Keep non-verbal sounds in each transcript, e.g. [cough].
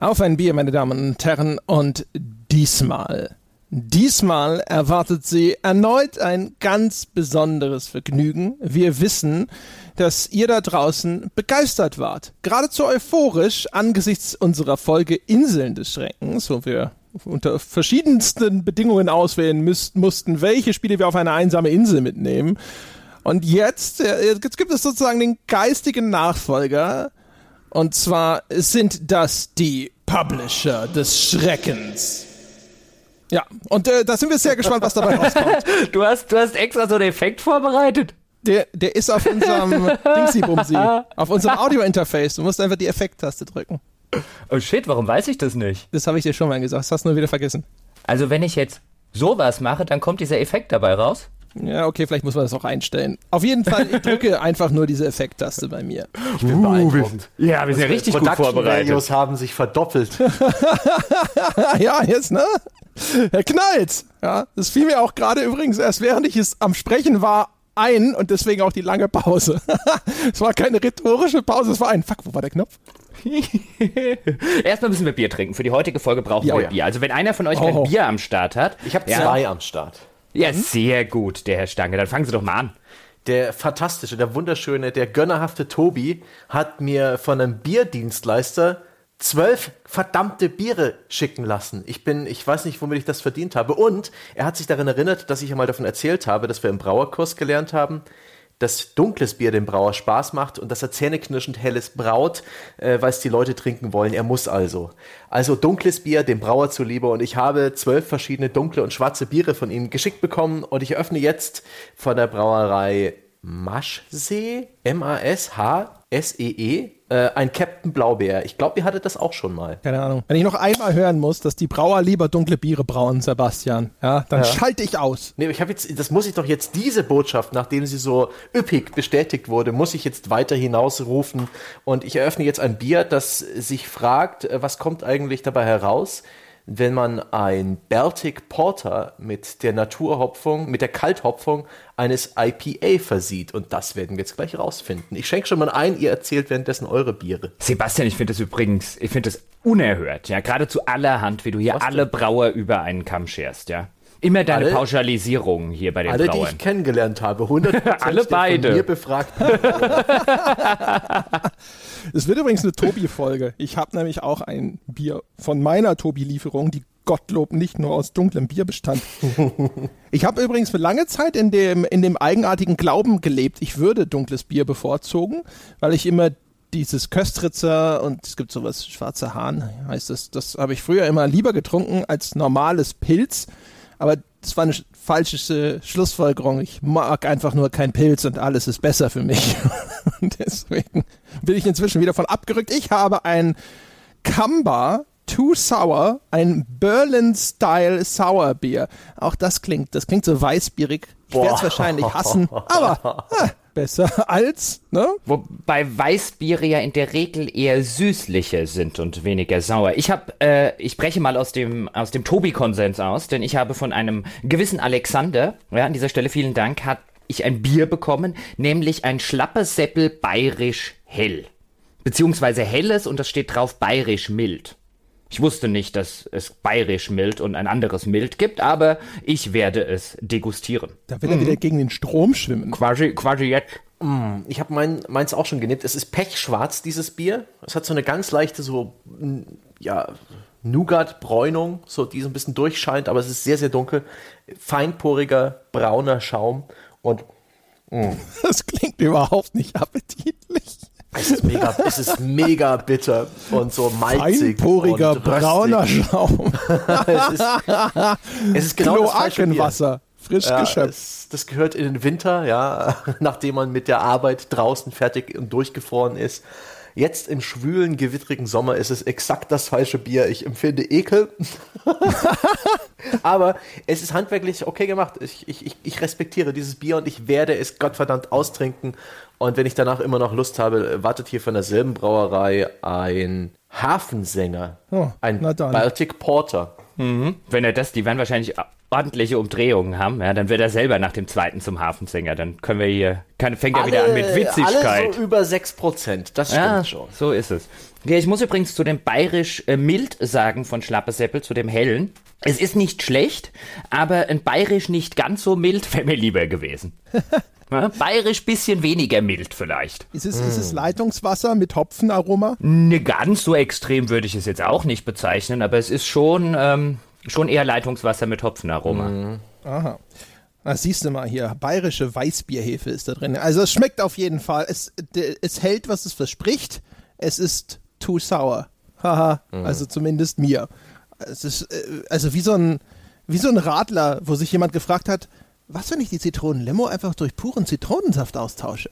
Auf ein Bier, meine Damen und Herren, und diesmal, diesmal erwartet Sie erneut ein ganz besonderes Vergnügen. Wir wissen, dass ihr da draußen begeistert wart. Geradezu euphorisch angesichts unserer Folge Inseln des Schreckens, wo wir unter verschiedensten Bedingungen auswählen müsst, mussten, welche Spiele wir auf eine einsame Insel mitnehmen. Und jetzt, äh, jetzt gibt es sozusagen den geistigen Nachfolger, und zwar sind das die Publisher des Schreckens. Ja, und äh, da sind wir sehr gespannt, was dabei rauskommt. [laughs] Du hast, du hast extra so einen Effekt vorbereitet. Der, der ist auf unserem [laughs] Dingsy-Bumsy, auf unserem Audio-Interface. Du musst einfach die Effekt-Taste drücken. Oh shit, warum weiß ich das nicht? Das habe ich dir schon mal gesagt, das hast du nur wieder vergessen. Also wenn ich jetzt sowas mache, dann kommt dieser Effekt dabei raus? Ja, okay, vielleicht muss man das auch einstellen. Auf jeden Fall, ich drücke [laughs] einfach nur diese Effekttaste bei mir. Ich bin beeindruckt. Ja, wir sind ja richtig gut vorbereitet. Values haben sich verdoppelt. [laughs] ja, jetzt, ne? Er knallt. Ja, das fiel mir auch gerade übrigens erst während ich es am Sprechen war ein und deswegen auch die lange Pause. [laughs] Es war keine rhetorische Pause, es war ein Fuck, wo war der Knopf? [laughs] Erstmal müssen wir Bier trinken. Für die heutige Folge brauchen Ja, wir ja. Bier. Also wenn einer von euch Oh. kein Bier am Start hat. Ich habe ja, zwei am Start. Ja, sehr gut, der Herr Stange. Dann fangen Sie doch mal an. Der fantastische, der wunderschöne, der gönnerhafte Tobi hat mir von einem Bierdienstleister zwölf verdammte Biere schicken lassen. Ich bin, ich weiß nicht, womit ich das verdient habe. Und er hat sich daran erinnert, dass ich einmal davon erzählt habe, dass wir im Brauerkurs gelernt haben, dass dunkles Bier dem Brauer Spaß macht und dass er zähneknirschend helles braut, äh, weil es die Leute trinken wollen. Er muss also. Also dunkles Bier dem Brauer zuliebe und ich habe zwölf verschiedene dunkle und schwarze Biere von ihm geschickt bekommen und ich öffne jetzt von der Brauerei Maschsee, M-A-S-H-S-E-E, äh, ein Captain Blaubeer. Ich glaube, ihr hattet das auch schon mal. Keine Ahnung. Wenn ich noch einmal hören muss, dass die Brauer lieber dunkle Biere brauen, Sebastian, ja, dann schalte ich aus. Nee, ich habe jetzt, das muss ich doch jetzt diese Botschaft, nachdem sie so üppig bestätigt wurde, muss ich jetzt weiter hinausrufen und ich eröffne jetzt ein Bier, das sich fragt, äh, was kommt eigentlich dabei heraus, wenn man ein Baltic Porter mit der Naturhopfung, mit der Kalthopfung eines IPA versieht und das werden wir jetzt gleich rausfinden. Ich schenke schon mal ein, ihr erzählt währenddessen eure Biere. Sebastian, ich finde das übrigens, ich finde das unerhört, ja. Geradezu allerhand, wie du hier Was alle denn? Brauer über einen Kamm scherst, ja. Immer deine Alle? Pauschalisierung hier bei den Alle, die Brauern. ich kennengelernt habe, [laughs] 100% Alle beide. von mir befragt [laughs] Es wird übrigens eine Tobi-Folge. Ich habe nämlich auch ein Bier von meiner Tobi-Lieferung, die Gottlob nicht nur aus dunklem Bier bestand. [laughs] Ich habe übrigens für lange Zeit in dem, in dem eigenartigen Glauben gelebt, ich würde dunkles Bier bevorzugen, weil ich immer dieses Köstritzer und es gibt sowas, schwarzer Hahn heißt das, das habe ich früher immer lieber getrunken als normales Pilz. Aber das war eine sch- falsche Schlussfolgerung. Ich mag einfach nur kein Pilz und alles ist besser für mich. [laughs] Und deswegen bin ich inzwischen wieder von abgerückt. Ich habe ein Kamba Too Sour, ein Berlin-Style Sour Bier. Auch das klingt, das klingt so weißbierig. Ich werde es wahrscheinlich hassen, aber äh, [laughs] besser [laughs] als, ne? Wobei Weißbiere ja in der Regel eher süßlicher sind und weniger sauer. Ich habe, äh, ich breche mal aus dem aus dem Tobi-Konsens aus, denn ich habe von einem gewissen Alexander, ja, an dieser Stelle vielen Dank, hat ich ein Bier bekommen, nämlich ein schlappes Seppel bayerisch hell, beziehungsweise helles und das steht drauf bayerisch mild. Ich wusste nicht, dass es bayerisch mild und ein anderes mild gibt, aber ich werde es degustieren. Da will er wieder gegen den Strom schwimmen. Quasi, quasi jetzt. Ich habe mein, meins auch schon genippt. Es ist pechschwarz, dieses Bier. Es hat so eine ganz leichte, so, ja, Nougat-Bräunung, so die so ein bisschen durchscheint, aber es ist sehr, sehr dunkel. Feinporiger, brauner Schaum und [laughs] Das klingt überhaupt nicht appetitlich. Es ist mega, es ist mega bitter und so malzig. Einporiger, und brauner Schaum. [laughs] Es ist, es ist genau. Kloakenwasser. Frisch Ja, geschöpft. es, das gehört in den Winter, ja, [laughs] nachdem man mit der Arbeit draußen fertig und durchgefroren ist. Jetzt im schwülen, gewittrigen Sommer ist es exakt das falsche Bier. Ich empfinde Ekel. [laughs] Aber es ist handwerklich okay gemacht. Ich, ich, ich- respektiere dieses Bier und ich werde es Gottverdammt austrinken. Und wenn ich danach immer noch Lust habe, wartet hier von derselben Brauerei ein Hafensänger. Oh, ein. Baltic Porter. Wenn er das, die werden wahrscheinlich ordentliche Umdrehungen haben, ja, dann wird er selber nach dem zweiten zum Hafensänger. Dann können wir hier, kann, fängt er wieder an mit Witzigkeit. Alle so über 6%, das stimmt ja, schon. So ist es. Ja, ich muss übrigens zu dem bayerisch äh, mild sagen von Schlappe Seppel, zu dem hellen. Es ist nicht schlecht, aber ein bayerisch nicht ganz so mild wäre mir lieber gewesen. [laughs] ja, bayerisch bisschen weniger mild vielleicht. Ist es, ist es Leitungswasser mit Hopfenaroma? Ne, ganz so extrem würde ich es jetzt auch nicht bezeichnen, aber es ist schon, ähm, schon eher Leitungswasser mit Hopfenaroma. Aha. Das siehst du mal hier, bayerische Weißbierhefe ist da drin. Also es schmeckt auf jeden Fall. Es, es hält, was es verspricht. Es ist too sour. Haha, also zumindest mir. Es ist äh, also wie so ein wie so ein Radler, wo sich jemand gefragt hat, was wenn ich die Zitronenlimo einfach durch puren Zitronensaft austausche?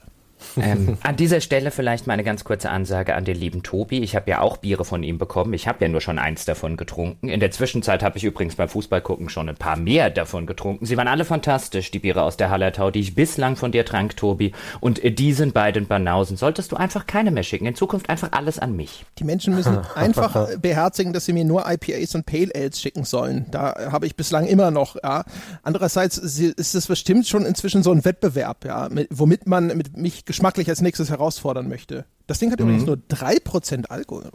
Ähm, an dieser Stelle vielleicht mal eine ganz kurze Ansage an den lieben Tobi. Ich habe ja auch Biere von ihm bekommen. Ich habe ja nur schon eins davon getrunken. In der Zwischenzeit habe ich übrigens beim Fußballgucken schon ein paar mehr davon getrunken. Sie waren alle fantastisch, die Biere aus der Hallertau, die ich bislang von dir trank, Tobi. Und äh, die sind beiden Banausen. Solltest du einfach keine mehr schicken. In Zukunft einfach alles an mich. Die Menschen müssen [laughs] einfach beherzigen, dass sie mir nur IPAs und Pale Ales schicken sollen. Da habe ich bislang immer noch. Ja. Andererseits ist es bestimmt schon inzwischen so ein Wettbewerb, ja, mit, womit man mit mich geschmacklich als nächstes herausfordern möchte. Das Ding hat übrigens nur 3% Alkohol.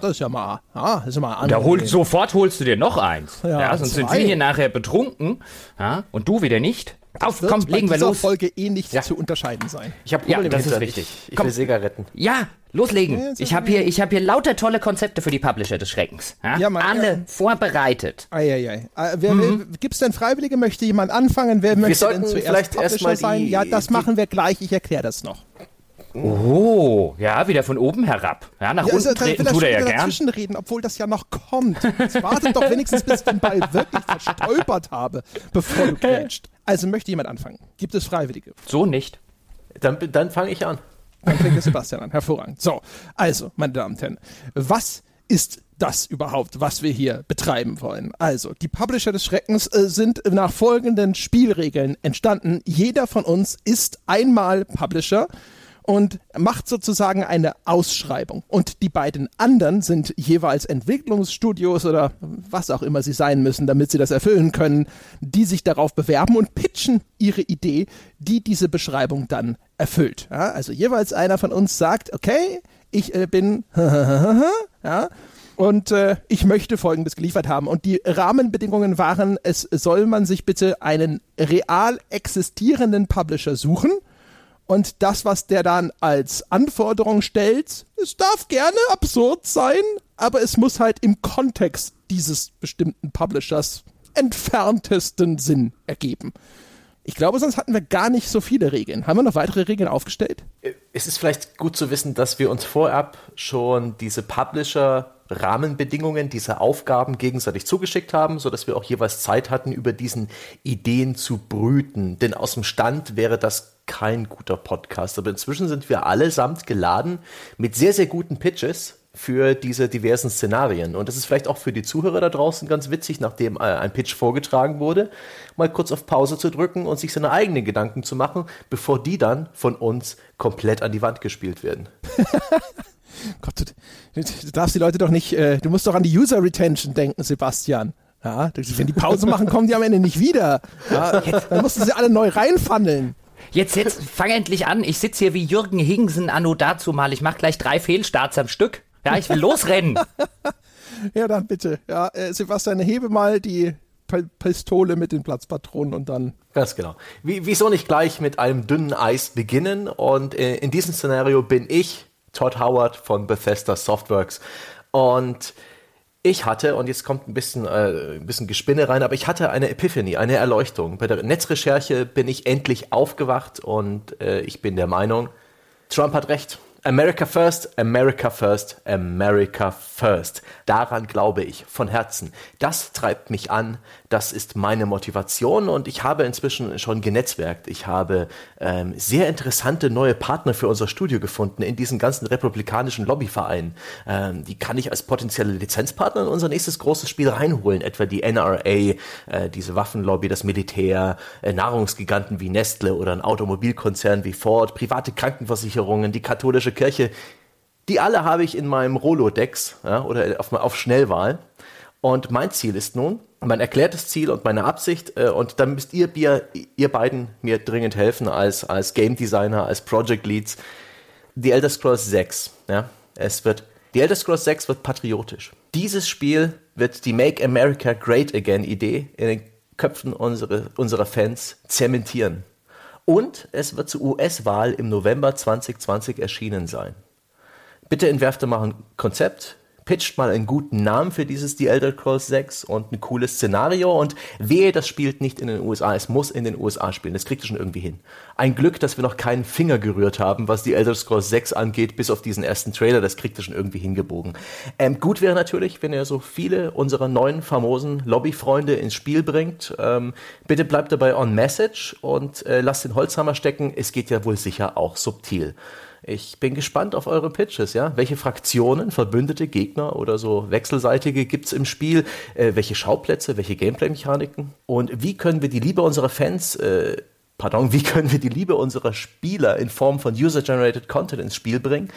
Das ist ja mal, ja, das ist ja mal Da angenehm. hol, sofort holst du dir noch eins. Ja, Ja, sonst sind zwei. wir hier nachher betrunken. Ja, und du wieder nicht. Auf, Wird komm, bei legen wir los. Folge eh nicht Ja. zu unterscheiden sein. Ich habe Ja, das ist richtig. Ich, ich Komm. will Zigaretten. Ja, loslegen. Ich habe hier, ich hab hier lauter tolle Konzepte für die Publisher des Schreckens. Ja? Ja, Mann, Alle ja. vorbereitet. Eieiei. Äh, wer will, gibt's denn Freiwillige? Möchte jemand anfangen? Wer möchte sollten denn zuerst vielleicht Publisher sein? Ja, das die- machen wir gleich. Ich erkläre das noch. Oh, ja, wieder von oben herab. Ja, nach Ja, also, unten treten tut er ja gern. dazwischen reden, obwohl das ja noch kommt. Jetzt wartet doch wenigstens, bis ich den Ball wirklich verstolpert habe, bevor du [laughs] grätscht. Also möchte jemand anfangen? Gibt es Freiwillige? So nicht. Dann, dann fange ich an. Dann fängt Sebastian an. Hervorragend. So, also, meine Damen und Herren, was ist das überhaupt, was wir hier betreiben wollen? Also, die Publisher des Schreckens äh, sind nach folgenden Spielregeln entstanden. Jeder von uns ist einmal Publisher und macht sozusagen eine Ausschreibung. Und die beiden anderen sind jeweils Entwicklungsstudios oder was auch immer sie sein müssen, damit sie das erfüllen können, die sich darauf bewerben und pitchen ihre Idee, die diese Beschreibung dann erfüllt. Ja, also jeweils einer von uns sagt, okay, ich äh, bin [laughs] ja, und äh, ich möchte Folgendes geliefert haben. Und die Rahmenbedingungen waren, es soll man sich bitte einen real existierenden Publisher suchen. Und das, was der dann als Anforderung stellt, es darf gerne absurd sein, aber es muss halt im Kontext dieses bestimmten Publishers entferntesten Sinn ergeben. Ich glaube, sonst hatten wir gar nicht so viele Regeln. Haben wir noch weitere Regeln aufgestellt? Es ist vielleicht gut zu wissen, dass wir uns vorab schon diese Publisher-Rahmenbedingungen, diese Aufgaben gegenseitig zugeschickt haben, sodass wir auch jeweils Zeit hatten, über diesen Ideen zu brüten. Denn aus dem Stand wäre das kein guter Podcast. Aber inzwischen sind wir allesamt geladen mit sehr, sehr guten Pitches für diese diversen Szenarien. Und das ist vielleicht auch für die Zuhörer da draußen ganz witzig, nachdem äh, ein Pitch vorgetragen wurde, mal kurz auf Pause zu drücken und sich seine eigenen Gedanken zu machen, bevor die dann von uns komplett an die Wand gespielt werden. [laughs] Gott, du, du darfst die Leute doch nicht, äh, du musst doch an die User Retention denken, Sebastian. Ja, wenn die Pause machen, kommen die am Ende nicht wieder. Ja, dann mussten sie alle neu reinfandeln. Jetzt, jetzt, fang endlich an. Ich sitze hier wie Jürgen Hingsen anno dazu mal. Ich mach gleich drei Fehlstarts am Stück. Ja, ich will losrennen. [laughs] Ja, dann bitte. Ja, äh, Sebastian, hebe mal die P Pistole mit den Platzpatronen und dann. Ganz genau. Wie, wieso nicht gleich mit einem dünnen Eis beginnen? Und äh, in diesem Szenario bin ich Todd Howard von Bethesda Softworks. Und ich hatte, und jetzt kommt ein bisschen, äh, ein bisschen Gespinne rein, aber ich hatte eine Epiphany, eine Erleuchtung. Bei der Netzrecherche bin ich endlich aufgewacht und äh, ich bin der Meinung, Trump hat recht. America first, America first, America first. Daran glaube ich von Herzen. Das treibt mich an, das ist meine Motivation und ich habe inzwischen schon genetzwerkt. Ich habe ähm, sehr interessante neue Partner für unser Studio gefunden in diesen ganzen republikanischen Lobbyvereinen. Ähm, die kann ich als potenzielle Lizenzpartner in unser nächstes großes Spiel reinholen, etwa die NRA, äh, diese Waffenlobby, das Militär, äh, Nahrungsgiganten wie Nestle oder ein Automobilkonzern wie Ford, private Krankenversicherungen, die katholische Kirche. Die alle habe ich in meinem Rolodex ja, oder auf, auf Schnellwahl. Und mein Ziel ist nun, mein erklärtes Ziel und meine Absicht. Äh, und dann müsst ihr, Bier, ihr beiden mir dringend helfen als, als Game Designer, als Project Leads. The Elder Scrolls 6. Ja, es wird, The Elder Scrolls 6 wird patriotisch. Dieses Spiel wird die Make America Great Again Idee in den Köpfen unsere, unserer Fans zementieren. Und es wird zur US-Wahl im November 2020 erschienen sein. Bitte entwerft mal ein Konzept, pitcht mal einen guten Namen für dieses The Elder Scrolls 6 und ein cooles Szenario und wehe, das spielt nicht in den USA, es muss in den USA spielen, das kriegt ihr schon irgendwie hin. Ein Glück, dass wir noch keinen Finger gerührt haben, was The Elder Scrolls 6 angeht, bis auf diesen ersten Trailer, das kriegt ihr schon irgendwie hingebogen. Ähm, gut wäre natürlich, wenn ihr so viele unserer neuen famosen Lobbyfreunde ins Spiel bringt. Ähm, bitte bleibt dabei on message und äh, lasst den Holzhammer stecken, es geht ja wohl sicher auch subtil. Ich bin gespannt auf eure Pitches, ja. Welche Fraktionen, verbündete Gegner oder so wechselseitige gibt's im Spiel? Äh, welche Schauplätze, welche Gameplay-Mechaniken? Und wie können wir die Liebe unserer Fans, äh, pardon, wie können wir die Liebe unserer Spieler in Form von User-Generated Content ins Spiel bringen?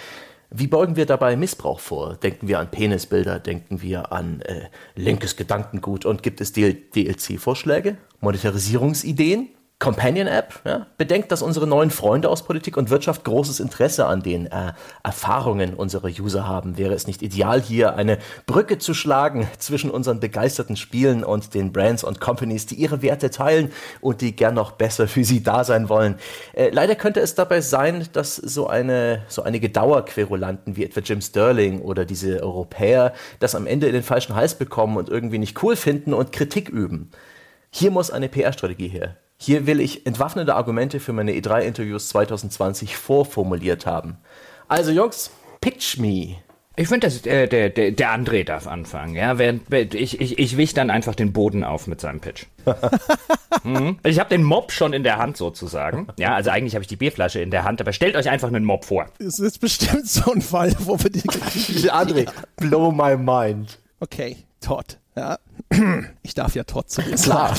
Wie beugen wir dabei Missbrauch vor? Denken wir an Penisbilder, denken wir an äh, linkes Gedankengut und gibt es DLC-Vorschläge, Monetarisierungsideen? Companion-App. Ja? Bedenkt, dass unsere neuen Freunde aus Politik und Wirtschaft großes Interesse an den äh, Erfahrungen unserer User haben. Wäre es nicht ideal, hier eine Brücke zu schlagen zwischen unseren begeisterten Spielen und den Brands und Companies, die ihre Werte teilen und die gern noch besser für sie da sein wollen? Äh, leider könnte es dabei sein, dass so eine so einige Dauerquerulanten wie etwa Jim Sterling oder diese Europäer das am Ende in den falschen Hals bekommen und irgendwie nicht cool finden und Kritik üben. Hier muss eine PR-Strategie her. Hier will ich entwaffnende Argumente für meine E3-Interviews 2020 vorformuliert haben. Also Jungs, pitch me. Ich finde, äh, der, der, der André darf anfangen. Ja? Während, ich, ich, ich wich dann einfach den Boden auf mit seinem Pitch. [laughs] mhm. Ich habe den Mob schon in der Hand sozusagen. Ja, also eigentlich habe ich die Bierflasche in der Hand, aber stellt euch einfach einen Mob vor. Es ist bestimmt so ein Fall, wo wir die... [laughs] André, blow my mind. Okay, Todd. Ja. [clears throat] Ich darf ja trotzdem. Klar.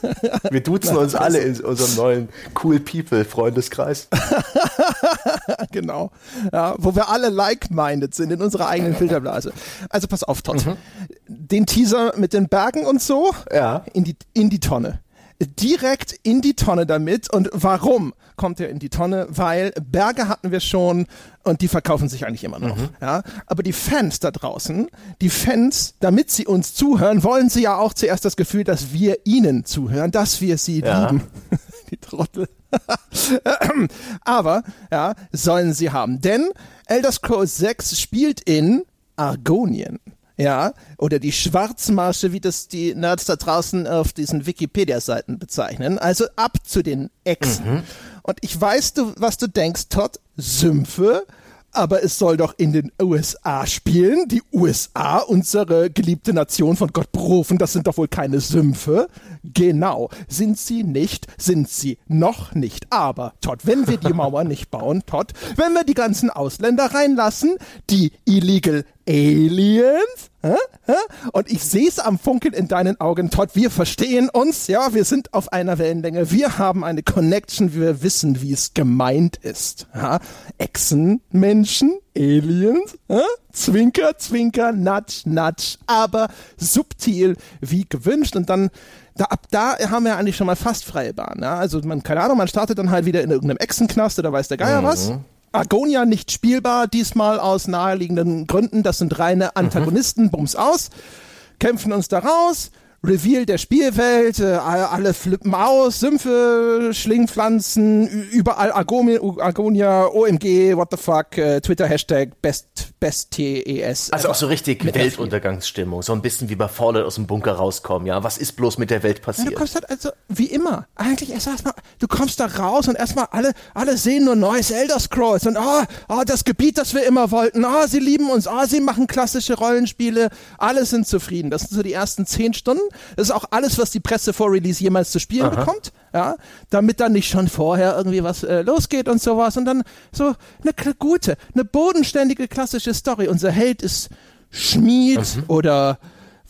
[laughs] Wir duzen uns alle in unserem neuen Cool People Freundeskreis. [laughs] genau. Ja, wo wir alle like-minded sind in unserer eigenen Filterblase. Also pass auf, Todd. Mhm. Den Teaser mit den Bergen und so ja. in, die, in die Tonne direkt in die Tonne damit. Und warum kommt er in die Tonne? Weil Berge hatten wir schon und die verkaufen sich eigentlich immer noch. Mhm. Ja? Aber die Fans da draußen, die Fans, damit sie uns zuhören, wollen sie ja auch zuerst das Gefühl, dass wir ihnen zuhören, dass wir sie ja. lieben. [laughs] die Trottel. [laughs] Aber, ja, sollen sie haben. Denn Elder Scrolls 6 spielt in Argonien ja, oder die Schwarzmarsche, wie das die Nerds da draußen auf diesen Wikipedia-Seiten bezeichnen. Also ab zu den Echsen. Mhm. Und ich weiß, du, was du denkst, Todd, Sümpfe, aber es soll doch in den USA spielen. Die USA, unsere geliebte Nation von Gott berufen, das sind doch wohl keine Sümpfe. Genau, sind sie nicht, sind sie noch nicht. Aber, Todd, wenn wir die Mauer nicht bauen, Todd, wenn wir die ganzen Ausländer reinlassen, die illegal Aliens, und ich sehe es am Funkeln in deinen Augen, Todd. Wir verstehen uns, ja, wir sind auf einer Wellenlänge. Wir haben eine Connection, wir wissen, wie es gemeint ist. Ja? Echsenmenschen, Aliens, ja? Zwinker, Zwinker, Natsch, Natsch, aber subtil wie gewünscht. Und dann da, ab da haben wir eigentlich schon mal fast freie Bahn. Ja? Also man, keine Ahnung, man startet dann halt wieder in irgendeinem Echsenknast oder weiß der Geier mhm. was. Argonia nicht spielbar, diesmal aus naheliegenden Gründen. Das sind reine Antagonisten, mhm. bums aus. Kämpfen uns da raus, Reveal der Spielwelt, äh, alle flippen aus, Sümpfe, Schlingpflanzen, überall Argonia, Argonia, OMG, what the fuck, äh, Twitter Hashtag Best, Best TES. Also auch so richtig Weltuntergangsstimmung, so ein bisschen wie bei Fallout aus dem Bunker rauskommen, ja. Was ist bloß mit der Welt passiert? Ja, du kommst halt also, wie immer, eigentlich erst erstmal, du kommst da raus und erstmal alle, alle sehen nur neues Elder Scrolls und ah, oh, oh, das Gebiet, das wir immer wollten, ah, oh, sie lieben uns, ah, oh, sie machen klassische Rollenspiele, alle sind zufrieden. Das sind so die ersten zehn Stunden das ist auch alles, was die Presse vor Release jemals zu spielen Aha. bekommt, ja, damit dann nicht schon vorher irgendwie was äh, losgeht und sowas und dann so eine gute, eine bodenständige klassische Story. Unser Held ist Schmied mhm. oder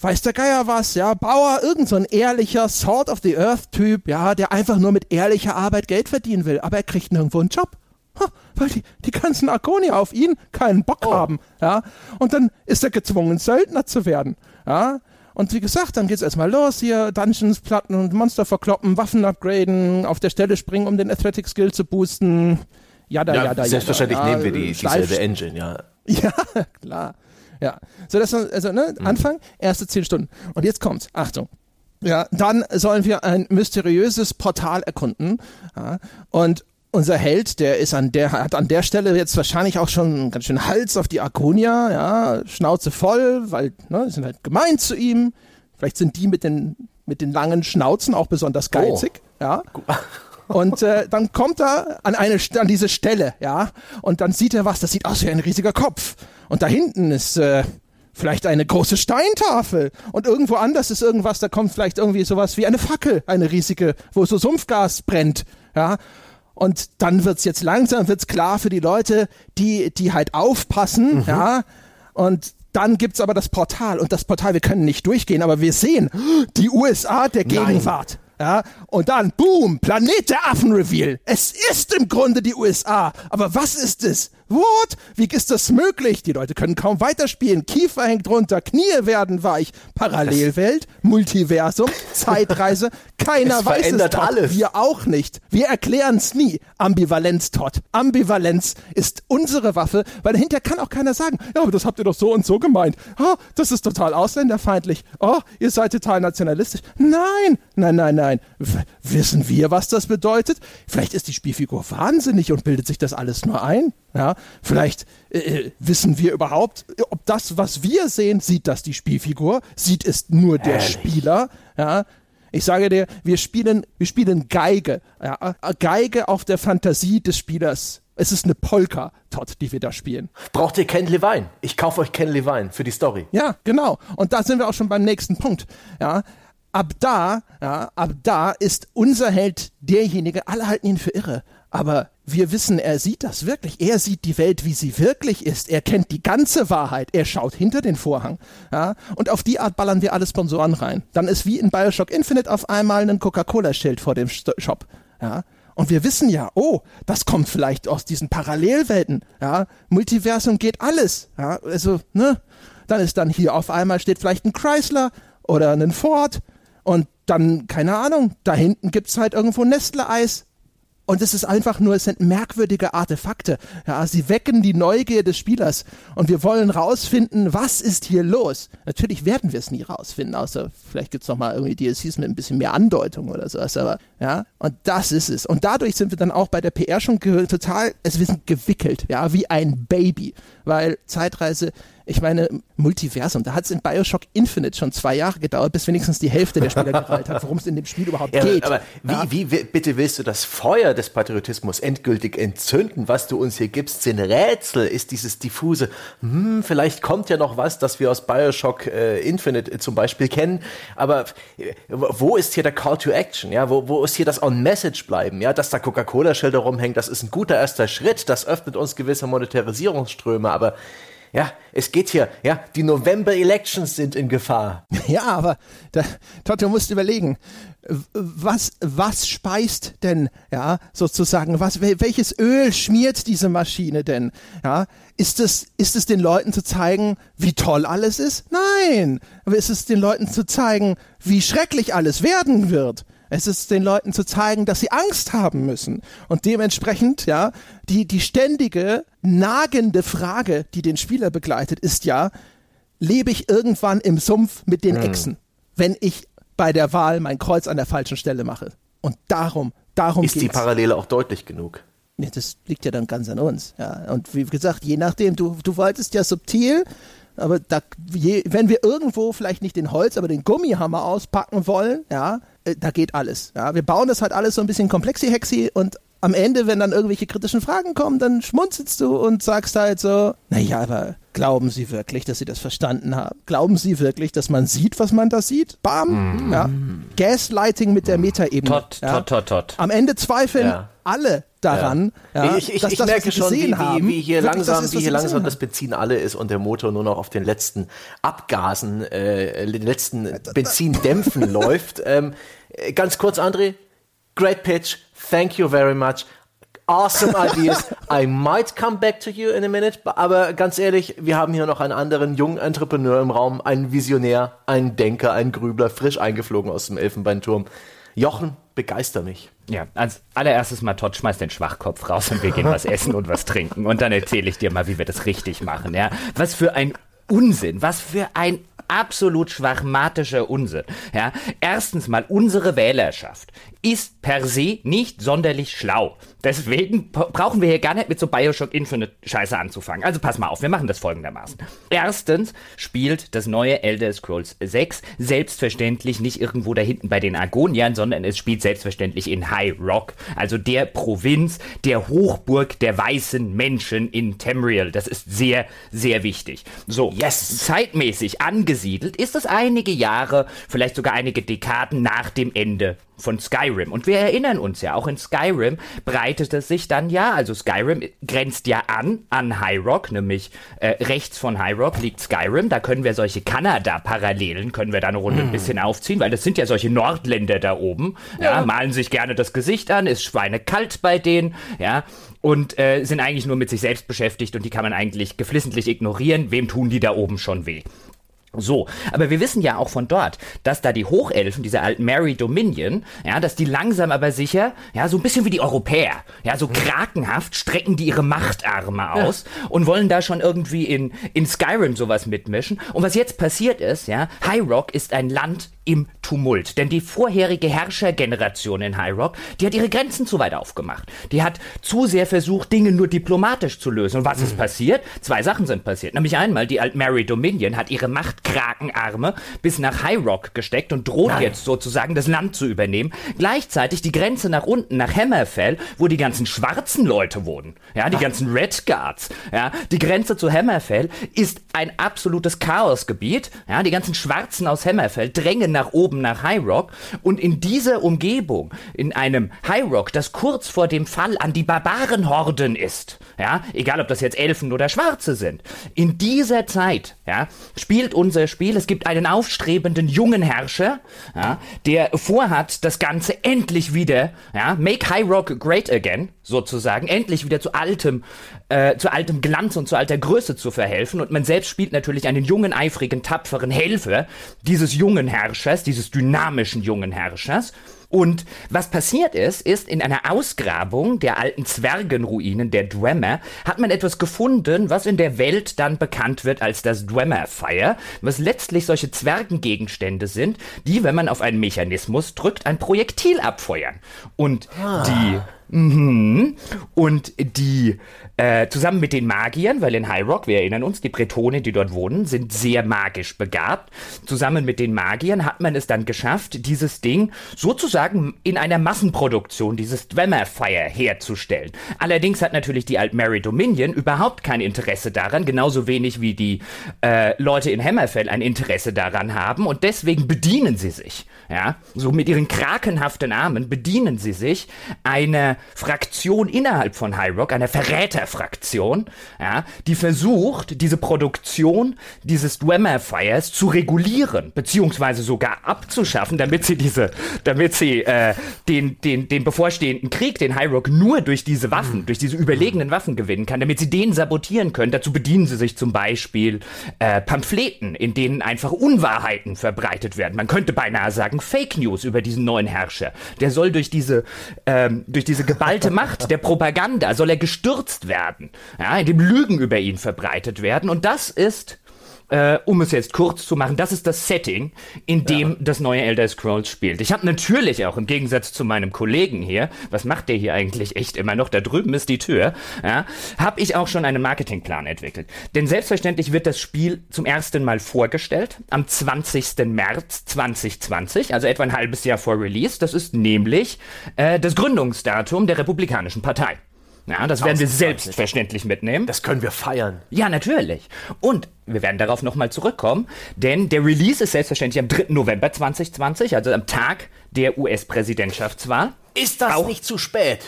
weiß der Geier was, ja, Bauer, irgend so ein ehrlicher Sword of the Earth Typ, ja, der einfach nur mit ehrlicher Arbeit Geld verdienen will, aber er kriegt nirgendwo einen Job. Ha, weil die, die ganzen Arkonier auf ihn keinen Bock oh. haben, ja. Und dann ist er gezwungen, Söldner zu werden, ja. Und wie gesagt, dann geht's erstmal los hier, Dungeons, Platten und Monster verkloppen, Waffen upgraden, auf der Stelle springen, um den Athletic Skill zu boosten. Jada, Ja, jada, selbstverständlich jada. nehmen wir die, Schleif- dieselbe Engine, ja. [laughs] Ja, klar. Ja. So, das ist, also, ne, Anfang, erste zehn Stunden. Und jetzt kommt's. Achtung. Ja, dann sollen wir ein mysteriöses Portal erkunden. Ja, und unser Held, der ist an der, hat an der Stelle jetzt wahrscheinlich auch schon ganz schön Hals auf die Arconia, ja, Schnauze voll, weil, ne, die sind halt gemein zu ihm. Vielleicht sind die mit den, mit den langen Schnauzen auch besonders geizig, ja. Und äh, dann kommt er an eine an diese Stelle, ja, und dann sieht er was, das sieht aus wie ein riesiger Kopf. Und da hinten ist äh, vielleicht eine große Steintafel. Und irgendwo anders ist irgendwas, da kommt vielleicht irgendwie sowas wie eine Fackel, eine riesige, wo so Sumpfgas brennt, ja. Und dann wird's jetzt langsam wird's klar für die Leute, die, die halt aufpassen, ja. Und dann gibt's aber das Portal. Und das Portal, wir können nicht durchgehen, aber wir sehen die USA der Gegenwart. Ja, und dann, boom, Planet der Affen-Reveal. Es ist im Grunde die USA. Aber was ist es? What? Wie ist das möglich? Die Leute können kaum weiterspielen. Kiefer hängt runter, Knie werden weich. Parallelwelt, Multiversum, [laughs] Zeitreise. Keiner Es weiß es. verändert Todd. alles. Wir auch nicht. Wir erklären es nie. Ambivalenz, Todd. Ambivalenz ist unsere Waffe, weil hinterher kann auch keiner sagen, ja, aber das habt ihr doch so und so gemeint. Oh, das ist total ausländerfeindlich. Oh, ihr seid total nationalistisch. Nein, nein, nein, nein. W wissen wir, was das bedeutet? Vielleicht ist die Spielfigur wahnsinnig und bildet sich das alles nur ein. Ja, vielleicht äh, äh, wissen wir überhaupt, ob das, was wir sehen, sieht das die Spielfigur, sieht es nur der Spieler. Ja, ich sage dir, wir spielen, wir spielen Geige. Ja, Geige auf der Fantasie des Spielers. Es ist eine Polka, Todd, die wir da spielen. Braucht ihr Ken Levine? Ich kaufe euch Ken Levine für die Story. Ja, genau. Und da sind wir auch schon beim nächsten Punkt. Ja, ab da, ja, ab da ist unser Held derjenige, alle halten ihn für irre. Aber wir wissen, er sieht das wirklich. Er sieht die Welt, wie sie wirklich ist. Er kennt die ganze Wahrheit. Er schaut hinter den Vorhang. Ja? Und auf die Art ballern wir alle Sponsoren rein. Dann ist wie in Bioshock Infinite auf einmal ein Coca-Cola-Schild vor dem Shop. Ja? Und wir wissen ja, oh, das kommt vielleicht aus diesen Parallelwelten. Ja? Multiversum geht alles. Ja? Also, ne? Dann ist dann hier auf einmal steht vielleicht ein Chrysler oder ein Ford und dann, keine Ahnung, da hinten gibt's halt irgendwo Nestle-Eis. Und es ist einfach nur, es sind merkwürdige Artefakte. Ja, sie wecken die Neugier des Spielers und wir wollen rausfinden, was ist hier los. Natürlich werden wir es nie rausfinden, außer vielleicht gibt's noch mal irgendwie DLCs mit ein bisschen mehr Andeutung oder sowas. Aber ja, und das ist es. Und dadurch sind wir dann auch bei der PR schon total, es wir sind gewickelt, ja, wie ein Baby, weil Zeitreise. Ich meine, Multiversum, da hat es in Bioshock Infinite schon zwei Jahre gedauert, bis wenigstens die Hälfte der Spieler gerallt hat, worum es in dem Spiel überhaupt Ja, geht. aber wie, Ja. wie, wie bitte willst du das Feuer des Patriotismus endgültig entzünden? Was du uns hier gibst, sind Rätsel, ist dieses diffuse, hm, vielleicht kommt ja noch was, das wir aus Bioshock äh, Infinite äh, zum Beispiel kennen, aber äh, wo ist hier der Call to Action? Ja, wo, wo ist hier das On-Message bleiben? Ja, dass da Coca-Cola-Schilder rumhängen, das ist ein guter erster Schritt, das öffnet uns gewisse Monetarisierungsströme, aber ja, es geht hier, ja, die November-Elections sind in Gefahr. [laughs] Ja, aber da, Todd, du musst überlegen, was, was speist denn, ja, sozusagen, was, wel- welches Öl schmiert diese Maschine denn? Ja, ist es, ist es den Leuten zu zeigen, wie toll alles ist? Nein. Aber ist es den Leuten zu zeigen, wie schrecklich alles werden wird? Es ist den Leuten zu zeigen, dass sie Angst haben müssen. Und dementsprechend, ja, die, die ständige, nagende Frage, die den Spieler begleitet, ist ja, lebe ich irgendwann im Sumpf mit den Echsen, wenn ich bei der Wahl mein Kreuz an der falschen Stelle mache. Und darum, darum Ist die geht's. Parallele auch deutlich genug? Nee, das liegt ja dann ganz an uns. Ja. Und wie gesagt, je nachdem, du, du wolltest ja subtil, aber da, je, wenn wir irgendwo vielleicht nicht den Holz, aber den Gummihammer auspacken wollen, ja, da geht alles. Ja. Wir bauen das halt alles so ein bisschen komplexi-hexi und am Ende, wenn dann irgendwelche kritischen Fragen kommen, dann schmunzelst du und sagst halt so, naja, aber glauben Sie wirklich, dass Sie das verstanden haben? Glauben Sie wirklich, dass man sieht, was man da sieht? Bam! Ja. Gaslighting mit der Metaebene. Tot, ja. tot, tot, tot. Am Ende zweifeln Ja. alle daran, ja. ich ich, dass ich das, merke schon, wie, haben, wie, wie hier wirklich das langsam, ist, wie hier langsam das Benzin alle ist und der Motor nur noch auf den letzten Abgasen, äh, den letzten Benzindämpfen [laughs] läuft. Ähm, äh, ganz kurz, André. Great pitch. Thank you very much. awesome [laughs] ideas. I might come back to you in a minute. Aber ganz ehrlich, wir haben hier noch einen anderen jungen Entrepreneur im Raum, einen Visionär, einen Denker, einen Grübler, frisch eingeflogen aus dem Elfenbeinturm. Jochen, begeister mich. Ja, als allererstes mal Todd, schmeiß den Schwachkopf raus und wir gehen was essen und was trinken. Und dann erzähle ich dir mal, wie wir das richtig machen. Ja, was für ein Unsinn, was für ein absolut schwachmatischer Unsinn. Ja, erstens mal unsere Wählerschaft ist per se nicht sonderlich schlau. Deswegen brauchen wir hier gar nicht mit so Bioshock Infinite Scheiße anzufangen. Also pass mal auf, wir machen das folgendermaßen. Erstens spielt das neue Elder Scrolls 6 selbstverständlich nicht irgendwo da hinten bei den Argoniern, sondern es spielt selbstverständlich in High Rock, also der Provinz, der Hochburg der weißen Menschen in Tamriel. Das ist sehr, sehr wichtig. So, yes. zeitmäßig angesiedelt ist es einige Jahre, vielleicht sogar einige Dekaden nach dem Ende von Skyrim. Und wir erinnern uns ja, auch in Skyrim breitet es sich dann ja, also Skyrim grenzt ja an, an High Rock, nämlich äh, rechts von High Rock liegt Skyrim. Da können wir solche Kanada-Parallelen, können wir da eine Runde mm. ein bisschen aufziehen, weil das sind ja solche Nordländer da oben, ja. ja, malen sich gerne das Gesicht an, ist schweinekalt bei denen, ja, und äh, sind eigentlich nur mit sich selbst beschäftigt und die kann man eigentlich geflissentlich ignorieren. Wem tun die da oben schon weh? So, aber wir wissen ja auch von dort, dass da die Hochelfen, diese alten Mary Dominion, ja, dass die langsam aber sicher, ja, so ein bisschen wie die Europäer, ja, so krakenhaft strecken die ihre Machtarme aus ja. und wollen da schon irgendwie in, in Skyrim sowas mitmischen. Und was jetzt passiert ist, ja, High Rock ist ein Land im Tumult. Denn die vorherige Herrschergeneration in High Rock, die hat ihre Grenzen zu weit aufgemacht. Die hat zu sehr versucht, Dinge nur diplomatisch zu lösen. Und was mhm. ist passiert? Zwei Sachen sind passiert. Nämlich einmal, die Alt-Mary Dominion hat ihre Machtkrakenarme bis nach High Rock gesteckt und droht Nein. jetzt sozusagen das Land zu übernehmen. Gleichzeitig die Grenze nach unten, nach Hammerfell, wo die ganzen schwarzen Leute wohnen. Ja, die Ach. ganzen Red Guards. Ja, die Grenze zu Hammerfell ist ein absolutes Chaosgebiet. Ja, die ganzen Schwarzen aus Hammerfell drängen nach oben nach High Rock und in dieser Umgebung, in einem High Rock, das kurz vor dem Fall an die Barbarenhorden ist, ja, egal ob das jetzt Elfen oder Schwarze sind, in dieser Zeit, ja, spielt unser Spiel, es gibt einen aufstrebenden jungen Herrscher, ja, der vorhat, das Ganze endlich wieder, ja, make High Rock great again, sozusagen, endlich wieder zu altem, äh, zu altem Glanz und zu alter Größe zu verhelfen. Und man selbst spielt natürlich einen jungen, eifrigen, tapferen Helfer dieses jungen Herrschers, dieses dynamischen jungen Herrschers. Und was passiert ist, ist in einer Ausgrabung der alten Zwergenruinen der Dwemer hat man etwas gefunden, was in der Welt dann bekannt wird als das Dwemer Fire, was letztlich solche Zwergengegenstände sind, die, wenn man auf einen Mechanismus drückt, ein Projektil abfeuern. Und ah. die Mhm. Und die äh, zusammen mit den Magiern, weil in High Rock, wir erinnern uns, die Bretone, die dort wohnen, sind sehr magisch begabt. Zusammen mit den Magiern hat man es dann geschafft, dieses Ding sozusagen in einer Massenproduktion, dieses Dwemer-Fire herzustellen. Allerdings hat natürlich die Alt Mary Dominion überhaupt kein Interesse daran, genauso wenig wie die äh, Leute in Hammerfell ein Interesse daran haben und deswegen bedienen sie sich, ja, so mit ihren krakenhaften Armen bedienen sie sich einer Fraktion innerhalb von High Rock, einer Verräterfraktion, ja, die versucht, diese Produktion dieses Dwemer Fires zu regulieren, beziehungsweise sogar abzuschaffen, damit sie diese, damit sie äh, den, den, den bevorstehenden Krieg, den High Rock nur durch diese Waffen, mhm. durch diese überlegenen Waffen gewinnen kann, damit sie den sabotieren können. Dazu bedienen sie sich zum Beispiel äh, Pamphleten, in denen einfach Unwahrheiten verbreitet werden. Man könnte beinahe sagen Fake News über diesen neuen Herrscher. Der soll durch diese, ähm, durch diese geballte [laughs] Macht der Propaganda soll er gestürzt werden, ja, indem Lügen über ihn verbreitet werden. Und das ist äh, um es jetzt kurz zu machen, das ist das Setting, in dem ja. das neue Elder Scrolls spielt. Ich habe natürlich auch im Gegensatz zu meinem Kollegen hier, was macht der hier eigentlich echt immer noch? Da drüben ist die Tür. Ja, habe ich auch schon einen Marketingplan entwickelt. Denn selbstverständlich wird das Spiel zum ersten Mal vorgestellt am 20. März 2020, also etwa ein halbes Jahr vor Release. Das ist nämlich äh, das Gründungsdatum der Republikanischen Partei. Ja, das werden wir selbstverständlich mitnehmen. Das können wir feiern. Ja, natürlich. Und wir werden darauf nochmal zurückkommen, denn der Release ist selbstverständlich am 3. November 2020, also am Tag der US-Präsidentschaftswahl. Ist das Auch nicht zu spät?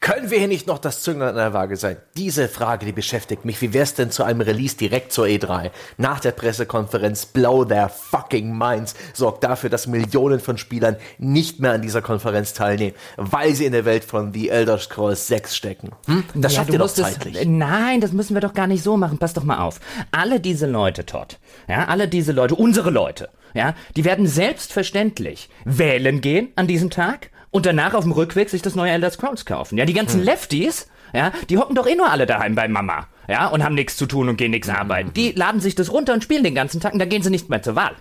Können wir hier nicht noch das Zünglein an der Waage sein? Diese Frage, die beschäftigt mich. Wie wär's denn zu einem Release direkt zur E3? Nach der Pressekonferenz blow their fucking minds. Sorgt dafür, dass Millionen von Spielern nicht mehr an dieser Konferenz teilnehmen, weil sie in der Welt von The Elder Scrolls 6 stecken. Hm? Das Ja, schafft ihr doch zeitlich. Nein, das müssen wir doch gar nicht so machen. Pass doch mal auf. Alle diese Leute, Todd, ja, alle diese Leute, unsere Leute, ja, die werden selbstverständlich wählen gehen an diesem Tag und danach auf dem Rückweg sich das neue Elder Scrolls kaufen. Ja, die ganzen Lefties, ja, die hocken doch eh nur alle daheim bei Mama, ja, und haben nichts zu tun und gehen nichts arbeiten. Die laden sich das runter und spielen den ganzen Tag und dann gehen sie nicht mehr zur Wahl.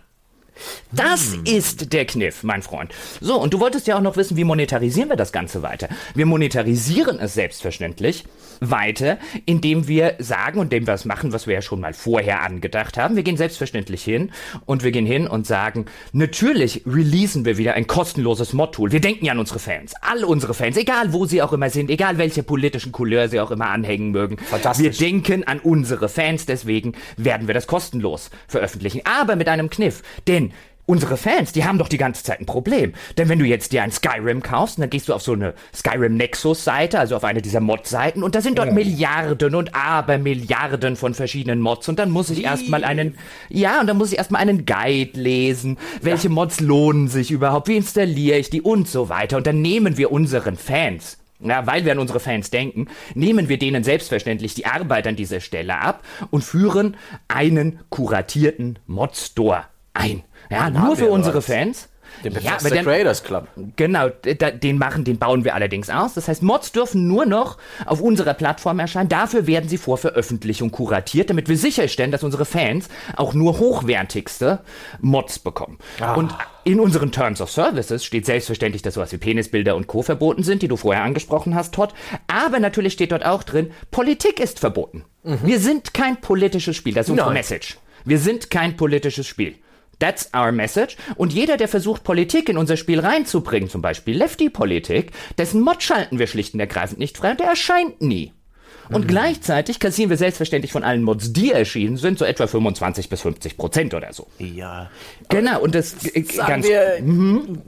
Das ist der Kniff, mein Freund. So, und du wolltest ja auch noch wissen, wie monetarisieren wir das Ganze weiter? Wir monetarisieren es selbstverständlich weiter, indem wir sagen und indem wir es machen, was wir ja schon mal vorher angedacht haben. Wir gehen selbstverständlich hin und wir gehen hin und sagen, natürlich releasen wir wieder ein kostenloses Mod-Tool. Wir denken ja an unsere Fans. All unsere Fans, egal wo sie auch immer sind, egal welche politischen Couleur sie auch immer anhängen mögen. Wir denken an unsere Fans, deswegen werden wir das kostenlos veröffentlichen. Aber mit einem Kniff. Denn unsere Fans, die haben doch die ganze Zeit ein Problem. Denn wenn du jetzt dir ein Skyrim kaufst, dann gehst du auf so eine Skyrim Nexus Seite, also auf eine dieser Mod-Seiten, und da sind dort Milliarden und Abermilliarden von verschiedenen Mods. Und dann muss ich erstmal einen, ja, und dann muss ich erstmal einen Guide lesen. Welche Mods lohnen sich überhaupt? Wie installiere ich die und so weiter. Und dann nehmen wir unseren Fans ja, weil wir an unsere Fans denken, nehmen wir denen selbstverständlich die Arbeit an dieser Stelle ab und führen einen kuratierten Mod-Store ein. Ja, nur für unsere was. Fans. Den ja, aber dann, Creators Club. Genau, da- den machen, den bauen wir allerdings aus. Das heißt, Mods dürfen nur noch auf unserer Plattform erscheinen. Dafür werden sie vor Veröffentlichung kuratiert, damit wir sicherstellen, dass unsere Fans auch nur hochwertigste Mods bekommen. Und in unseren Terms of Services steht selbstverständlich, dass sowas wie Penisbilder und Co. verboten sind, die du vorher angesprochen hast, Todd. Aber natürlich steht dort auch drin, Politik ist verboten. Wir sind kein politisches Spiel. Das ist unsere. Message. Wir sind kein politisches Spiel. That's our message. Und jeder, der versucht, Politik in unser Spiel reinzubringen, zum Beispiel Lefty-Politik, dessen Mod schalten wir schlicht und ergreifend nicht frei und der erscheint nie. Und Mhm. gleichzeitig kassieren wir selbstverständlich von allen Mods, die erschienen sind, so etwa 25 bis 50 Prozent oder so. Ja. Genau, und das Sagen ganz wir,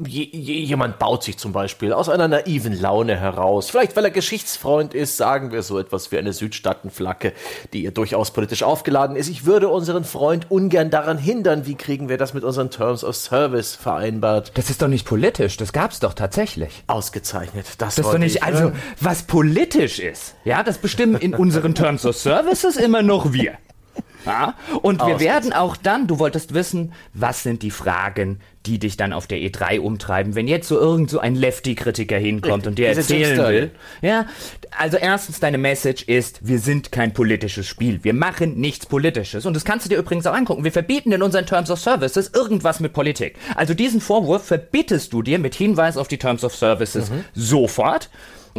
je, jemand baut sich zum Beispiel aus einer naiven Laune heraus, vielleicht weil er Geschichtsfreund ist, sagen wir so etwas wie eine Südstaatenflagge, die ja durchaus politisch aufgeladen ist. Ich würde unseren Freund ungern daran hindern. Wie kriegen wir das mit unseren Terms of Service vereinbart? Das ist doch nicht politisch, das gab's doch tatsächlich. Ausgezeichnet. Das, Das ist doch nicht, ich also, was politisch ist, ja, das bestimmen in unseren Terms of Services immer noch wir. Ja? Und wir werden auch dann, du wolltest wissen, was sind die Fragen, die dich dann auf der E3 umtreiben, wenn jetzt so irgend so ein Lefty-Kritiker hinkommt und dir erzählen will. Ja, also erstens, deine Message ist, wir sind kein politisches Spiel. Wir machen nichts Politisches. Und das kannst du dir übrigens auch angucken. Wir verbieten in unseren Terms of Services irgendwas mit Politik. Also diesen Vorwurf verbittest du dir mit Hinweis auf die Terms of Services sofort.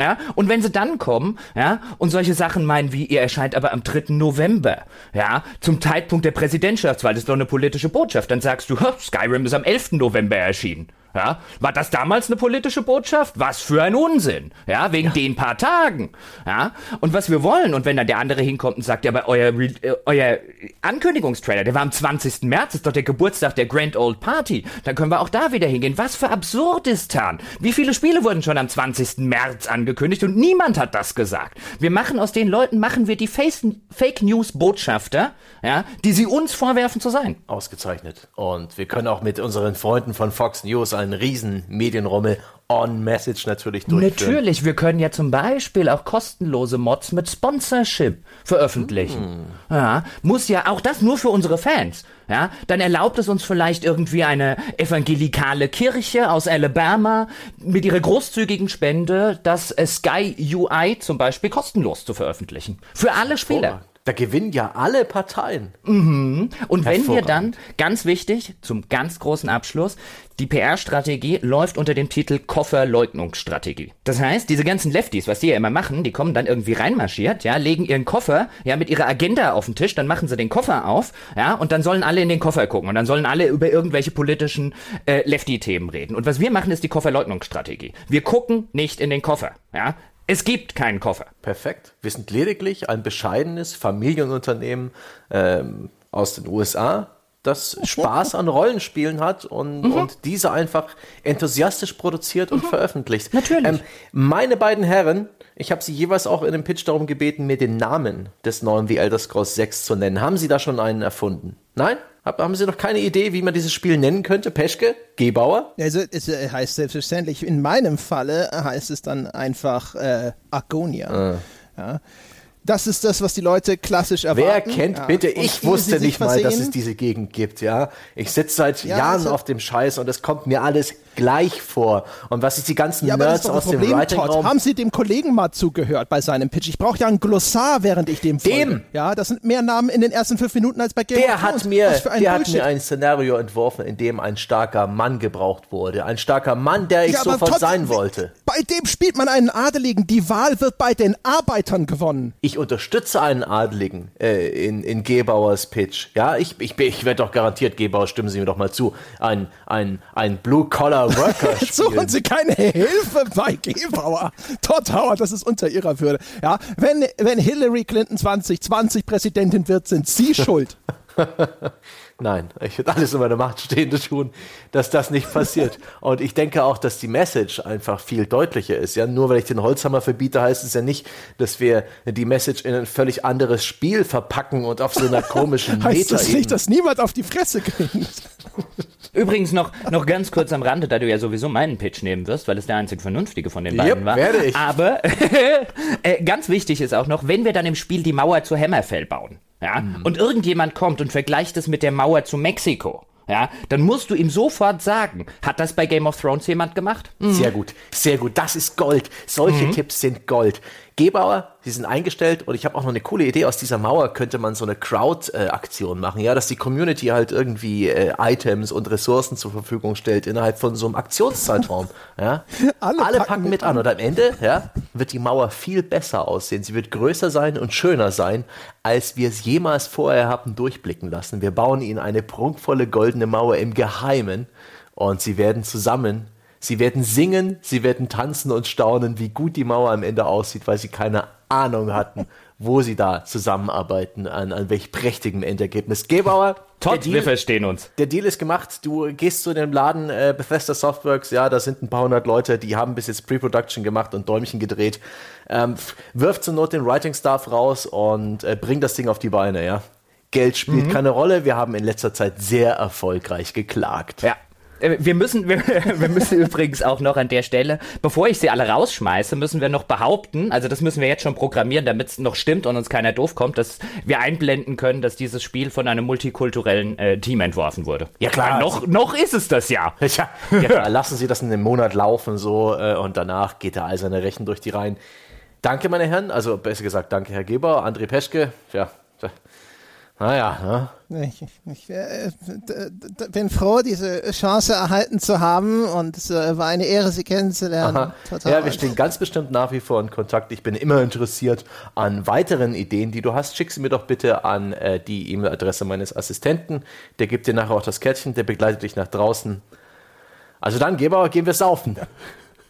Ja, und wenn sie dann kommen, ja, und solche Sachen meinen wie, ihr erscheint aber am 3. November, ja, zum Zeitpunkt der Präsidentschaftswahl, das ist doch eine politische Botschaft, dann sagst du, "Ha, Skyrim ist am 11. November erschienen. Ja, war das damals eine politische Botschaft? Was für ein Unsinn. Ja, wegen den paar Tagen. Ja, und was wir wollen, und wenn dann der andere hinkommt und sagt, ja, aber euer, äh, euer Ankündigungstrailer, der war am 20. März, ist doch der Geburtstag der Grand Old Party, dann können wir auch da wieder hingehen. Was für Absurdistan. Wie viele Spiele wurden schon am 20. März angekündigt und niemand hat das gesagt. Wir machen aus den Leuten, machen wir die Fake News Botschafter, ja, die sie uns vorwerfen zu sein. Ausgezeichnet. Und wir können auch mit unseren Freunden von Fox News einen riesen Medienrummel on Message natürlich durchführen. Natürlich, wir können ja zum Beispiel auch kostenlose Mods mit Sponsorship veröffentlichen. Hm. Ja, muss ja auch das nur für unsere Fans. Ja, dann erlaubt es uns vielleicht irgendwie eine evangelikale Kirche aus Alabama mit ihrer großzügigen Spende das Sky UI zum Beispiel kostenlos zu veröffentlichen. Für alle Spieler. Da gewinnen ja alle Parteien. Und wenn wir dann, ganz wichtig, zum ganz großen Abschluss, die PR-Strategie läuft unter dem Titel Kofferleugnungsstrategie. Das heißt, diese ganzen Lefties, was die ja immer machen, die kommen dann irgendwie reinmarschiert, ja, legen ihren Koffer, ja, mit ihrer Agenda auf den Tisch, dann machen sie den Koffer auf, ja, und dann sollen alle in den Koffer gucken und dann sollen alle über irgendwelche politischen äh, Lefty-Themen reden. Und was wir machen, ist die Kofferleugnungsstrategie. Wir gucken nicht in den Koffer, ja. Es gibt keinen Koffer. Perfekt. Wir sind lediglich ein bescheidenes Familienunternehmen ähm, aus den USA, das Spaß an Rollenspielen hat und, Mhm. und diese einfach enthusiastisch produziert und veröffentlicht. Natürlich. Ähm, meine beiden Herren, Ich habe Sie jeweils auch in dem Pitch darum gebeten, mir den Namen des neuen The Elder Scrolls 6 zu nennen. Haben Sie da schon einen erfunden? Nein? Haben Sie noch keine Idee, wie man dieses Spiel nennen könnte? Peschke? Gebauer? Also es äh, heißt selbstverständlich, in meinem Falle heißt es dann einfach äh, Argonia. Ah. Ja. Das ist das, was die Leute klassisch erwarten. Wer kennt ja. bitte? Ich wusste nicht mal, dass es diese Gegend gibt, ja. Ich sitze seit ja, Jahren also, auf dem Scheiß und es kommt mir alles gleich vor. Und was ist die ganzen ja, Nerds aus Problem, dem Writing-Raum? Haben Sie dem Kollegen mal zugehört bei seinem Pitch? Ich brauche ja ein Glossar, während ich dem folge. Dem? Ja, das sind mehr Namen in den ersten fünf Minuten als bei Game der of Thrones. Hat mir, der hat mir ein Szenario entworfen, in dem ein starker Mann gebraucht wurde. Ein starker Mann, der ich ja, sofort trotzdem, sein wollte. Bei dem spielt man einen Adeligen. Die Wahl wird bei den Arbeitern gewonnen. Ich unterstütze einen Adeligen äh, in, in Gebauers Pitch. Ja, ich, ich, ich werde doch garantiert, Gebauer, stimmen Sie mir doch mal zu, ein, ein, ein Blue-Collar-Worker [laughs] Suchen Sie keine Hilfe bei Gebauer. Todd Howard, das ist unter Ihrer Würde. Ja, wenn, wenn Hillary Clinton 2020 Präsidentin wird, sind Sie [laughs] schuld. Nein, ich werde alles in meiner Macht Stehende tun, dass das nicht passiert. Und ich denke auch, dass die Message einfach viel deutlicher ist. Ja, nur weil ich den Holzhammer verbiete, heißt es ja nicht, dass wir die Message in ein völlig anderes Spiel verpacken und auf so einer [laughs] komischen Meta. heißt das nicht, dass niemand auf die Fresse kriegt? Übrigens noch, noch ganz kurz am Rande, da du ja sowieso meinen Pitch nehmen wirst, weil es der einzig vernünftige von den beiden yep, war. Werde ich. Aber [laughs] äh, ganz wichtig ist auch noch, wenn wir dann im Spiel die Mauer zu Hammerfell bauen, ja, mhm. und irgendjemand kommt und vergleicht es mit der Mauer zu Mexiko, ja, dann musst du ihm sofort sagen, hat das bei Game of Thrones jemand gemacht? Mhm. Sehr gut, sehr gut. Das ist Gold. Solche mhm. Tipps sind Gold. Gebauer, die sind eingestellt und ich habe auch noch eine coole Idee. Aus dieser Mauer könnte man so eine Crowd-Aktion äh, machen, ja, dass die Community halt irgendwie äh, Items und Ressourcen zur Verfügung stellt innerhalb von so einem Aktionszeitraum. Ja. [laughs] Alle, Alle packen, packen mit an. an und am Ende ja, wird die Mauer viel besser aussehen. Sie wird größer sein und schöner sein, als wir es jemals vorher haben durchblicken lassen. Wir bauen ihnen eine prunkvolle goldene Mauer im Geheimen und sie werden zusammen Sie werden singen, sie werden tanzen und staunen, wie gut die Mauer am Ende aussieht, weil sie keine Ahnung hatten, wo sie da zusammenarbeiten, an, an welch prächtigem Endergebnis. Gebauer, Todd, Deal, wir verstehen uns. Der Deal ist gemacht. Du gehst zu dem Laden äh, Bethesda Softworks. Ja, da sind ein paar hundert Leute, die haben bis jetzt Pre-Production gemacht und Däumchen gedreht. Ähm, wirf zur Not den Writing Staff raus und äh, bring das Ding auf die Beine. Ja, Geld spielt mhm. keine Rolle. Wir haben in letzter Zeit sehr erfolgreich geklagt. Ja, wir müssen, [laughs] wir, wir, müssen übrigens auch noch an der Stelle, bevor ich sie alle rausschmeiße, müssen wir noch behaupten, also das müssen wir jetzt schon programmieren, damit es noch stimmt und uns keiner doof kommt, dass wir einblenden können, dass dieses Spiel von einem multikulturellen äh, Team entworfen wurde. Ja klar. Ja, noch, noch ist es das ja. [laughs] Ja, ja klar, lassen Sie das in einem Monat laufen so äh, und danach geht er all seine Rechen durch die Reihen. Danke, meine Herren, also besser gesagt, danke, Herr Geber, André Peschke, ja, naja, ne? Ich, ich äh, bin froh, diese Chance erhalten zu haben und es äh, war eine Ehre, Sie kennenzulernen. Ja, wir stehen ganz bestimmt nach wie vor in Kontakt. Ich bin immer interessiert an weiteren Ideen, die du hast. Schick sie mir doch bitte an äh, die E-Mail-Adresse meines Assistenten. Der gibt dir nachher auch das Kärtchen, der begleitet dich nach draußen. Also dann, Geber, gehen wir saufen.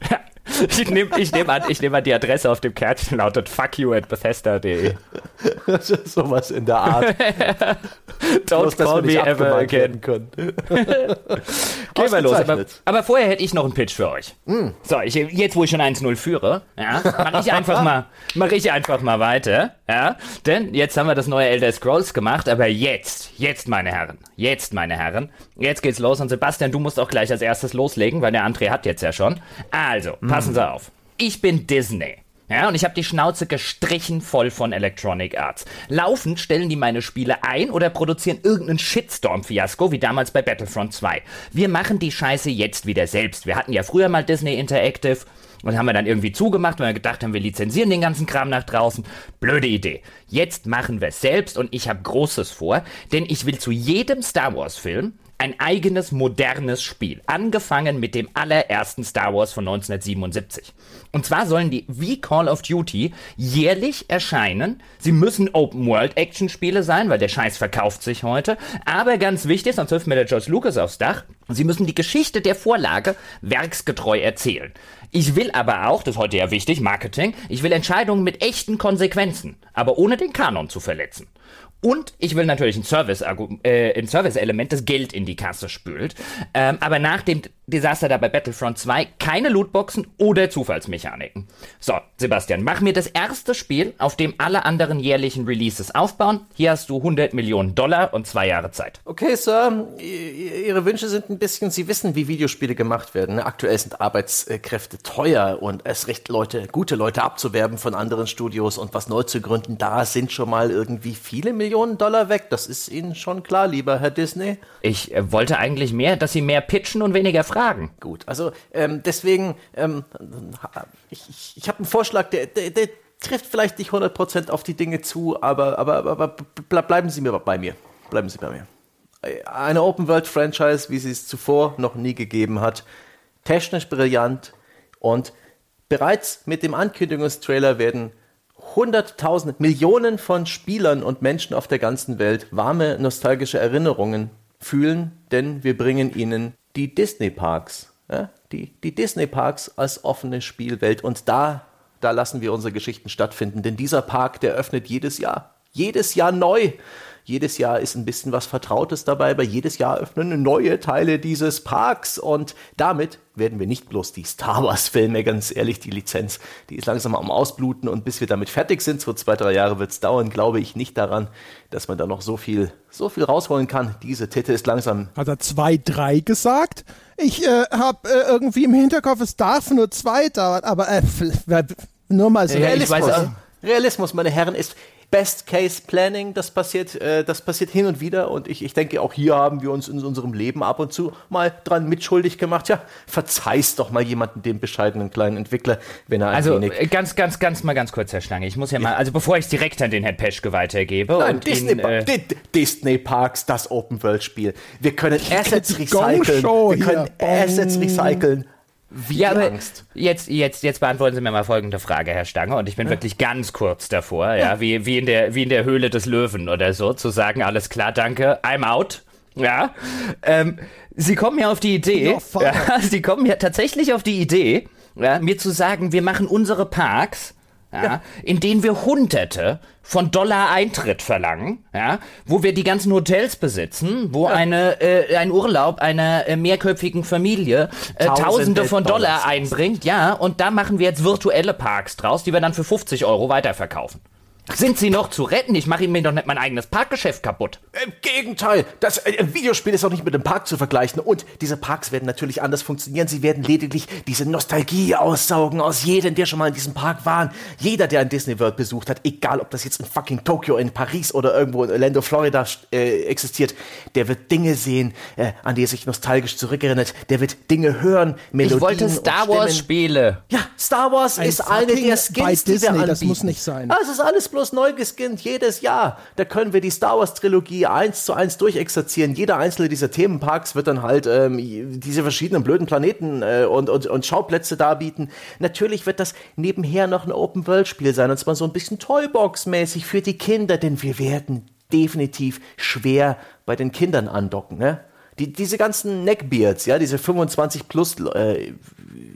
Ja. [laughs] [laughs] Ich nehme ich nehm an, nehm an, die Adresse auf dem Kärtchen lautet fuckyou at bethesda.de. [laughs] Sowas in der Art. [laughs] Don't Bloß, call me ever again. [laughs] Gehen wir los. Aber, aber, vorher hätte ich noch einen Pitch für euch. Mm. So, ich, jetzt wo ich schon 1-0 führe, ja, mache ich einfach mal, mache ich einfach mal weiter. Ja, denn jetzt haben wir das neue Elder Scrolls gemacht, aber jetzt, jetzt meine Herren, jetzt meine Herren, jetzt geht's los und Sebastian, du musst auch gleich als erstes loslegen, weil der André hat jetzt ja schon. Also, mm. passen Sie auf. Ich bin Disney. Ja, und ich habe die Schnauze gestrichen voll von Electronic Arts. Laufend stellen die meine Spiele ein oder produzieren irgendeinen Shitstorm-Fiasko, wie damals bei Battlefront 2. Wir machen die Scheiße jetzt wieder selbst. Wir hatten ja früher mal Disney Interactive und haben wir dann irgendwie zugemacht, weil wir gedacht haben, wir lizenzieren den ganzen Kram nach draußen. Blöde Idee. Jetzt machen wir es selbst und ich habe Großes vor, denn ich will zu jedem Star Wars-Film ein eigenes modernes Spiel, angefangen mit dem allerersten Star Wars von 1977. Und zwar sollen die wie Call of Duty jährlich erscheinen. Sie müssen Open World Action Spiele sein, weil der Scheiß verkauft sich heute. Aber ganz wichtig, sonst hilft mir der George Lucas aufs Dach. Sie müssen die Geschichte der Vorlage werksgetreu erzählen. Ich will aber auch, das ist heute ja wichtig, Marketing, ich will Entscheidungen mit echten Konsequenzen, aber ohne den Kanon zu verletzen. Und ich will natürlich ein Service, äh, Service-Element, das Geld in die Kasse spült. Ähm, aber nach dem Desaster da bei Battlefront 2, keine Lootboxen oder Zufallsmechaniken. So, Sebastian, mach mir das erste Spiel, auf dem alle anderen jährlichen Releases aufbauen. Hier hast du 100 Millionen Dollar und zwei Jahre Zeit. Okay, Sir, Ihre Wünsche sind ein bisschen, Sie wissen, wie Videospiele gemacht werden. Ne? Aktuell sind Arbeitskräfte teuer und es recht Leute, gute Leute abzuwerben von anderen Studios und was neu zu gründen, da sind schon mal irgendwie viele Millionen Dollar weg. Das ist Ihnen schon klar, lieber Herr Disney. Ich äh, wollte eigentlich mehr, dass Sie mehr pitchen und weniger fragen. Gut, also ähm, deswegen, ähm, ich, ich, habe einen Vorschlag, der, der, der trifft vielleicht nicht 100% auf die Dinge zu, aber, aber, aber bleiben Sie mir bei mir. Bleiben Sie bei mir. Eine Open-World-Franchise, wie sie es zuvor noch nie gegeben hat. Technisch brillant und bereits mit dem Ankündigungstrailer werden Hunderttausende, Millionen von Spielern und Menschen auf der ganzen Welt warme, nostalgische Erinnerungen fühlen, denn wir bringen ihnen die Disney-Parks. Ja? Die, die Disney-Parks als offene Spielwelt. Und da, da lassen wir unsere Geschichten stattfinden, denn dieser Park, der öffnet jedes Jahr. Jedes Jahr neu. Jedes Jahr ist ein bisschen was Vertrautes dabei, weil jedes Jahr öffnen neue Teile dieses Parks und damit werden wir nicht bloß die Star Wars-Filme, ganz ehrlich, die Lizenz, die ist langsam am Ausbluten und bis wir damit fertig sind, so zwei, drei Jahre wird es dauern, glaube ich nicht daran, dass man da noch so viel, so viel rausholen kann. Diese Titel ist langsam. Hat er zwei, drei gesagt? Ich äh, habe äh, irgendwie im Hinterkopf, es darf nur zwei dauern, aber äh, nur mal so. Realismus, Realismus, meine Herren, ist Best Case Planning, das passiert, äh, das passiert hin und wieder und ich, ich denke, auch hier haben wir uns in unserem Leben ab und zu mal dran mitschuldig gemacht. Ja, verzeih's doch mal jemanden, dem bescheidenen kleinen Entwickler, wenn er ein Also wenig äh, ganz, ganz, ganz mal ganz kurz, Herr Schlange. Ich muss ja mal, also bevor ich es direkt an den Herrn Peschke weitergebe Nein, und Disney, ihn, äh, Di- Disney Parks, das Open World Spiel. Wir können Assets recyceln. Wir können. Assets recyceln. Wie ja, Angst. jetzt, jetzt, jetzt beantworten Sie mir mal folgende Frage, Herr Stange, und ich bin wirklich ganz kurz davor, ja, wie, wie in der, wie in der Höhle des Löwen oder so, zu sagen, alles klar, danke, I'm out. Ja, ähm, Sie kommen ja auf die Idee, Ja, [laughs] ja, Sie kommen ja tatsächlich auf die Idee, ja, mir zu sagen, wir machen unsere Parks, ja, in denen wir Hunderte von Dollar Eintritt verlangen, ja, wo wir die ganzen Hotels besitzen, wo eine äh, ein Urlaub einer äh, mehrköpfigen Familie äh, Tausende Tausende von Dollar. Dollars einbringt, ja, und da machen wir jetzt virtuelle Parks draus, die wir dann für 50 Euro weiterverkaufen. Sind sie noch zu retten? Ich mache mir doch nicht mein eigenes Parkgeschäft kaputt. Im Gegenteil, das äh, ein Videospiel ist auch nicht mit dem Park zu vergleichen. Und diese Parks werden natürlich anders funktionieren. Sie werden lediglich diese Nostalgie aussaugen aus jedem, der schon mal in diesem Park war. Jeder, der ein Disney World besucht hat, egal ob das jetzt in fucking Tokio, in Paris oder irgendwo in Orlando, Florida äh, existiert, der wird Dinge sehen, äh, an die er sich nostalgisch zurückerinnert. Der wird Dinge hören, Melodien Ich wollte Star Wars. Spiele. Ja, Star Wars Ein ist eine der bei Skins, die wir Disney, anbieten. das muss nicht sein. Ah, es ist alles bloß neu geskinnt, jedes Jahr. Da können wir die Star Wars Trilogie eins zu eins durchexerzieren. Jeder einzelne dieser Themenparks wird dann halt ähm, diese verschiedenen blöden Planeten äh, und, und, und Schauplätze darbieten. Natürlich wird das nebenher noch ein Open-World-Spiel sein, und zwar so ein bisschen Toybox-mäßig für die Kinder, denn wir werden definitiv schwer bei den Kindern andocken, ne? Die, diese ganzen Neckbeards, ja, diese 25 plus äh,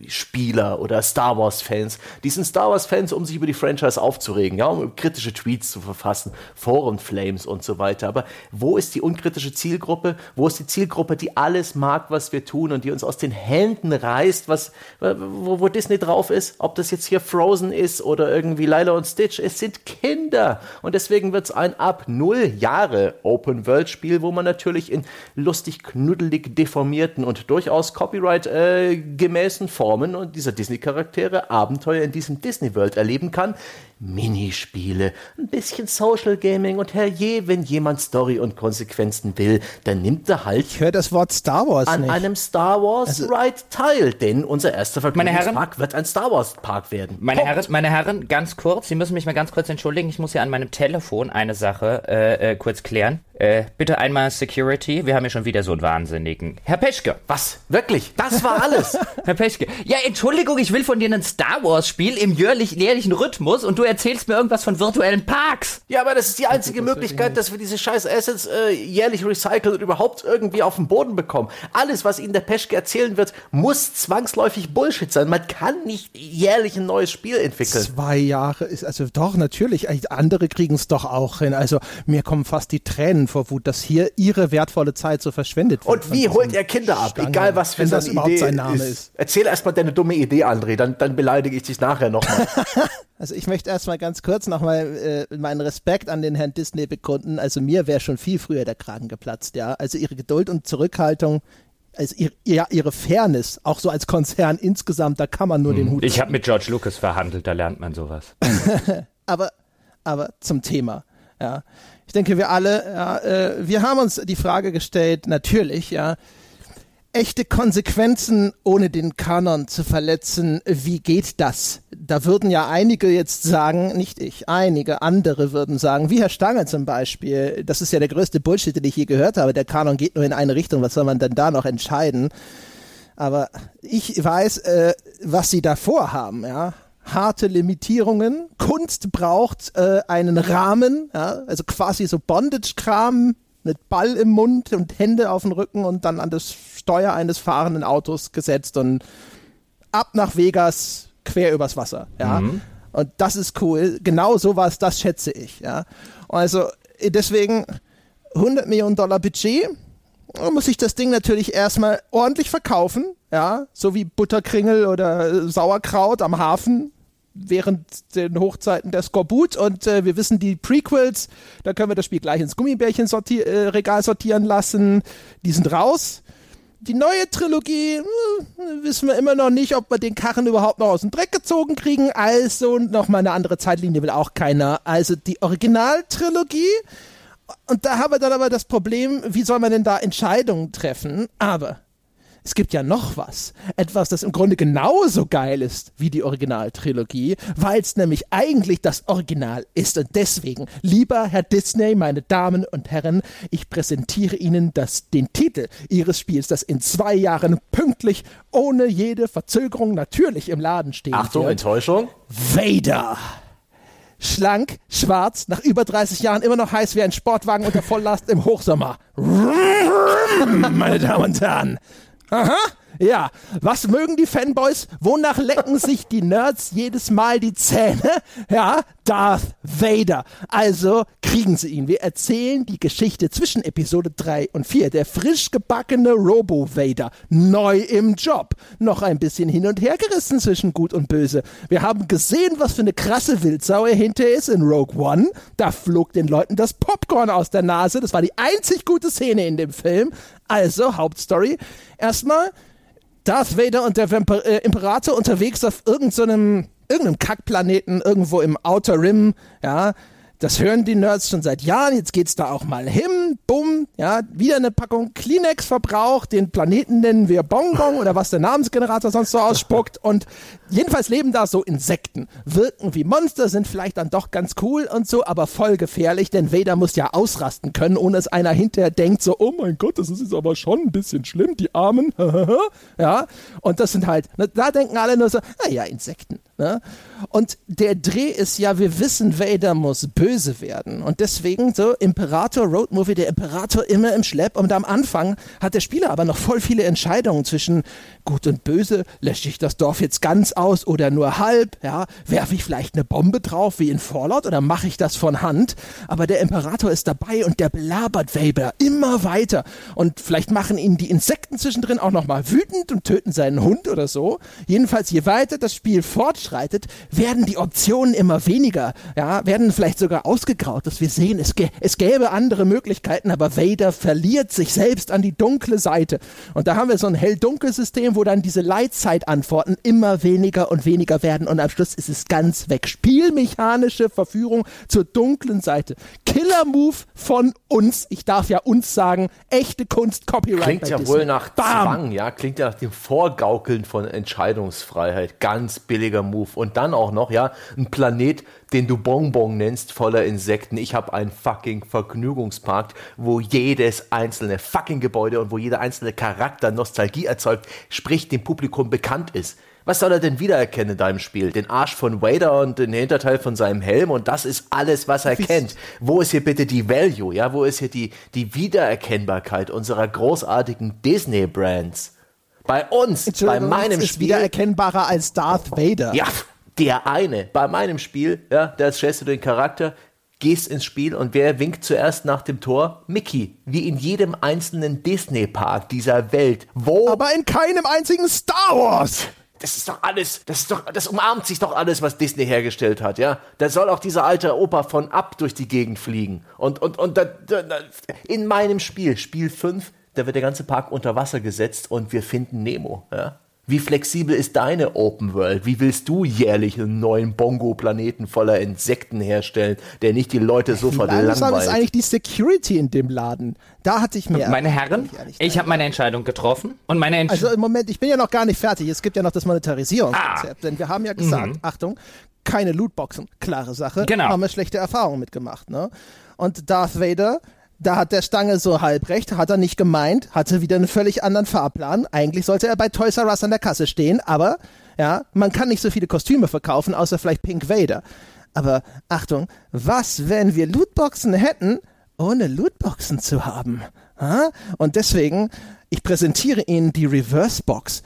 Spieler oder Star Wars Fans, die sind Star Wars Fans, um sich über die Franchise aufzuregen, ja, um kritische Tweets zu verfassen, Foren Flames und so weiter. Aber wo ist die unkritische Zielgruppe? Wo ist die Zielgruppe, die alles mag, was wir tun und die uns aus den Händen reißt, was wo, wo Disney drauf ist? Ob das jetzt hier Frozen ist oder irgendwie Lilo und Stitch, es sind Kinder und deswegen wird es ein ab null Jahre Open World Spiel, wo man natürlich in lustig knuddelig deformierten und durchaus Copyright äh, gemäßen Formen und dieser Disney Charaktere Abenteuer in diesem Disney World erleben kann. Minispiele, ein bisschen Social Gaming und herrje, wenn jemand Story und Konsequenzen will, dann nimmt er halt Ich höre das Wort Star Wars an nicht. einem Star Wars Ride teil, denn unser erster Herren- Vergnügungspark wird ein Star Wars Park werden. Meine Punkt. Herren, meine Herren, ganz kurz, Sie müssen mich mal ganz kurz entschuldigen. Ich muss hier an meinem Telefon eine Sache äh, äh, kurz klären. Äh, bitte einmal Security. Wir haben hier schon wieder so einen Wahnsinnigen. Herr Peschke. Was? Wirklich? Das war alles? [laughs] Herr Peschke. Ja, Entschuldigung, ich will von dir ein Star Wars Spiel im jährlich, jährlichen Rhythmus und du erzählst mir irgendwas von virtuellen Parks. Ja, aber das ist die einzige Möglichkeit, dass wir diese scheiß Assets äh, jährlich recyceln und überhaupt irgendwie auf den Boden bekommen. Alles, was Ihnen der Peschke erzählen wird, muss zwangsläufig Bullshit sein. Man kann nicht jährlich ein neues Spiel entwickeln. Zwei Jahre ist, also doch, natürlich, ey, andere kriegen es doch auch hin. Also mir kommen fast die Tränen brennen vor Wut, dass hier ihre wertvolle Zeit so verschwendet wird. Und wie holt er Kinder ab? Stange, Egal was für das Idee sein Name ist. ist. Erzähl erstmal deine dumme Idee, André, dann, dann beleidige ich dich nachher nochmal. [laughs] also ich möchte erstmal ganz kurz nochmal äh, meinen Respekt an den Herrn Disney bekunden. Also mir wäre schon viel früher der Kragen geplatzt, ja. Also ihre Geduld und Zurückhaltung also ihr, ihr, ihre Fairness, auch so als Konzern insgesamt, da kann man nur hm. den Hut. Ich habe mit George Lucas verhandelt, da lernt man sowas. [laughs] aber, aber zum Thema, ja. Ich denke, wir alle, ja, äh, wir haben uns die Frage gestellt, natürlich, ja, echte Konsequenzen, ohne den Kanon zu verletzen. Wie geht das? Da würden ja einige jetzt sagen, nicht ich, einige andere würden sagen, wie Herr Stange zum Beispiel, das ist ja der größte Bullshit, den ich je gehört habe, der Kanon geht nur in eine Richtung, was soll man denn da noch entscheiden? Aber ich weiß, äh, was sie da vorhaben, ja. Harte Limitierungen. Kunst braucht äh, einen Rahmen, ja, also quasi so Bondage-Kram mit Ball im Mund und Hände auf dem Rücken und dann an das Steuer eines fahrenden Autos gesetzt und ab nach Vegas quer übers Wasser. Ja. Mhm. Und das ist cool. Genau sowas, das schätze ich. Ja. Also deswegen 100 Millionen Dollar Budget. Muss ich das Ding natürlich erstmal ordentlich verkaufen, ja, so wie Butterkringel oder Sauerkraut am Hafen während den Hochzeiten der Skorbut und äh, wir wissen die Prequels, da können wir das Spiel gleich ins Gummibärchenregal sorti äh, sortieren lassen, die sind raus. Die neue Trilogie hm, wissen wir immer noch nicht, ob wir den Karren überhaupt noch aus dem Dreck gezogen kriegen. Also nochmal eine andere Zeitlinie will auch keiner. Also die Originaltrilogie. Und da haben wir dann aber das Problem, wie soll man denn da Entscheidungen treffen? Aber es gibt ja noch was. Etwas, das im Grunde genauso geil ist wie die Originaltrilogie, weil es nämlich eigentlich das Original ist. Und deswegen, lieber Herr Disney, meine Damen und Herren, ich präsentiere Ihnen das, den Titel Ihres Spiels, das in zwei Jahren pünktlich, ohne jede Verzögerung natürlich im Laden steht. Achtung, wird. Enttäuschung. Vader schlank, schwarz, nach über 30 Jahren immer noch heiß wie ein Sportwagen unter Volllast im Hochsommer. [laughs] Meine Damen und Herren, Aha. Ja, was mögen die Fanboys? Wonach lecken sich die Nerds jedes Mal die Zähne? Ja, Darth Vader. Also kriegen sie ihn. Wir erzählen die Geschichte zwischen Episode 3 und 4. Der frisch gebackene Robo-Vader. Neu im Job. Noch ein bisschen hin und her gerissen zwischen Gut und Böse. Wir haben gesehen, was für eine krasse Wildsau er hinter ist in Rogue One. Da flog den Leuten das Popcorn aus der Nase. Das war die einzig gute Szene in dem Film. Also, Hauptstory. Erstmal Darth Vader und der Vamp äh, Imperator unterwegs auf irgendeinem so irgendeinem Kackplaneten irgendwo im Outer Rim, ja, das hören die Nerds schon seit Jahren. Jetzt geht's da auch mal hin. Bumm. Ja, wieder eine Packung Kleenex verbraucht. Den Planeten nennen wir Bonbon oder was der Namensgenerator sonst so ausspuckt. Und jedenfalls leben da so Insekten. Wirken wie Monster, sind vielleicht dann doch ganz cool und so, aber voll gefährlich, denn Vader muss ja ausrasten können, ohne dass einer hinterher denkt so, oh mein Gott, das ist jetzt aber schon ein bisschen schlimm, die Armen. [laughs] ja, und das sind halt, ne, da denken alle nur so, naja, Insekten. Ne? Und der Dreh ist ja, wir wissen, Vader muss böse werden. Und deswegen so Imperator Road Movie, der Imperator immer im Schlepp. Und am Anfang hat der Spieler aber noch voll viele Entscheidungen zwischen gut und böse. Lösche ich das Dorf jetzt ganz aus oder nur halb? Ja, werfe ich vielleicht eine Bombe drauf wie in Fallout oder mache ich das von Hand? Aber der Imperator ist dabei und der belabert Vader immer weiter. Und vielleicht machen ihn die Insekten zwischendrin auch nochmal wütend und töten seinen Hund oder so. Jedenfalls, je weiter das Spiel fortschreitet, werden die Optionen immer weniger, ja, werden vielleicht sogar ausgegraut, dass wir sehen, es, es gäbe andere Möglichkeiten, aber Vader verliert sich selbst an die dunkle Seite. Und da haben wir so ein hell-dunkel-System, wo dann diese Leitzeit-Antworten immer weniger und weniger werden und am Schluss ist es ganz weg. Spielmechanische Verführung zur dunklen Seite. Killer-Move von uns. Ich darf ja uns sagen, echte Kunst, Copyright. Klingt ja Disney. wohl nach Bam. Zwang, ja, klingt ja nach dem Vorgaukeln von Entscheidungsfreiheit. Ganz billiger Move. Und dann auch noch, ja, ein Planet, den du Bonbon nennst, voller Insekten. Ich habe einen fucking Vergnügungspark, wo jedes einzelne fucking Gebäude und wo jeder einzelne Charakter Nostalgie erzeugt, sprich dem Publikum bekannt ist. Was soll er denn wiedererkennen in deinem Spiel? Den Arsch von Vader und den Hinterteil von seinem Helm und das ist alles, was er kennt. Wo ist hier bitte die Value? Ja, wo ist hier die, die Wiedererkennbarkeit unserer großartigen Disney-Brands? Bei uns, bei meinem ist Spiel. wiedererkennbarer als Darth Vader. Ja, der eine. Bei meinem Spiel, ja, da stellst du den Charakter gehst ins Spiel und wer winkt zuerst nach dem Tor? Mickey, wie in jedem einzelnen Disney-Park dieser Welt. Wo? Aber in keinem einzigen Star Wars! Das ist doch alles, das ist doch, das umarmt sich doch alles, was Disney hergestellt hat, ja. Da soll auch dieser alte Opa von ab durch die Gegend fliegen. Und, und, und da, da, in meinem Spiel, Spiel 5, da wird der ganze Park unter Wasser gesetzt und wir finden Nemo, ja. Wie flexibel ist deine Open World? Wie willst du jährlich einen neuen Bongo-Planeten voller Insekten herstellen, der nicht die Leute sofort Langsam langweilt? ist eigentlich die Security in dem Laden. Da hatte ich mir. Meine Herren, ich habe meine Entscheidung getroffen und meine Entscheidung. Also im Moment, ich bin ja noch gar nicht fertig. Es gibt ja noch das Monetarisierungskonzept. Ah. Denn wir haben ja gesagt, Mhm. Achtung, keine Lootboxen. Klare Sache. Genau. Haben wir schlechte Erfahrungen mitgemacht. Ne? Und Darth Vader, da hat der Stange so halb recht, hat er nicht gemeint, hatte wieder einen völlig anderen Fahrplan. Eigentlich sollte er bei Toys R Us an der Kasse stehen, aber ja, man kann nicht so viele Kostüme verkaufen, außer vielleicht Pink Vader. Aber Achtung, was, wenn wir Lootboxen hätten, ohne Lootboxen zu haben? Ha? Und deswegen, ich präsentiere Ihnen die Reverse Box.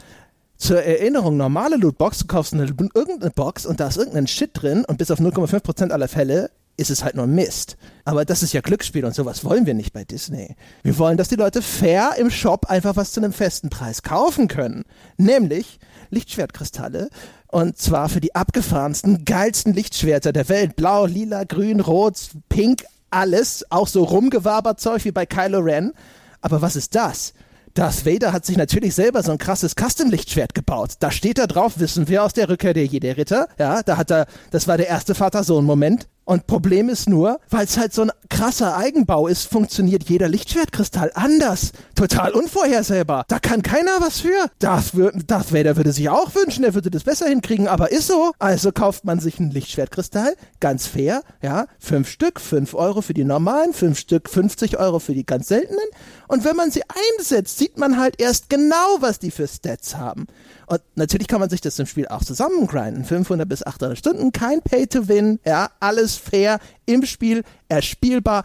Zur Erinnerung, normale Lootbox, du kaufst eine, irgendeine Box und da ist irgendein Shit drin und bis auf 0,5% aller Fälle ist es halt nur Mist. Aber das ist ja Glücksspiel und sowas wollen wir nicht bei Disney. Wir wollen, dass die Leute fair im Shop einfach was zu einem festen Preis kaufen können. Nämlich Lichtschwertkristalle und zwar für die abgefahrensten, geilsten Lichtschwerter der Welt. Blau, lila, grün, rot, pink, alles. Auch so Rumgewaberzeug wie bei Kylo Ren. Aber was ist das? Darth Vader hat sich natürlich selber so ein krasses Custom-Lichtschwert gebaut. Da steht da drauf, wissen wir aus der Rückkehr der Jedi-Ritter. Ja, da hat er, das war der erste Vater-Sohn-Moment. Und Problem ist nur, weil es halt so ein krasser Eigenbau ist, funktioniert jeder Lichtschwertkristall anders. Total unvorhersehbar. Da kann keiner was für. Darth, Darth Vader würde sich auch wünschen, er würde das besser hinkriegen, aber ist so. Also kauft man sich einen Lichtschwertkristall, ganz fair, ja, fünf Stück, fünf Euro für die normalen, fünf Stück, 50 Euro für die ganz seltenen. Und wenn man sie einsetzt, sieht man halt erst genau, was die für Stats haben. Und natürlich kann man sich das im Spiel auch zusammengrinden. 500 bis 800 Stunden, kein Pay-to-Win, ja, alles fair im Spiel, erspielbar.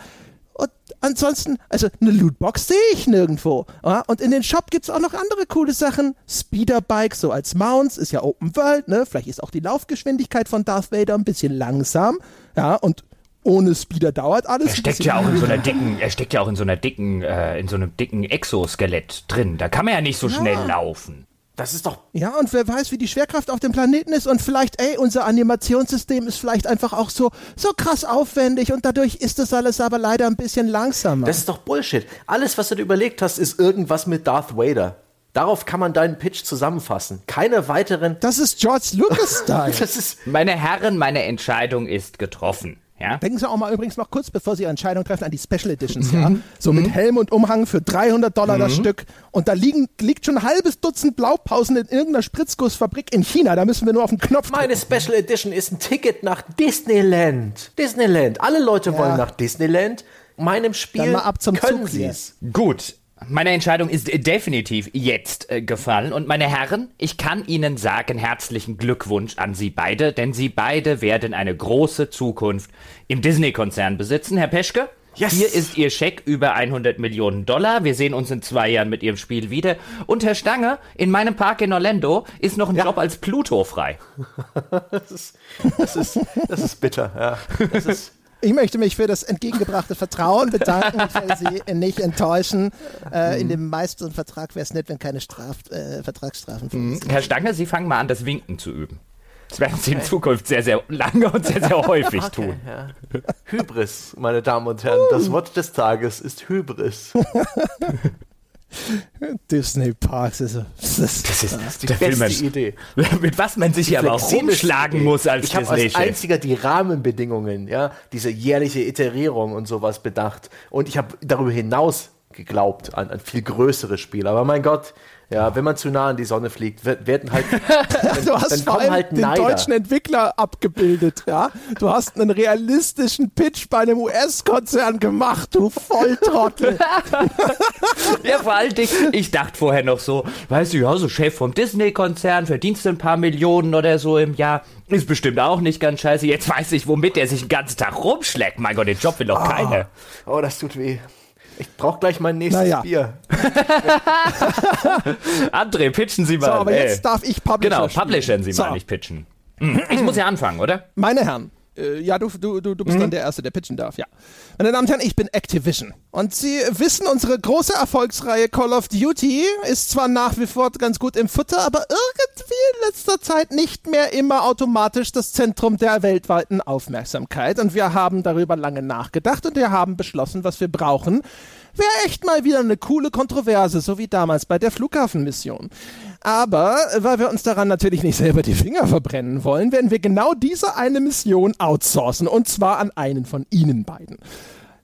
Und ansonsten, also eine Lootbox sehe ich nirgendwo. Ja? Und in den Shop gibt's auch noch andere coole Sachen. Speederbike, so als Mounts, ist ja Open World, ne? Vielleicht ist auch die Laufgeschwindigkeit von Darth Vader ein bisschen langsam. Ja, und ohne Speeder dauert alles. Er steckt ja auch in so einer dicken, er steckt ja auch in so einer dicken, äh, in so einem dicken Exoskelett drin. Da kann man ja nicht so schnell laufen. Das ist doch Ja, und wer weiß, wie die Schwerkraft auf dem Planeten ist und vielleicht, ey, unser Animationssystem ist vielleicht einfach auch so, so krass aufwendig und dadurch ist das alles aber leider ein bisschen langsamer. Das ist doch Bullshit. Alles, was du dir überlegt hast, ist irgendwas mit Darth Vader. Darauf kann man deinen Pitch zusammenfassen. Keine weiteren. das ist George Lucas-Style. [laughs] Das ist. Meine Herren, meine Entscheidung ist getroffen. Ja? Denken Sie auch mal übrigens noch kurz, bevor Sie Ihre Entscheidung treffen, an die Special Editions, ja? So mit Helm und Umhang für 300 Dollar das Stück. Und da liegen, liegt schon ein halbes Dutzend Blaupausen in irgendeiner Spritzgussfabrik in China. Da müssen wir nur auf den Knopf Meine Special Edition ist ein Ticket nach Disneyland. Disneyland. Alle Leute wollen nach Disneyland. Meinem Spiel Dann mal ab zum können Zug sie es. Gut. Meine Entscheidung ist definitiv jetzt äh, gefallen. Und meine Herren, ich kann Ihnen sagen, herzlichen Glückwunsch an Sie beide, denn Sie beide werden eine große Zukunft im Disney-Konzern besitzen. Herr Peschke, Yes. hier ist Ihr Scheck über 100 Millionen Dollar. Wir sehen uns in zwei Jahren mit Ihrem Spiel wieder. Und Herr Stange, in meinem Park in Orlando ist noch ein Job als Pluto frei. [laughs] Das ist, das ist, das ist bitter. Ja. Das ist, Ich möchte mich für das entgegengebrachte Vertrauen bedanken. Ich will Sie nicht enttäuschen. Äh, in dem meisten Vertrag wäre es nett, wenn keine Straf, äh, Vertragsstrafen für Herr Stange, Sie fangen mal an, das Winken zu üben. Das werden Sie in Zukunft sehr, sehr lange und sehr, sehr häufig tun. ja. Hybris, meine Damen und Herren. Das Wort des Tages ist Hybris. [laughs] [laughs] Disney Parks. Das ist, das Das ist, das ist Die der Film, beste Idee. [laughs] mit was man sich hier aber auch rumschlagen Idee. muss als Ich habe als einziger die Rahmenbedingungen, ja, diese jährliche Iterierung und sowas bedacht. Und ich habe darüber hinaus geglaubt an, an viel größere Spiele. Aber mein Gott, ja, wenn man zu nah an die Sonne fliegt, wird- werden halt, [laughs] du hast dann vor allem halt den Neider. deutschen Entwickler abgebildet, ja. Du hast einen realistischen Pitch bei einem US-Konzern gemacht, du Volltrottel. [laughs] Ja, vor allen Dingen, ich dachte vorher noch so, weißt du, ja, so Chef vom Disney-Konzern, verdienst du ein paar Millionen oder so im Jahr, ist bestimmt auch nicht ganz scheiße. Jetzt weiß ich, womit er sich den ganzen Tag rumschlägt. Mein Gott, den Job will doch keiner. oh, das tut weh. Ich brauche gleich mein nächstes Naja. Bier. [laughs] André, pitchen Sie mal. So, aber ey. jetzt darf ich Publisher Genau, spielen. publishern Sie So. mal, nicht pitchen. Ich muss ja anfangen, oder? Meine Herren, Äh, ja, du, du, du, du bist mhm. dann der Erste, der pitchen darf, ja. Meine Damen und Herren, ich bin Activision. Und Sie wissen, unsere große Erfolgsreihe Call of Duty ist zwar nach wie vor ganz gut im Futter, aber irgendwie in letzter Zeit nicht mehr immer automatisch das Zentrum der weltweiten Aufmerksamkeit. Und wir haben darüber lange nachgedacht und wir haben beschlossen, was wir brauchen. Wäre echt mal wieder eine coole Kontroverse, so wie damals bei der Flughafenmission. Aber weil wir uns daran natürlich nicht selber die Finger verbrennen wollen, werden wir genau diese eine Mission outsourcen und zwar an einen von Ihnen beiden.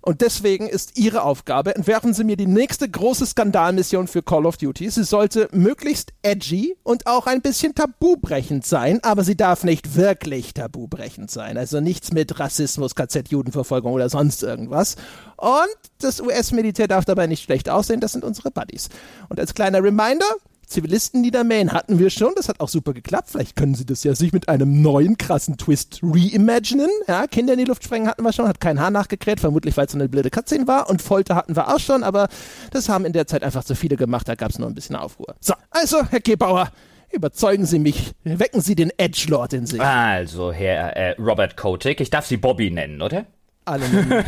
Und deswegen ist Ihre Aufgabe, entwerfen Sie mir die nächste große Skandalmission für Call of Duty. Sie sollte möglichst edgy und auch ein bisschen tabubrechend sein, aber sie darf nicht wirklich tabubrechend sein. Also nichts mit Rassismus, KZ, Judenverfolgung oder sonst irgendwas. Und das US-Militär darf dabei nicht schlecht aussehen, das sind unsere Buddies. Und als kleiner Reminder, Zivilisten niedermähen hatten wir schon, das hat auch super geklappt. Vielleicht können sie das ja sich mit einem neuen krassen Twist reimaginen. Ja, Kinder in die Luft sprengen hatten wir schon, hat kein Haar nachgekräht, vermutlich weil es eine blöde Cutscene war. Und Folter hatten wir auch schon, aber das haben in der Zeit einfach zu viele gemacht, da gab es nur ein bisschen Aufruhr. So, also, Herr Gebauer, Überzeugen Sie mich, wecken Sie den Edgelord in sich. Also, Herr äh, Robert Kotick, ich darf Sie Bobby nennen, oder? Alle nennen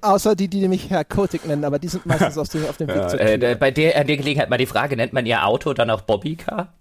Außer die, die mich Herr Kotick nennen, aber die sind meistens auf, dem, auf dem Weg ja, zu äh, Bei der, an der Gelegenheit mal die Frage, nennt man Ihr Auto dann auch Bobbycar?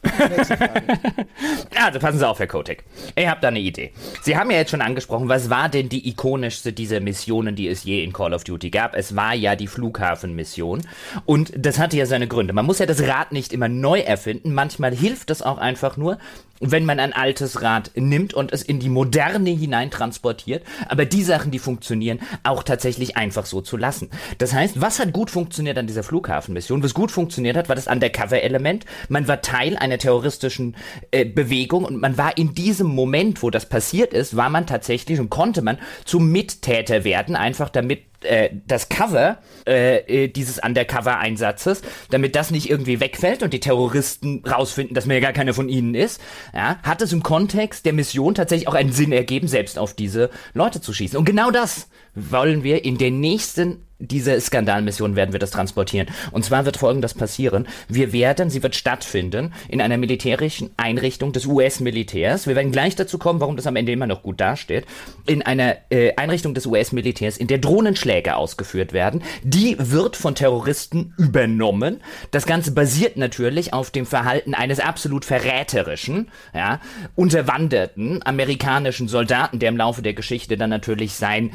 [laughs] also passen Sie auf, Herr Kotick. Ich habe da eine Idee. Sie haben ja jetzt schon angesprochen, was war denn die ikonischste dieser Missionen, die es je in Call of Duty gab? Es war ja die Flughafenmission. Und das hatte ja seine Gründe. Man muss ja das Rad nicht immer neu erfinden. Manchmal hilft es auch einfach nur, wenn man ein altes Rad nimmt und es in die Moderne hinein transportiert, aber die Sachen, die funktionieren, auch tatsächlich einfach so zu lassen. Das heißt, was hat gut funktioniert an dieser Flughafenmission? Was gut funktioniert hat, war das Undercover-Element. Man war Teil einer terroristischen äh, Bewegung und man war in diesem Moment, wo das passiert ist, war man tatsächlich und konnte man zum Mittäter werden, einfach damit äh, das Cover äh, äh, dieses Undercover-Einsatzes, damit das nicht irgendwie wegfällt und die Terroristen rausfinden, dass man ja gar keiner von ihnen ist, ja, hat es im Kontext der Mission tatsächlich auch einen Sinn ergeben, selbst auf diese Leute zu schießen. Und genau das wollen wir in der nächsten diese Skandalmission werden wir das transportieren. Und zwar wird folgendes passieren. Wir werden, sie wird stattfinden in einer militärischen Einrichtung des US-Militärs. Wir werden gleich dazu kommen, warum das am Ende immer noch gut dasteht. In einer äh, Einrichtung des US-Militärs, in der Drohnenschläge ausgeführt werden. Die wird von Terroristen übernommen. Das Ganze basiert natürlich auf dem Verhalten eines absolut verräterischen, ja, unterwanderten amerikanischen Soldaten, der im Laufe der Geschichte dann natürlich sein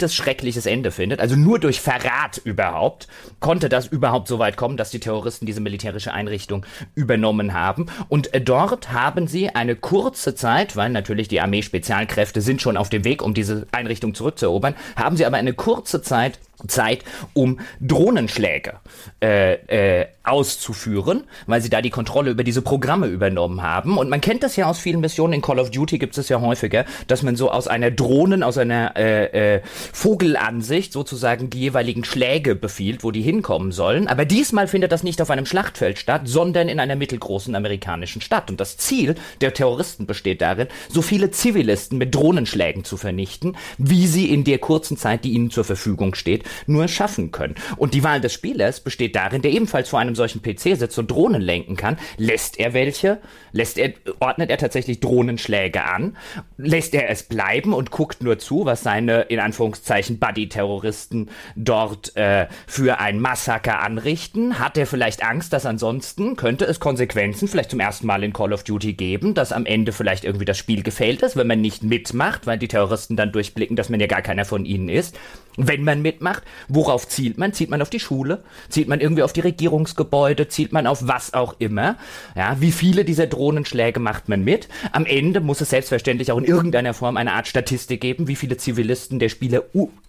verdientes, schreckliches Ende findet. Also nur durch Verrat überhaupt, konnte das überhaupt so weit kommen, dass die Terroristen diese militärische Einrichtung übernommen haben. Und äh, dort haben sie eine kurze Zeit, weil natürlich die Armee-Spezialkräfte sind schon auf dem Weg, um diese Einrichtung zurückzuerobern, haben sie aber eine kurze Zeit Zeit, um Drohnenschläge äh, äh, auszuführen, weil sie da die Kontrolle über diese Programme übernommen haben. Und man kennt das ja aus vielen Missionen. In Call of Duty gibt es ja häufiger, dass man so aus einer Drohnen, aus einer äh, äh, Vogelansicht sozusagen die jeweiligen Schläge befiehlt, wo die hinkommen sollen. Aber diesmal findet das nicht auf einem Schlachtfeld statt, sondern in einer mittelgroßen amerikanischen Stadt. Und das Ziel der Terroristen besteht darin, so viele Zivilisten mit Drohnenschlägen zu vernichten, wie sie in der kurzen Zeit, die ihnen zur Verfügung steht, nur schaffen können. Und die Wahl des Spielers besteht darin, der ebenfalls vor einem solchen PC sitzt und Drohnen lenken kann. Lässt er welche? Lässt er, ordnet er tatsächlich Drohnenschläge an? Lässt er es bleiben und guckt nur zu, was seine, in Anführungszeichen, Buddy-Terroristen dort äh, für ein Massaker anrichten? Hat er vielleicht Angst, dass ansonsten könnte es Konsequenzen vielleicht zum ersten Mal in Call of Duty geben, dass am Ende vielleicht irgendwie das Spiel gefällt ist, wenn man nicht mitmacht, weil die Terroristen dann durchblicken, dass man ja gar keiner von ihnen ist? Wenn man mitmacht, worauf zielt man? Zielt man auf die Schule? Zielt man irgendwie auf die Regierungsgebäude? Zielt man auf was auch immer? Ja, wie viele dieser Drohnenschläge macht man mit? Am Ende muss es selbstverständlich auch in irgendeiner Form eine Art Statistik geben, wie viele Zivilisten der Spieler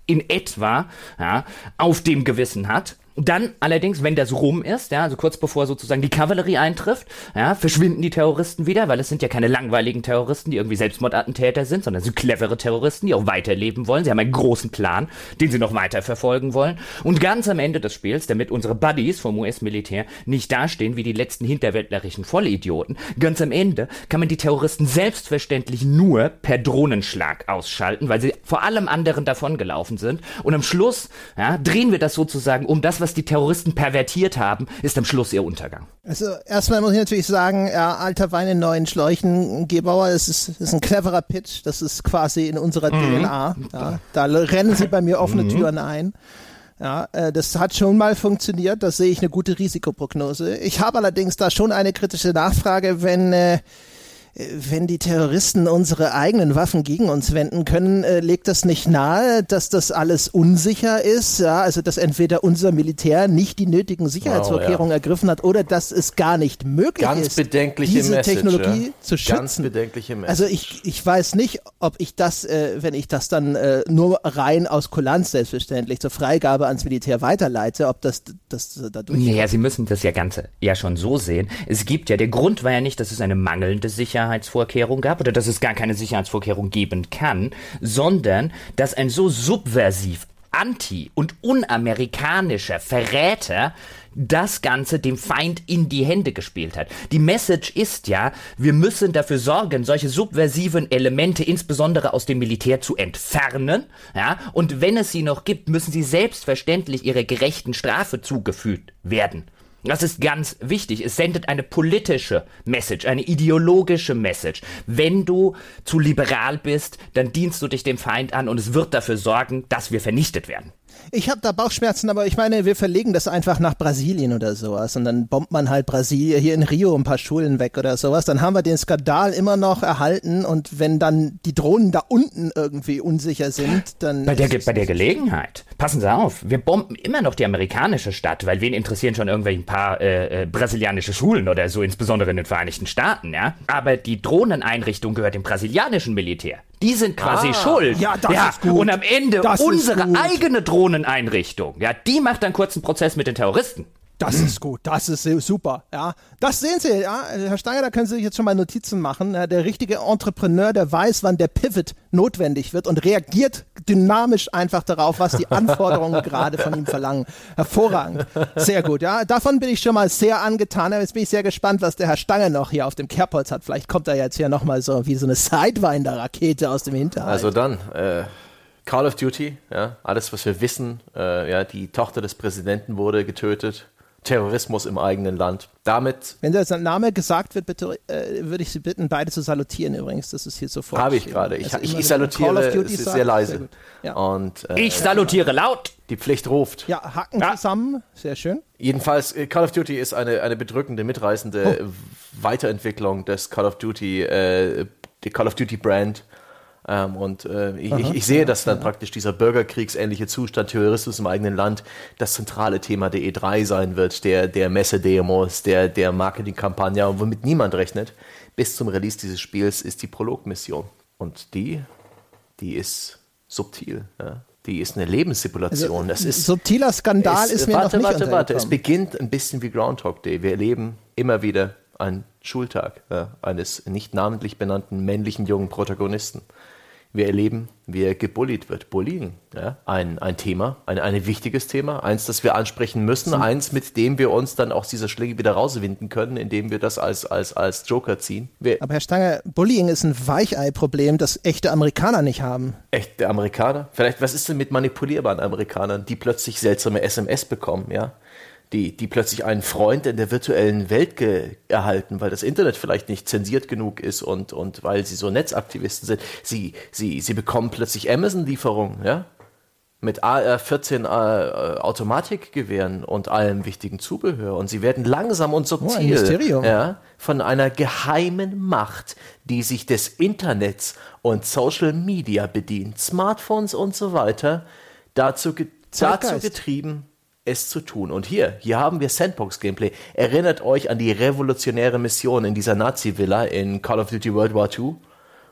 in etwa ja, auf dem Gewissen hat. Dann allerdings, wenn das rum ist, ja, also kurz bevor sozusagen die Kavallerie eintrifft, ja, verschwinden die Terroristen wieder, weil es sind ja keine langweiligen Terroristen, die irgendwie Selbstmordattentäter sind, sondern sind clevere Terroristen, die auch weiterleben wollen. Sie haben einen großen Plan, den sie noch weiter verfolgen wollen. Und ganz am Ende des Spiels, damit unsere Buddies vom US-Militär nicht dastehen wie die letzten hinterwäldlerischen Vollidioten, ganz am Ende kann man die Terroristen selbstverständlich nur per Drohnenschlag ausschalten, weil sie vor allem anderen davongelaufen sind. Und am Schluss ja, drehen wir das sozusagen um das, was die Terroristen pervertiert haben, ist am Schluss ihr Untergang. Also erstmal muss ich natürlich sagen, ja, alter Wein in neuen Schläuchen, Gebauer, das ist, das ist ein cleverer Pitch, das ist quasi in unserer mhm. DNA. Ja. Da rennen sie bei mir offene mhm. Türen ein. Ja, äh, das hat schon mal funktioniert, das sehe ich eine gute Risikoprognose. Ich habe allerdings da schon eine kritische Nachfrage, wenn äh, wenn die Terroristen unsere eigenen Waffen gegen uns wenden können, äh, legt das nicht nahe, dass das alles unsicher ist? Ja, also dass entweder unser Militär nicht die nötigen Sicherheitsvorkehrungen wow, ja. ergriffen hat oder dass es gar nicht möglich Ganz ist, diese Message, Technologie ja. zu schützen. Ganz bedenkliche Message. Also ich, ich weiß nicht, ob ich das, äh, wenn ich das dann äh, nur rein aus Kulanz selbstverständlich zur Freigabe ans Militär weiterleite, ob das, das dadurch. Naja, Sie müssen das ja Ganze ja schon so sehen. Es gibt ja, der Grund war ja nicht, dass es eine mangelnde Sicherheit Sicherheitsvorkehrung gab oder dass es gar keine Sicherheitsvorkehrung geben kann, sondern dass ein so subversiv anti- und unamerikanischer Verräter das Ganze dem Feind in die Hände gespielt hat. Die Message ist ja, wir müssen dafür sorgen, solche subversiven Elemente insbesondere aus dem Militär zu entfernen, ja, und wenn es sie noch gibt, müssen sie selbstverständlich ihrer gerechten Strafe zugefügt werden. Das ist ganz wichtig. Es sendet eine politische Message, eine ideologische Message. Wenn du zu liberal bist, dann dienst du dich dem Feind an und es wird dafür sorgen, dass wir vernichtet werden. Ich habe da Bauchschmerzen, aber ich meine, wir verlegen das einfach nach Brasilien oder sowas und dann bombt man halt Brasilien hier in Rio ein paar Schulen weg oder sowas. Dann haben wir den Skandal immer noch erhalten und wenn dann die Drohnen da unten irgendwie unsicher sind, dann. Bei der, bei der Gelegenheit, passen Sie auf, wir bomben immer noch die amerikanische Stadt, weil wen interessieren schon irgendwelche paar äh, äh, brasilianische Schulen oder so, insbesondere in den Vereinigten Staaten, ja? Aber die Drohneneinrichtung gehört dem brasilianischen Militär. Die sind quasi ah, schuld. Ja, das ja, ist gut. Und am Ende das unsere eigene Drohneneinrichtung. Ja, die macht einen kurzen Prozess mit den Terroristen. Das ist gut, das ist super. Ja, das sehen Sie, ja, Herr Steiner, da können Sie sich jetzt schon mal Notizen machen. Ja, der richtige Entrepreneur, der weiß, wann der Pivot notwendig wird und reagiert dynamisch einfach darauf, was die Anforderungen [laughs] gerade von ihm verlangen. Hervorragend, sehr gut. Ja, davon bin ich schon mal sehr angetan. Jetzt bin ich sehr gespannt, was der Herr Stange noch hier auf dem Kerbholz hat. Vielleicht kommt er jetzt hier noch mal so wie so eine Sidewinder-Rakete aus dem Hinterhalt. Also dann. Äh Call of Duty, ja, alles, was wir wissen, äh, ja, die Tochter des Präsidenten wurde getötet, Terrorismus im eigenen Land. Damit. Wenn der Name gesagt wird, bitte äh, würde ich Sie bitten, beide zu salutieren übrigens. Das ist hier sofort. Habe ich gerade. Ich, also ich, ich salutiere es ist sehr leise. Sehr ja. Und, äh, ich salutiere laut. Die Pflicht ruft. Ja, Hacken ja. zusammen. Sehr schön. Jedenfalls, äh, Call of Duty ist eine, eine bedrückende, mitreißende oh. Weiterentwicklung des Call of Duty, äh, die Call of Duty Brand ähm, und äh, ich, ich, ich, sehe, dass dann praktisch dieser bürgerkriegsähnliche Zustand, Terrorismus im eigenen Land, das zentrale Thema der E3 sein wird, der, der Messedemos, der, der Marketingkampagne, womit niemand rechnet. Bis zum Release dieses Spiels ist die Prologmission. Und die, die ist subtil. Ja? Die ist eine Lebenssimulation. Also, das ist subtiler Skandal es, ist mir warte, noch nicht Warte, warte, es beginnt ein bisschen wie Groundhog Day. Wir erleben immer wieder einen Schultag ja, eines nicht namentlich benannten männlichen jungen Protagonisten wir erleben, wie er gebullied wird. Bullying, ja, ein, ein Thema, ein, ein wichtiges Thema, eins, das wir ansprechen müssen, mhm. eins, mit dem wir uns dann aus dieser Schläge wieder rauswinden können, indem wir das als, als, als Joker ziehen. Wir Aber Herr Stange, Bullying ist ein Weichei-Problem, das echte Amerikaner nicht haben. Echte Amerikaner? Vielleicht, was ist denn mit manipulierbaren Amerikanern, die plötzlich seltsame SMS bekommen, ja? Die, die plötzlich einen Freund in der virtuellen Welt erhalten, weil das Internet vielleicht nicht zensiert genug ist und, und weil sie so Netzaktivisten sind. Sie, sie, sie bekommen plötzlich Amazon-Lieferungen, ja? Mit AR-14 äh, Automatikgewehren und allem wichtigen Zubehör. Und sie werden langsam und subtil oh, ja, von einer geheimen Macht, die sich des Internets und Social Media bedient, Smartphones und so weiter, dazu, ge dazu getrieben, es zu tun. Und hier, hier haben wir Sandbox-Gameplay. Erinnert euch an die revolutionäre Mission in dieser Nazi-Villa in Call of Duty World War II,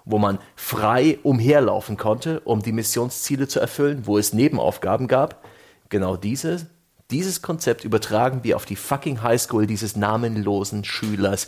wo man frei umherlaufen konnte, um die Missionsziele zu erfüllen, wo es Nebenaufgaben gab. Genau diese, dieses Konzept übertragen wir auf die fucking Highschool dieses namenlosen Schülers,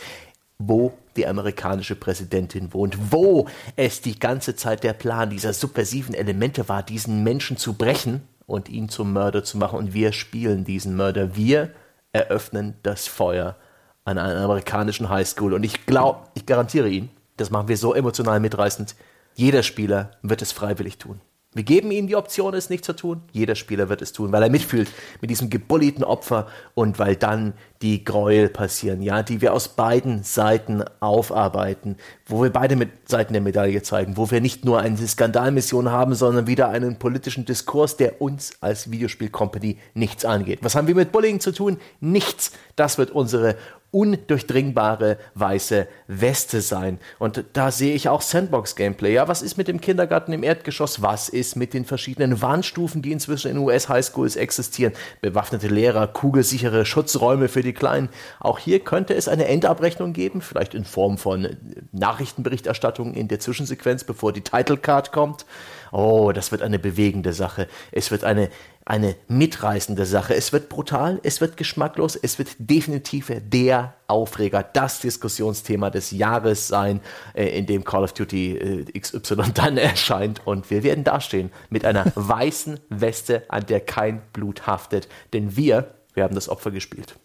wo die amerikanische Präsidentin wohnt, wo es die ganze Zeit der Plan dieser subversiven Elemente war, diesen Menschen zu brechen und ihn zum Mörder zu machen. Und wir spielen diesen Mörder. Wir eröffnen das Feuer an einer amerikanischen Highschool. Und ich glaube, ich garantiere Ihnen, das machen wir so emotional mitreißend. Jeder Spieler wird es freiwillig tun. Wir geben ihnen die Option, es nicht zu tun. Jeder Spieler wird es tun, weil er mitfühlt mit diesem gebulliten Opfer und weil dann die Gräuel passieren, ja, die wir aus beiden Seiten aufarbeiten, wo wir beide mit Seiten der Medaille zeigen, wo wir nicht nur eine Skandalmission haben, sondern wieder einen politischen Diskurs, der uns als Videospielcompany nichts angeht. Was haben wir mit Bullying zu tun? Nichts. Das wird unsere undurchdringbare weiße Weste sein. Und da sehe ich auch Sandbox-Gameplay. Ja, was ist mit dem Kindergarten im Erdgeschoss? Was ist mit den verschiedenen Warnstufen, die inzwischen in US-Highschools existieren? Bewaffnete Lehrer, kugelsichere Schutzräume für die Kleinen. Auch hier könnte es eine Endabrechnung geben, vielleicht in Form von Nachrichtenberichterstattung in der Zwischensequenz, bevor die Title Card kommt. Oh, das wird eine bewegende Sache. Es wird eine, eine mitreißende Sache. Es wird brutal, es wird geschmacklos, es wird definitiv der Aufreger, das Diskussionsthema des Jahres sein, äh, in dem Call of Duty äh, XY [laughs] dann erscheint. Und wir werden dastehen mit einer [laughs] weißen Weste, an der kein Blut haftet. Denn wir, wir haben das Opfer gespielt.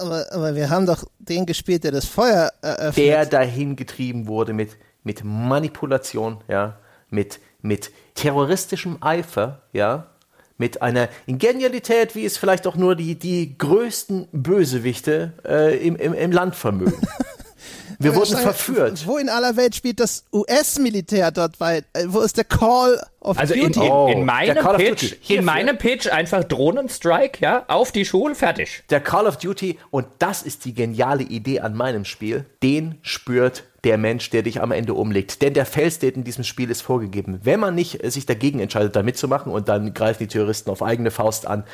Aber, aber wir haben doch den gespielt, der das Feuer eröffnet. Der dahin getrieben wurde mit, mit Manipulation, ja, mit mit terroristischem Eifer, ja, mit einer Genialität, wie es vielleicht auch nur die, die größten Bösewichte äh, im, im, im Land vermögen. [laughs] Wir wurden verführt. Wo in aller Welt spielt das US-Militär dort weit? Äh, wo ist der Call of also Duty? In, in, Oh, in meinem Call of Pitch, Duty. in meinem Pitch einfach Drohnenstrike, ja, auf die Schule, fertig. Der Call of Duty, und das ist die geniale Idee an meinem Spiel, den spürt der Mensch, der dich am Ende umlegt. Denn der Fail-State in diesem Spiel ist vorgegeben. Wenn man nicht äh, sich dagegen entscheidet, da mitzumachen und dann greifen die Terroristen auf eigene Faust an,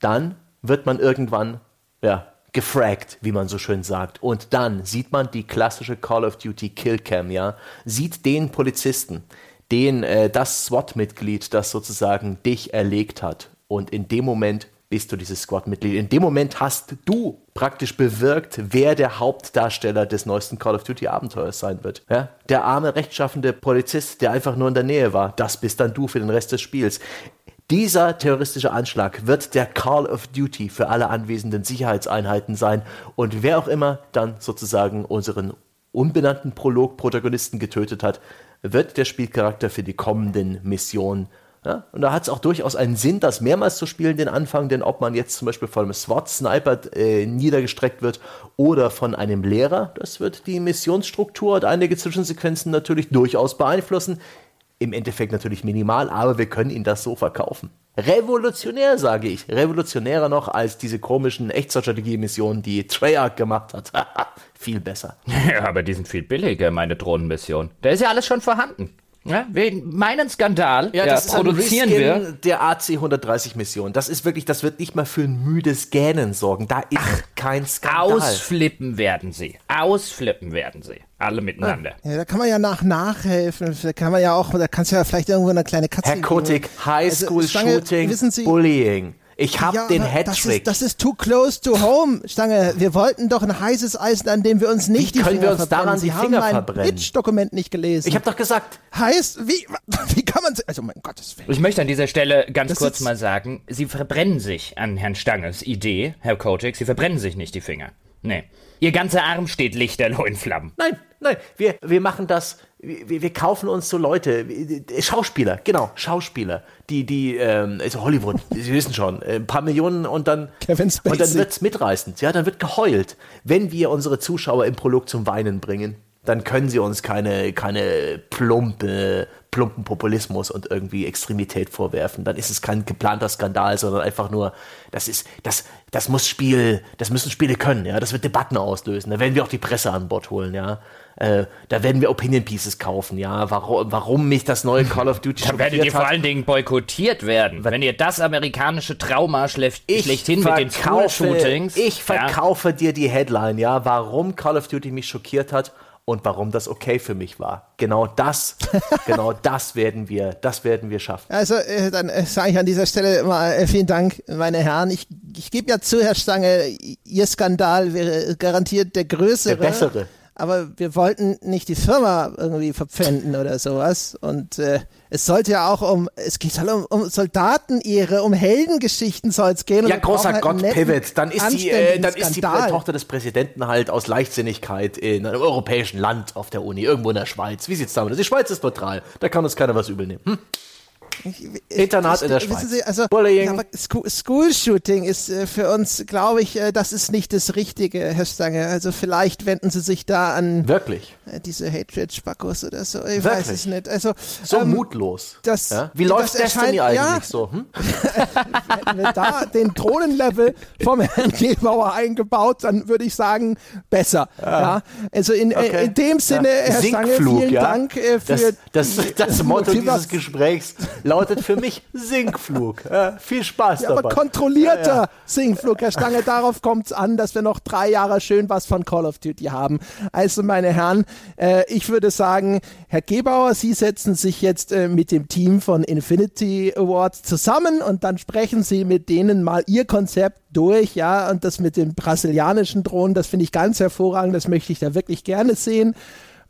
dann wird man irgendwann, ja, gefragt, wie man so schön sagt. Und dann sieht man die klassische Call of Duty Killcam, ja, sieht den Polizisten, den, äh, das SWAT-Mitglied, das sozusagen dich erlegt hat. Und in dem Moment bist du dieses Squad-Mitglied. In dem Moment hast du praktisch bewirkt, wer der Hauptdarsteller des neuesten Call of Duty Abenteuers sein wird. Ja? Der arme, rechtschaffende Polizist, der einfach nur in der Nähe war. Das bist dann du für den Rest des Spiels. Dieser terroristische Anschlag wird der Call of Duty für alle anwesenden Sicherheitseinheiten sein und wer auch immer dann sozusagen unseren unbenannten Prolog-Protagonisten getötet hat, wird der Spielcharakter für die kommenden Missionen. Ja? Und da hat es auch durchaus einen Sinn, das mehrmals zu spielen, den Anfang, denn ob man jetzt zum Beispiel von einem SWAT-Sniper äh, niedergestreckt wird oder von einem Lehrer, das wird die Missionsstruktur und einige Zwischensequenzen natürlich durchaus beeinflussen. Im Endeffekt natürlich minimal, aber wir können ihn das so verkaufen. Revolutionär, sage ich. Revolutionärer noch als diese komischen Echtzeitstrategie-Missionen, die Treyarch gemacht hat. [laughs] viel besser. [laughs] Ja, aber die sind viel billiger, meine Drohnenmission. Da ist ja alles schon vorhanden. Ja, wegen meinen Skandal ja, produzieren ein wir. Reskin der AC 130 Mission. Das ist wirklich, das wird nicht mal für ein müdes Gähnen sorgen. Da ist kein Skandal. Ausflippen werden sie. Ausflippen werden sie. Alle miteinander. Ja, da kann man ja nach nachhelfen. Da kann man ja auch, da kannst du ja vielleicht irgendwo eine kleine Katze. Herr Kotik, Highschool-Shooting, Also, wissen Sie- Bullying. Ich hab Ja, den aber das Hattrick. ist, das ist too close to home, Stange. Wir wollten doch ein heißes Eisen, an dem wir uns nicht Wie die können Finger wir uns verbrennen. daran Sie die haben Finger mein verbrennen? Pitch-Dokument nicht gelesen. Ich habe doch gesagt, heißt, wie, wie kann man, also mein Gottes Willen. Ich möchte an dieser Stelle ganz Das kurz mal sagen, Sie verbrennen sich an Herrn Stanges Idee, Herr Kotick, Sie verbrennen sich nicht die Finger. Nee. Ihr ganzer Arm steht lichterloh in Flammen. nein, nein, wir, wir machen das, wir, wir kaufen uns so Leute, Schauspieler, genau, Schauspieler, die, die, ähm, also Hollywood, [laughs] Sie wissen schon, äh, ein paar Millionen und dann, Kevin und dann wird's mitreißend, ja, dann wird geheult. Wenn wir unsere Zuschauer im Prolog zum Weinen bringen, dann können sie uns keine, keine plumpe, plumpen Populismus und irgendwie Extremität vorwerfen. Dann ist es kein geplanter Skandal, sondern einfach nur, das ist, das, das muss Spiel, das müssen Spiele können, ja. Das wird Debatten auslösen. Da werden wir auch die Presse an Bord holen, ja. Äh, da werden wir Opinion Pieces kaufen, ja. Warum, warum mich das neue Call of Duty Dann werdet ihr vor allen Dingen boykottiert werden. Wenn ihr das amerikanische Trauma schlecht, schlechthin mit den School-Shootings. Ich ja, verkaufe dir die Headline, ja, warum Call of Duty mich schockiert hat und warum das okay für mich war. Genau das, [laughs] genau das werden wir, das werden wir schaffen. Also, äh, dann äh, sage ich an dieser Stelle mal äh, vielen Dank, meine Herren. Ich, ich gebe ja zu, Herr Stange, Ihr Skandal wäre garantiert der größere. Der bessere. Aber wir wollten nicht die Firma irgendwie verpfänden oder sowas. Und äh, es sollte ja auch um, es geht halt um, um Soldatenehre, um Heldengeschichten soll es gehen. Ja, großer halt Gott, Pivot. Dann ist die, äh, dann ist die. Tochter des Präsidenten halt aus Leichtsinnigkeit in einem europäischen Land auf der Uni, irgendwo in der Schweiz. Wie sieht's damit aus? Die Schweiz ist neutral. Da kann uns keiner was übel nehmen. Hm? Internat in der Schweiz. Sie, also, Bullying. ja, aber Scho- School-Shooting ist äh, für uns, glaube ich, äh, das ist nicht das Richtige, Herr Stange. Also vielleicht wenden Sie sich da an Wirklich. äh, diese Hatred-Spackos oder so. Ich Wirklich? weiß es nicht. Also So ähm, mutlos. das- ja? Wie das läuft Destiny erscheint- ja. eigentlich so? Hm? [laughs] hätten wir da den Drohnenlevel vom Herrn Gebauer eingebaut, dann würde ich sagen, besser. Ja. Also in, äh, Okay. in dem Sinne. Herr Stange, Sinkflug, vielen ja? Dank äh, für Das, das, das Motto dieses Gesprächs lautet für mich Sinkflug. Ja, viel Spaß Ja, dabei. aber kontrollierter Ja, ja. Sinkflug, Herr Stange, darauf kommt es an, dass wir noch drei Jahre schön was von Call of Duty haben. Also, meine Herren, äh, ich würde sagen, Herr Gebauer, Sie setzen sich jetzt äh, mit dem Team von Infinity Awards zusammen und dann sprechen Sie mit denen mal Ihr Konzept durch, ja, und das mit den brasilianischen Drohnen, das finde ich ganz hervorragend, das möchte ich da wirklich gerne sehen.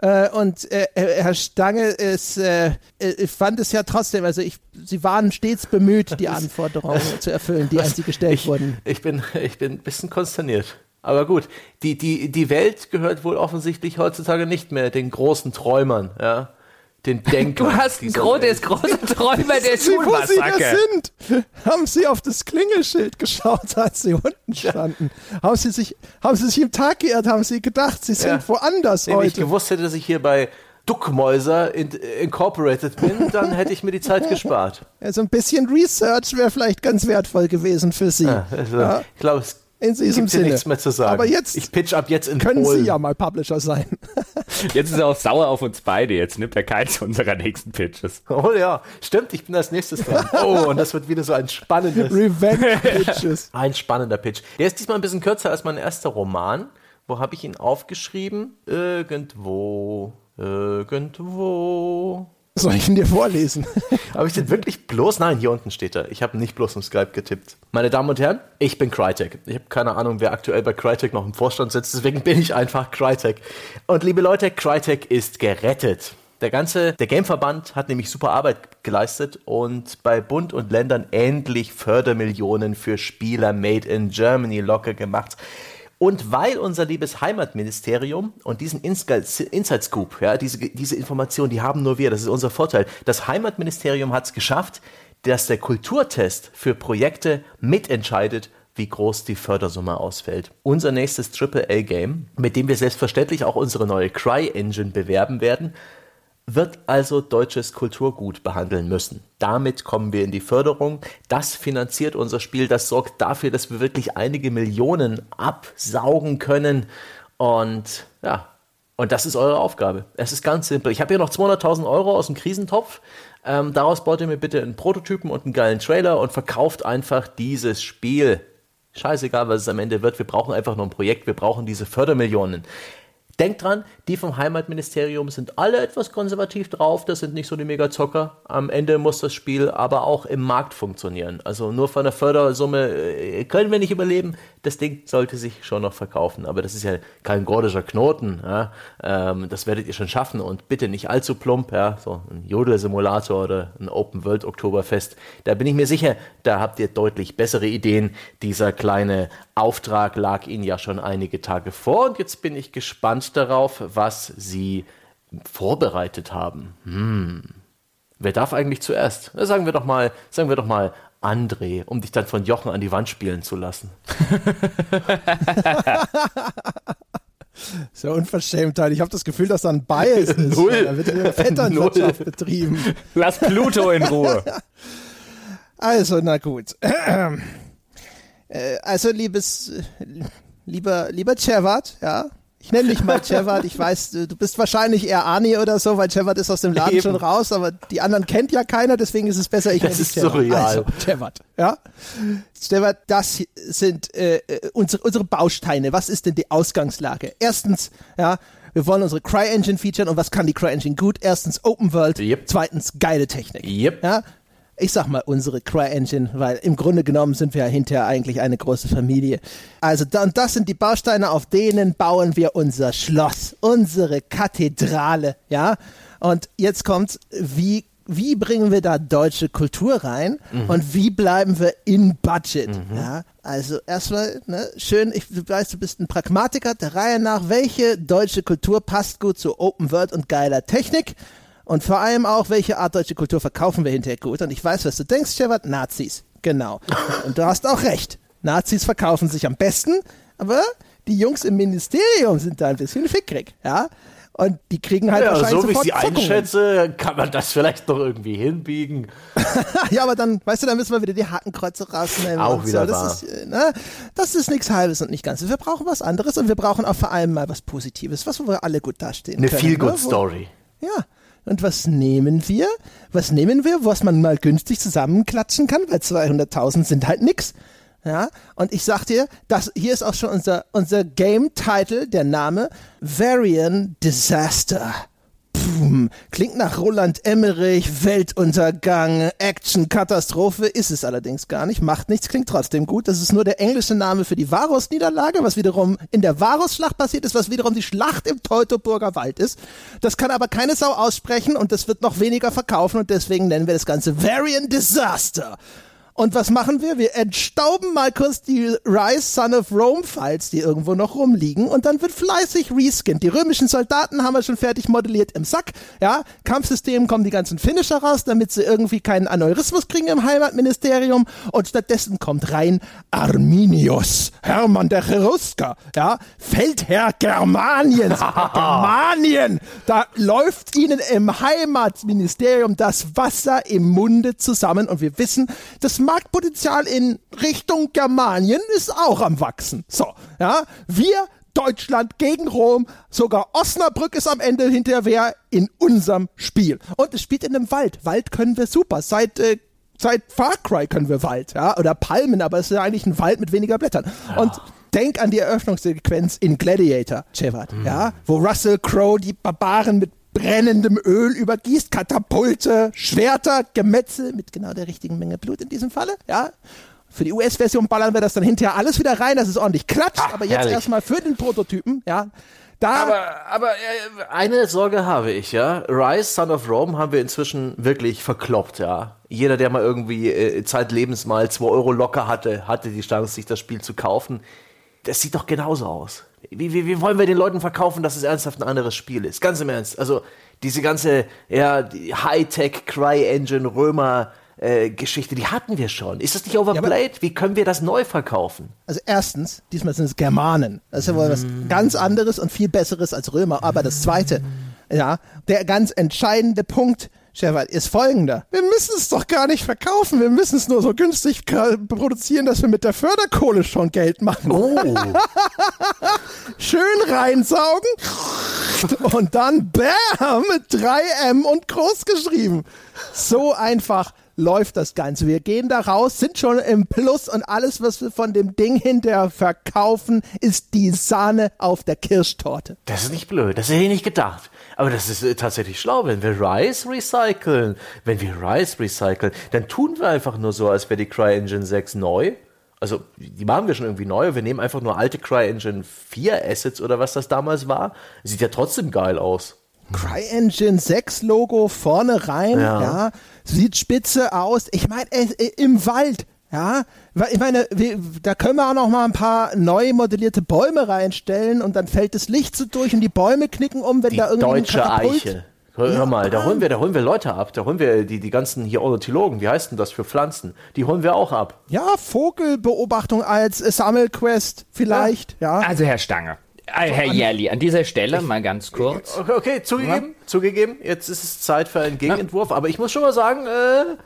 Äh, und äh, äh, Herr Stange, ist, äh, äh, ich fand es ja trotzdem, also ich, Sie waren stets bemüht, die [laughs] Anforderungen zu erfüllen, die an Sie gestellt ich, wurden. Ich bin, ich bin ein bisschen konsterniert. Aber gut, die, die, die Welt gehört wohl offensichtlich heutzutage nicht mehr den großen Träumern, ja. Den Denkern. Du hast ein dieser gro Welt. das große Träumer der Sie, wo Sie hier sind, haben Sie auf das Klingelschild geschaut, [laughs] als Sie unten standen. Haben Sie sich, haben Sie sich im Tag geirrt, haben Sie gedacht, Sie sind Ja. woanders Wenn ich heute. gewusst hätte, dass ich hier bei Duckmäuser in, Incorporated bin, dann hätte ich mir die Zeit gespart. [laughs] Also ein bisschen Research wäre vielleicht ganz wertvoll gewesen für Sie. Ja, also, Ja. Ich glaube, es In diesem gibt Sinne. nichts mehr zu sagen. Aber jetzt ich pitch ab jetzt in können Polen. Sie ja mal Publisher sein. [laughs] Jetzt ist er auch sauer auf uns beide. Jetzt nimmt er keins unserer nächsten Pitches. Oh ja, stimmt, ich bin als nächstes dran. Oh, und das wird wieder so ein spannendes, Revenge Bitches. [laughs] ein spannender Pitch. Der ist diesmal ein bisschen kürzer als mein erster Roman. Wo habe ich ihn aufgeschrieben? Irgendwo, irgendwo. [laughs] Soll ich ihn dir vorlesen? [laughs] Habe ich den wirklich bloß? Nein, hier unten steht er. Ich habe nicht bloß im Skype getippt. Meine Damen und Herren, ich bin Crytek. Ich habe keine Ahnung, wer aktuell bei Crytek noch im Vorstand sitzt, deswegen bin ich einfach Crytek. Und liebe Leute, Crytek ist gerettet. Der ganze, der Gameverband hat nämlich super Arbeit geleistet und bei Bund und Ländern endlich Fördermillionen für Spieler made in Germany locker gemacht. Und weil unser liebes Heimatministerium und diesen Inside Scoop, ja, diese, diese Information, die haben nur wir, das ist unser Vorteil. Das Heimatministerium hat es geschafft, dass der Kulturtest für Projekte mitentscheidet, wie groß die Fördersumme ausfällt. Unser nächstes AAA-Game, mit dem wir selbstverständlich auch unsere neue Cry-Engine bewerben werden, wird also deutsches Kulturgut behandeln müssen. Damit kommen wir in die Förderung. Das finanziert unser Spiel. Das sorgt dafür, dass wir wirklich einige Millionen absaugen können. Und ja, und das ist eure Aufgabe. Es ist ganz simpel. Ich habe hier noch 200.000 Euro aus dem Krisentopf. Ähm, daraus baut ihr mir bitte einen Prototypen und einen geilen Trailer und verkauft einfach dieses Spiel. Scheißegal, was es am Ende wird. Wir brauchen einfach nur ein Projekt. Wir brauchen diese Fördermillionen. Denkt dran, die vom Heimatministerium sind alle etwas konservativ drauf, das sind nicht so die Mega-Zocker. Am Ende muss das Spiel aber auch im Markt funktionieren. Also nur von der Fördersumme äh, können wir nicht überleben. Das Ding sollte sich schon noch verkaufen. Aber das ist ja kein gordischer Knoten. Ja? Ähm, das werdet ihr schon schaffen und bitte nicht allzu plump. Ja? So ein Jodel-Simulator oder ein Open-World-Oktoberfest. Da bin ich mir sicher, da habt ihr deutlich bessere Ideen. Dieser kleine Auftrag lag Ihnen ja schon einige Tage vor und jetzt bin ich gespannt darauf, was Sie vorbereitet haben. Hm. Wer darf eigentlich zuerst? Sagen wir doch mal, sagen wir doch mal André, um dich dann von Jochen an die Wand spielen zu lassen. [laughs] So Unverschämtheit. Ich habe das Gefühl, dass da ein Bias [laughs] ist. Null. Da wird eine [laughs] Vetternwirtschaft betrieben. Lass Pluto in Ruhe. Also, na gut. [clears throat] Äh, Also, liebes, äh, lieber, lieber Cevert, ja. Ich nenne dich mal Cevert. Ich weiß, du bist wahrscheinlich eher Ani oder so, weil Cevert ist aus dem Laden Eben. schon raus, aber die anderen kennt ja keiner, deswegen ist es besser, ich Das nenne dich ist Cevert. surreal. Also, [laughs] Cevert, ja. Cevert, das sind äh, äh, unsere, unsere Bausteine. Was ist denn die Ausgangslage? Erstens, ja, wir wollen unsere CryEngine featuren und was kann die CryEngine gut? Erstens Open World, Yep. zweitens geile Technik. Yep. Ja, ich sag mal unsere CryEngine, weil im Grunde genommen sind wir ja hinterher eigentlich eine große Familie. Also da, und das sind die Bausteine, auf denen bauen wir unser Schloss, unsere Kathedrale, ja. Und jetzt kommt, wie wie bringen wir da deutsche Kultur rein und wie bleiben wir in Budget? Ja, also erstmal, ne, schön, ich, du weißt, du bist ein Pragmatiker, der Reihe nach, welche deutsche Kultur passt gut zu Open World und geiler Technik? Und vor allem auch, welche Art deutsche Kultur verkaufen wir hinterher gut? Und ich weiß, was du denkst, Stefan, Nazis. Genau. [laughs] Und du hast auch recht. Nazis verkaufen sich am besten, aber die Jungs im Ministerium sind da ein bisschen fickrig, ja. Und die kriegen halt Ja, wahrscheinlich so wie ich sie Zuckungen. einschätze, kann man das vielleicht noch irgendwie hinbiegen. [laughs] ja, aber dann, weißt du, dann müssen wir wieder die Hakenkreuze rausnehmen. Auch und wieder so. Das ist, äh, ne? das ist nichts Halbes und nicht Ganzes. Wir brauchen was anderes und wir brauchen auch vor allem mal was Positives, was wo wir alle gut dastehen Eine können. feel ne? good Wo- Story. Ja. Und was nehmen wir? Was nehmen wir, was man mal günstig zusammenklatschen kann? Weil 200.000 sind halt nix. Ja, und ich sag dir, das, hier ist auch schon unser, unser Game-Title, der Name Varian Disaster. Boom. Klingt nach Roland Emmerich, Weltuntergang, Action, Katastrophe, ist es allerdings gar nicht, macht nichts, klingt trotzdem gut. Das ist nur der englische Name für die Varus-Niederlage, was wiederum in der Varus-Schlacht passiert ist, was wiederum die Schlacht im Teutoburger Wald ist. Das kann aber keine Sau aussprechen und das wird noch weniger verkaufen und deswegen nennen wir das Ganze Varian Disaster. Und was machen wir? Wir entstauben mal kurz die Rise Son of Rome Files, die irgendwo noch rumliegen und dann wird fleißig reskinned. Die römischen Soldaten haben wir schon fertig modelliert im Sack. Ja, Kampfsystemen kommen die ganzen Finisher raus, damit sie irgendwie keinen Aneurysmus kriegen im Heimatministerium und stattdessen kommt rein Arminius, Hermann der Cherusker, ja, Feldherr Germaniens, [laughs] Germanien. Da läuft ihnen im Heimatministerium das Wasser im Munde zusammen und wir wissen, das Marktpotenzial in Richtung Germanien ist auch am wachsen. So, ja, wir Deutschland gegen Rom, sogar Osnabrück ist am Ende hinterher in unserem Spiel. Und es spielt in einem Wald. Wald können wir super. Seit äh, seit Far Cry können wir Wald, ja, oder Palmen, aber es ist ja eigentlich ein Wald mit weniger Blättern. Und denk an die Eröffnungssequenz in Gladiator, Shepard, ja, wo Russell Crowe die Barbaren mit brennendem Öl übergießt, Katapulte, Schwerter, Gemetzel mit genau der richtigen Menge Blut in diesem Falle, ja. Für die US-Version ballern wir das dann hinterher alles wieder rein, dass es ordentlich klatscht, aber jetzt erstmal für den Prototypen, ja. Da Aber, aber äh, eine Sorge habe ich, ja. Rise, Son of Rome haben wir inzwischen wirklich verkloppt, ja. Jeder, der mal irgendwie äh, zeitlebens mal 2 Euro locker hatte, hatte die Chance, sich das Spiel zu kaufen. Das sieht doch genauso aus. Wie, wie, wie wollen wir den Leuten verkaufen, dass es ernsthaft ein anderes Spiel ist? Ganz im Ernst. Also, diese ganze, ja, die Hightech, Cry-Engine, Römer, äh, Geschichte, die hatten wir schon. Ist das nicht overplayed? Wie können wir das neu verkaufen? Also erstens, diesmal sind es Germanen. Das ist ja wohl was ganz anderes und viel besseres als Römer. Aber das zweite, ja, der ganz entscheidende Punkt, Shepard, ist folgender. Wir müssen es doch gar nicht verkaufen. Wir müssen es nur so günstig produzieren, dass wir mit der Förderkohle schon Geld machen. Oh. [laughs] Schön reinsaugen und dann BAM mit 3M und groß geschrieben. So einfach läuft das Ganze. Wir gehen da raus, sind schon im Plus und alles, was wir von dem Ding hinterher verkaufen, ist die Sahne auf der Kirschtorte. Das ist nicht blöd, das hätte ich nicht gedacht. Aber das ist äh, tatsächlich schlau, wenn wir Rise recyceln. Wenn wir Rise recyceln, dann tun wir einfach nur so, als wäre die CryEngine 6 neu. Also, die machen wir schon irgendwie neu. Wir nehmen einfach nur alte CryEngine 4 Assets oder was das damals war. Sieht ja trotzdem geil aus. CryEngine 6 Logo vorne rein, ja, Ja. sieht spitze aus. Ich meine, äh, äh, im Wald, ja, ich meine, wir, da können wir auch noch mal ein paar neu modellierte Bäume reinstellen und dann fällt das Licht so durch und die Bäume knicken um, wenn Die da irgendwie deutsche Katapult- Eiche. Hör, hör mal, da holen, wir, da holen wir Leute ab. Da holen wir die, die ganzen hier Ornithologen, wie heißt denn das für Pflanzen? Die holen wir auch ab. Ja, Vogelbeobachtung als Sammelquest vielleicht, ja. Also Herr Stange, äh, Herr Jährli, an dieser Stelle mal ganz kurz. Okay, okay zugegeben, zugegeben. Jetzt ist es Zeit für einen Gegenentwurf. Aber ich muss schon mal sagen, äh,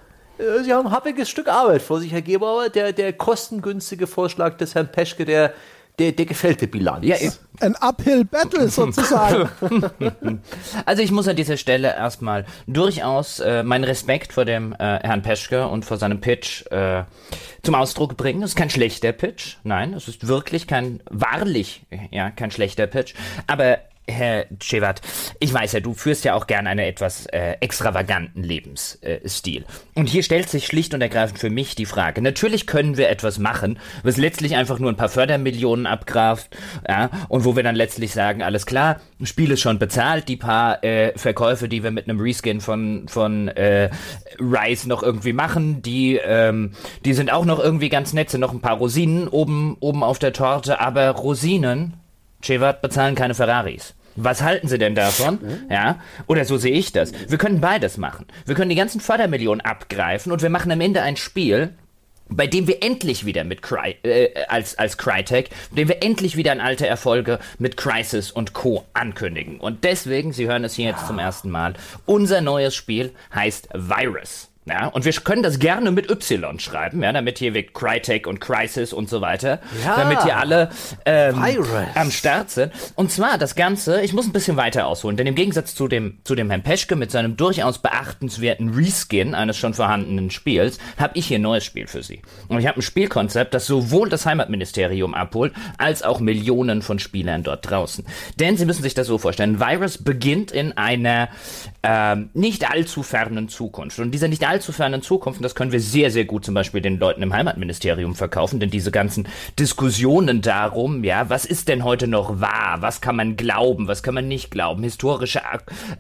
Sie haben ein happiges Stück Arbeit vor sich, Herr Gebauer. Der, der kostengünstige Vorschlag des Herrn Peschke, der, der, der gefällt der Bilanz. Ja, ich- Ein Uphill Battle [laughs] sozusagen. [laughs] Also ich muss an dieser Stelle erstmal durchaus äh, meinen Respekt vor dem äh, Herrn Peschke und vor seinem Pitch äh, zum Ausdruck bringen. Es ist kein schlechter Pitch, nein, es ist wirklich kein, wahrlich, ja, kein schlechter Pitch. Aber Herr Chewat, ich weiß ja, du führst ja auch gerne einen etwas äh, extravaganten Lebensstil. Und hier stellt sich schlicht und ergreifend für mich die Frage, natürlich können wir etwas machen, was letztlich einfach nur ein paar Fördermillionen abgreift, ja, und wo wir dann letztlich sagen, alles klar, Spiel ist schon bezahlt, die paar äh, Verkäufe, die wir mit einem Reskin von, von äh, Rise noch irgendwie machen, die, ähm, die sind auch noch irgendwie ganz nett, sind noch ein paar Rosinen oben, oben auf der Torte, aber Rosinen, Chewat, bezahlen keine Ferraris. Was halten Sie denn davon? Ja, oder so sehe ich das. Wir können beides machen. Wir können die ganzen Fördermillionen abgreifen und wir machen am Ende ein Spiel, bei dem wir endlich wieder mit Cry, äh, als, als Crytek, bei dem wir endlich wieder an alte Erfolge mit Crisis und Co. ankündigen. Und deswegen, Sie hören es hier jetzt zum ersten Mal, unser neues Spiel heißt Virus. Ja, und wir können das gerne mit Y schreiben, ja, damit hier wie Crytek und Crisis und so weiter, Ja. damit hier alle ähm, am Start sind. Und zwar das Ganze, ich muss ein bisschen weiter ausholen, denn im Gegensatz zu dem, zu dem Herrn Peschke mit seinem durchaus beachtenswerten Reskin eines schon vorhandenen Spiels, habe ich hier ein neues Spiel für Sie. Und ich habe ein Spielkonzept, das sowohl das Heimatministerium abholt, als auch Millionen von Spielern dort draußen. Denn Sie müssen sich das so vorstellen, Virus beginnt in einer ähm, nicht allzu fernen Zukunft. Und dieser nicht allzu fernen Zukunft, und das können wir sehr, sehr gut zum Beispiel den Leuten im Heimatministerium verkaufen, denn diese ganzen Diskussionen darum, ja, was ist denn heute noch wahr, was kann man glauben, was kann man nicht glauben, historische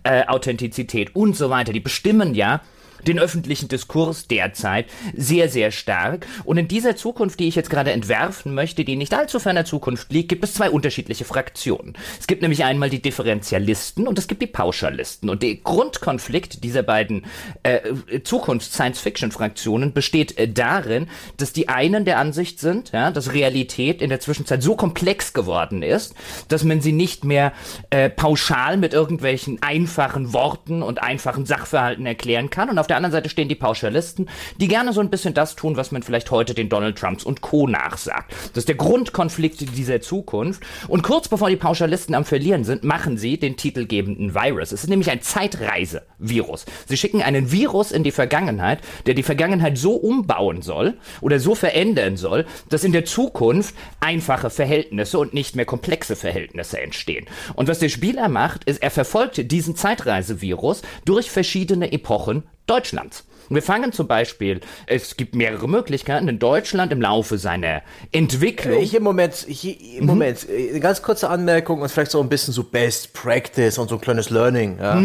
äh, Authentizität und so weiter, die bestimmen ja, den öffentlichen Diskurs derzeit sehr, sehr stark. Und in dieser Zukunft, die ich jetzt gerade entwerfen möchte, die nicht allzu ferner Zukunft liegt, gibt es zwei unterschiedliche Fraktionen. Es gibt nämlich einmal die Differentialisten und es gibt die Pauschalisten. Und der Grundkonflikt dieser beiden äh, Zukunfts-Science-Fiction-Fraktionen besteht äh, darin, dass die einen der Ansicht sind, ja, dass Realität in der Zwischenzeit so komplex geworden ist, dass man sie nicht mehr äh, pauschal mit irgendwelchen einfachen Worten und einfachen Sachverhalten erklären kann. Und auf der anderen Seite stehen die Pauschalisten, die gerne so ein bisschen das tun, was man vielleicht heute den Donald Trumps und Co. nachsagt. Das ist der Grundkonflikt dieser Zukunft. Und kurz bevor die Pauschalisten am Verlieren sind, machen sie den titelgebenden Virus. Es ist nämlich ein Zeitreise-Virus. Sie schicken einen Virus in die Vergangenheit, der die Vergangenheit so umbauen soll oder so verändern soll, dass in der Zukunft einfache Verhältnisse und nicht mehr komplexe Verhältnisse entstehen. Und was der Spieler macht, ist, er verfolgt diesen Zeitreisevirus durch verschiedene Epochen Deutschlands. Wir fangen zum Beispiel, es gibt mehrere Möglichkeiten, in Deutschland im Laufe seiner Entwicklung. Ich im Moment, ich, im Moment, äh, eine ganz kurze Anmerkung und vielleicht so ein bisschen so Best Practice und so ein kleines Learning. Ja.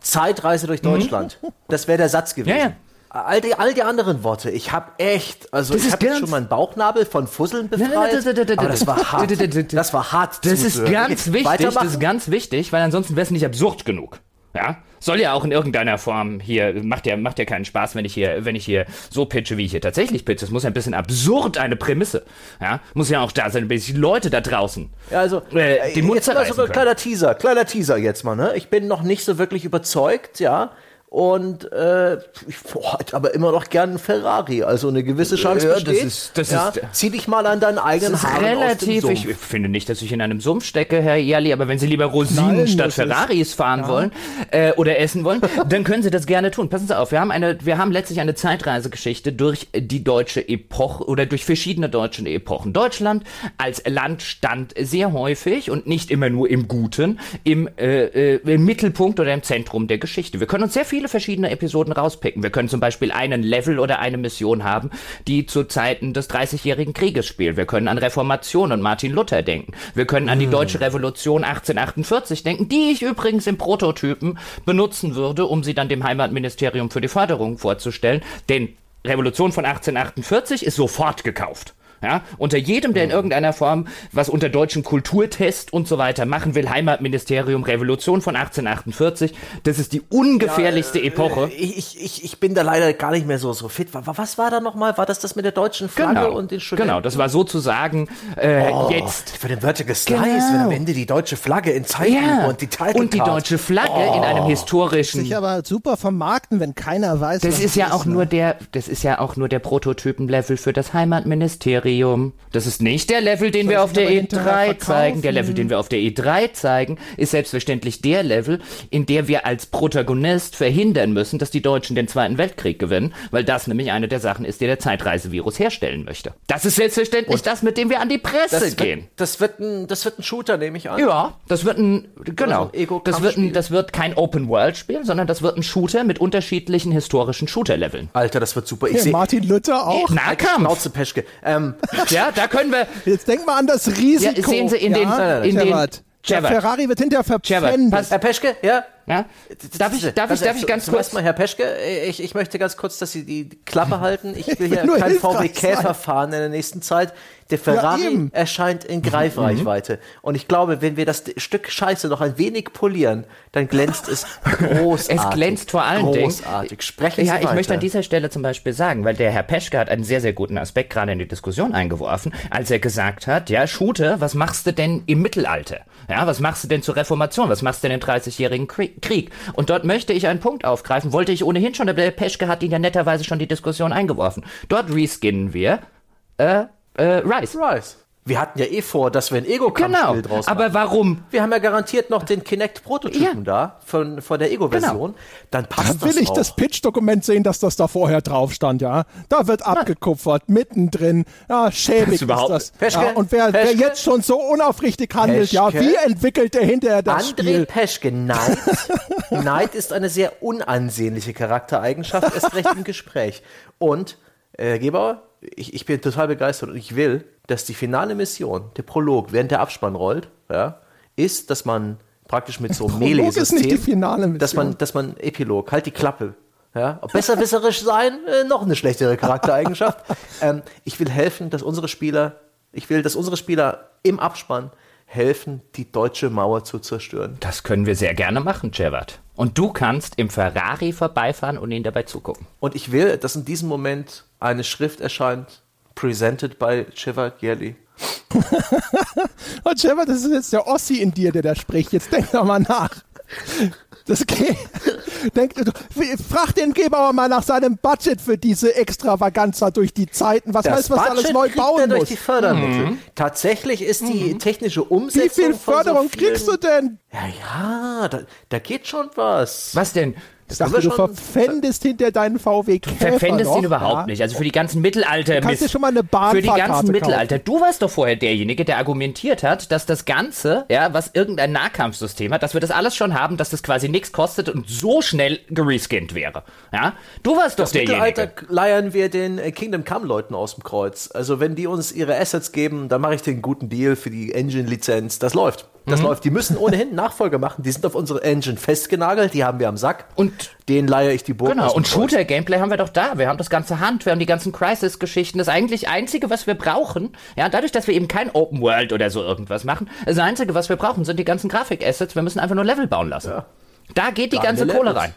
Zeitreise durch Deutschland. Das wäre der Satz gewesen. Ja, ja. All die, all die anderen Worte, ich habe echt, also Das ich habe schon meinen Bauchnabel von Fusseln befreit, nein, nein, nein, aber das war hart. Das war hart. Das ist ganz wichtig, das ist ganz wichtig, weil ansonsten wäre es nicht absurd genug. Ja? Soll ja auch in irgendeiner Form hier, macht ja, macht ja keinen Spaß, wenn ich hier, wenn ich hier so pitche, wie ich hier tatsächlich pitche. Es muss ja ein bisschen absurd eine Prämisse. Ja? Muss ja auch da sein, bis die Leute da draußen. Ja, also, Äh, den Mund jetzt mal so ein kleiner Teaser, kleiner Teaser jetzt mal, ne? Ich bin noch nicht so wirklich überzeugt, ja. Und äh, ich hätte aber immer noch gern einen Ferrari, also eine gewisse Chance Ja, das besteht. ist- das ja, ist- zieh dich mal an deinen eigenen Das ist Haaren relativ, aus dem ich Sumpf. finde nicht, dass ich in einem Sumpf stecke, Herr Jali, aber wenn Sie lieber Rosinen Knallen statt. Ferraris fahren wollen äh, oder essen wollen, dann können Sie das gerne tun. Passen Sie auf, wir haben eine, wir haben letztlich eine Zeitreisegeschichte durch die deutsche Epoche oder durch verschiedene deutsche Epochen. Deutschland als Land stand sehr häufig und nicht immer nur im Guten im, äh, äh, im Mittelpunkt oder im Zentrum der Geschichte. Wir können uns sehr viele verschiedene Episoden rauspicken. Wir können zum Beispiel einen Level oder eine Mission haben, die zu Zeiten des Dreißigjährigen Krieges spielt. Wir können an Reformation und Martin Luther denken. Wir können an die deutsche Revolution 1848 denken, die ich übrigens im Prototypen benutzen würde, um sie dann dem Heimatministerium für die Förderung vorzustellen. Denn Revolution von 1848 ist sofort gekauft. Ja, unter jedem, der in irgendeiner Form was unter deutschem Kulturtest und so weiter machen will, Heimatministerium, Revolution von 1848, das ist die ungefährlichste Epoche. Ich, ich, ich, bin da leider gar nicht mehr so, so fit. Wa- wa- Was war da nochmal? War das das mit der deutschen Flagge Genau, und den Studenten? genau, das war sozusagen äh, Oh, jetzt Für den Vertical Slice, Genau. wenn am Ende die deutsche Flagge in Zeiten ja, und die Title und die Card. deutsche Flagge in einem historischen Sich aber super vermarkten, wenn keiner weiß, Das was ist ja auch ne? nur der, das ist ja auch nur der Prototypen-Level für das Heimatministerium. Das ist nicht der Level, den Soll wir auf der ihn aber hinterher E3 zeigen. Der? Level, den wir auf der E3 zeigen, ist selbstverständlich der Level, in der wir als Protagonist verhindern müssen, dass die Deutschen den Zweiten Weltkrieg gewinnen, weil das nämlich eine der Sachen ist, die der Zeitreisevirus herstellen möchte. Das ist selbstverständlich das, mit dem wir an die Presse das gehen. wird, das, wird ein, das wird ein Shooter, nehme ich an. Ja, das wird ein, genau, ein Ego-Kampfspiel. das wird ein, das wird kein Open-World-Spiel, sondern das wird ein Shooter mit unterschiedlichen historischen Shooter-Leveln. Alter, das wird super. Ich Ja, sehe Martin Luther auch. Nahkampf. Schnauze Peschke. Ähm, [laughs] Ja, da können wir, Jetzt denk mal an das Risiko. Ja, sehen Sie in den- ja? in den- Gerard. Der Gerard. Ferrari wird hinterher Gerard, pass- Herr Peschke, ja? Ja? Darf ich, darf ich, darf ich ganz kurz? mal, Herr Peschke, ich, ich möchte ganz kurz, dass Sie die Klappe halten. Ich will [laughs] hier kein VW Käfer fahren in der nächsten Zeit. Der Ferrari erscheint in Greifreichweite. Und ich glaube, wenn wir das Stück Scheiße noch ein wenig polieren, dann glänzt es großartig. [laughs] Es glänzt vor allen Dingen. Großartig. Sprechen ja, Sie ich weiter. möchte an dieser Stelle zum Beispiel sagen, weil der Herr Peschke hat einen sehr, sehr guten Aspekt gerade in die Diskussion eingeworfen, als er gesagt hat, ja, Shooter, was machst du denn im Mittelalter? Ja, was machst du denn zur Reformation? Was machst du denn im 30-jährigen Krie- Krieg? Und dort möchte ich einen Punkt aufgreifen, wollte ich ohnehin schon, der Peschke hat ihn ja netterweise schon die Diskussion eingeworfen. Dort reskinnen wir, äh, äh, Rice. Rice. Wir hatten ja eh vor, dass wir ein Ego-Kampfspiel Genau. draus machen. Aber warum? wir haben ja garantiert noch den Kinect-Prototypen da von, von der Ego-Version. Dann passt Da will das ich auch. das Pitch-Dokument sehen, dass das da vorher drauf stand, ja. Da wird abgekupfert, mittendrin. Ja, schäbig ist überhaupt- das. Peschke, ja, und wer, wer jetzt schon so unaufrichtig handelt, ja, Peschke? wie entwickelt er hinterher das André Spiel? Peschke, Neid. [laughs] Neid ist eine sehr unansehnliche Charaktereigenschaft, erst recht im Gespräch. Und, äh, Herr Gebauer, ich, ich bin total begeistert und ich will, dass die finale Mission, der Prolog, während der Abspann rollt, ja, ist, dass man praktisch mit so einem Prolog ist nicht die Melee-System, finale Mission. dass man, dass man Epilog, halt die Klappe. Ja, besserwisserisch sein, äh, noch eine schlechtere Charaktereigenschaft. [laughs] ähm, ich will helfen, dass unsere Spieler, ich will, dass unsere Spieler im Abspann helfen, die deutsche Mauer zu zerstören. Das können wir sehr gerne machen, Cevat. Und du kannst im Ferrari vorbeifahren und ihn dabei zugucken. Und ich will, dass in diesem Moment eine Schrift erscheint, presented by Shiva Yerli. [laughs] Oh, Trevor, das ist jetzt der Ossi in dir, der da spricht. Jetzt denk doch mal nach. Das geht. [laughs] Denk, frag den Gebauer mal nach seinem Budget für diese Extravaganza durch die Zeiten. Was heißt, was er alles neu bauen durch muss? die Fördermittel. Tatsächlich ist die technische Umsetzung Wie viel von Förderung so vielen, kriegst du denn? Ja, ja, da, da geht schon was. Was denn? Ich dachte, du verpfändest hinter deinen VW Käfer Verpfändest noch, ihn überhaupt ja? nicht. Also für die ganzen Mittelalter. Du kannst dir schon mal eine Für die ganzen kaufen. Mittelalter. Du warst doch vorher derjenige, der argumentiert hat, dass das Ganze, ja, was irgendein Nahkampfsystem hat, dass wir das alles schon haben, dass das quasi nichts kostet und so schnell gereskinnt wäre. Ja? Du warst doch Das Mittelalter derjenige. leiern wir den äh, Kingdom Come Leuten aus dem Kreuz. Also wenn die uns ihre Assets geben, dann mache ich den guten Deal für die Engine Lizenz. Das läuft. Mhm. Das läuft. Die müssen ohnehin Nachfolger machen. Die sind auf unsere Engine festgenagelt. Die haben wir am Sack. Und den leihe ich die Burg Genau, und. Shooter-Gameplay haben wir doch da. Wir haben das ganze Hand, wir haben die ganzen Crisis-Geschichten. Das eigentlich Einzige, was wir brauchen, ja, dadurch, dass wir eben kein Open World oder so irgendwas machen, das Einzige, was wir brauchen, sind die ganzen Grafik-Assets. Wir müssen einfach nur Level bauen lassen. Da geht die Da ganze Kohle rein.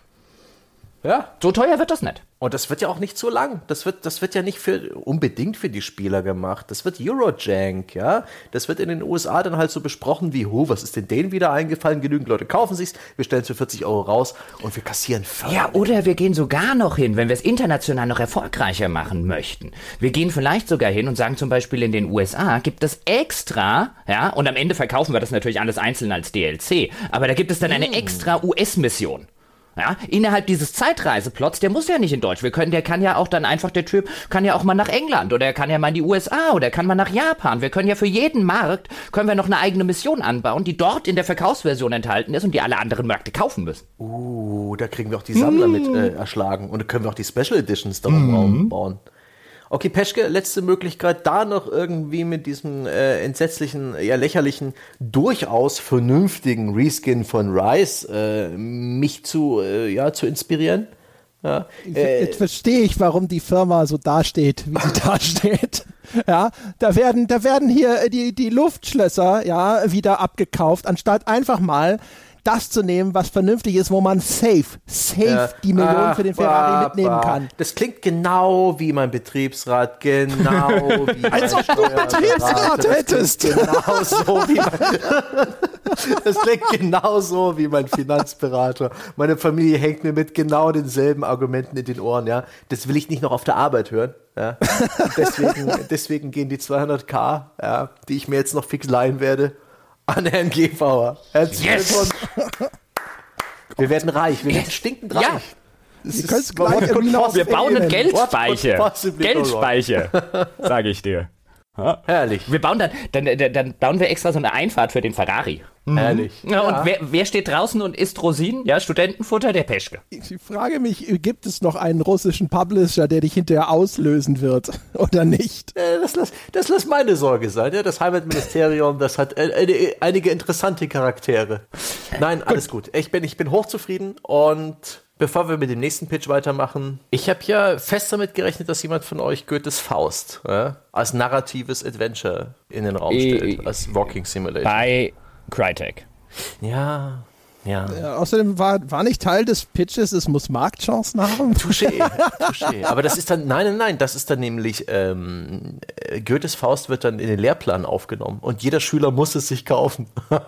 Ja. So teuer wird das nicht. Und das wird ja auch nicht so lang. Das wird, das wird ja nicht für, unbedingt für die Spieler gemacht. Das wird Eurojank, ja. Das wird in den USA dann halt so besprochen wie, hu, was ist denn denen wieder eingefallen? Genügend Leute kaufen sich's, wir stellen es für 40 Euro raus und wir kassieren Förder. Ja, oder wir gehen sogar noch hin, wenn wir es international noch erfolgreicher machen möchten. Wir gehen vielleicht sogar hin und sagen zum Beispiel in den USA gibt es extra, ja, und am Ende verkaufen wir das natürlich alles einzeln als DLC, aber da gibt es dann eine extra US-Mission. Ja, innerhalb dieses Zeitreiseplots, der muss ja nicht in Deutsch. Wir können, der kann ja auch dann einfach, der Typ kann ja auch mal nach England oder er kann ja mal in die USA oder er kann mal nach Japan. Wir können ja für jeden Markt, können wir noch eine eigene Mission anbauen, die dort in der Verkaufsversion enthalten ist und die alle anderen Märkte kaufen müssen. Uh, da kriegen wir auch die Sammler mit äh, erschlagen. Und da können wir auch die Special Editions darum bauen. Okay, Peschke, letzte Möglichkeit, da noch irgendwie mit diesem äh, entsetzlichen, ja lächerlichen, durchaus vernünftigen Reskin von Rice äh, mich zu, äh, ja, zu inspirieren. Ja, äh, Jetzt verstehe ich, warum die Firma so dasteht, wie sie [laughs] dasteht. Ja, da werden, da werden hier äh, die, die Luftschlösser, ja, wieder abgekauft, anstatt einfach mal das zu nehmen, was vernünftig ist, wo man safe, safe Ja. die Millionen Ach, für den Ferrari bah, mitnehmen bah. kann. Das klingt genau wie mein Betriebsrat, genau [laughs] wie Als mein ob du einen. Betriebsrat Das klingt hättest. Genau so wie mein, [laughs] das klingt genau so wie mein Finanzberater. Meine Familie hängt mir mit genau denselben Argumenten in den Ohren, ja. Das will ich nicht noch auf der Arbeit hören, ja. [laughs] Deswegen, deswegen gehen die 200k, ja, die ich mir jetzt noch fix leihen werde, an Herrn Gebauer. Herzlichen Yes! Glückwunsch. Wir werden reich, wir werden stinkend reich. Ja. Das ist- gleich Wir bauen einen Geldspeicher. Geldspeicher, sage ich dir. Herrlich. Wir bauen dann, dann, dann, dann bauen wir extra so eine Einfahrt für den Ferrari. Herrlich. Ja, und wer, wer steht draußen und isst Rosinen? Ja, Studentenfutter, der Peschke. Ich frage mich, gibt es noch einen russischen Publisher, der dich hinterher auslösen wird [laughs] oder nicht? Äh, Das lass, das lass meine Sorge sein. Ja? Das Heimatministerium, das hat äh, einige interessante Charaktere. Nein, alles gut. Ich bin, ich bin hochzufrieden und bevor wir mit dem nächsten Pitch weitermachen, ich habe ja fest damit gerechnet, dass jemand von euch Goethes Faust ja, als narratives Adventure in den Raum Äh, stellt, als Walking Simulator. Bei Crytek. Ja, ja. Ja, außerdem war, war nicht Teil des Pitches, es muss Marktchancen haben. [laughs] Touché, touché. [laughs] Aber das ist dann, nein, nein, nein, das ist dann nämlich, ähm, äh, Goethes Faust wird dann in den Lehrplan aufgenommen und jeder Schüler muss es sich kaufen. [laughs]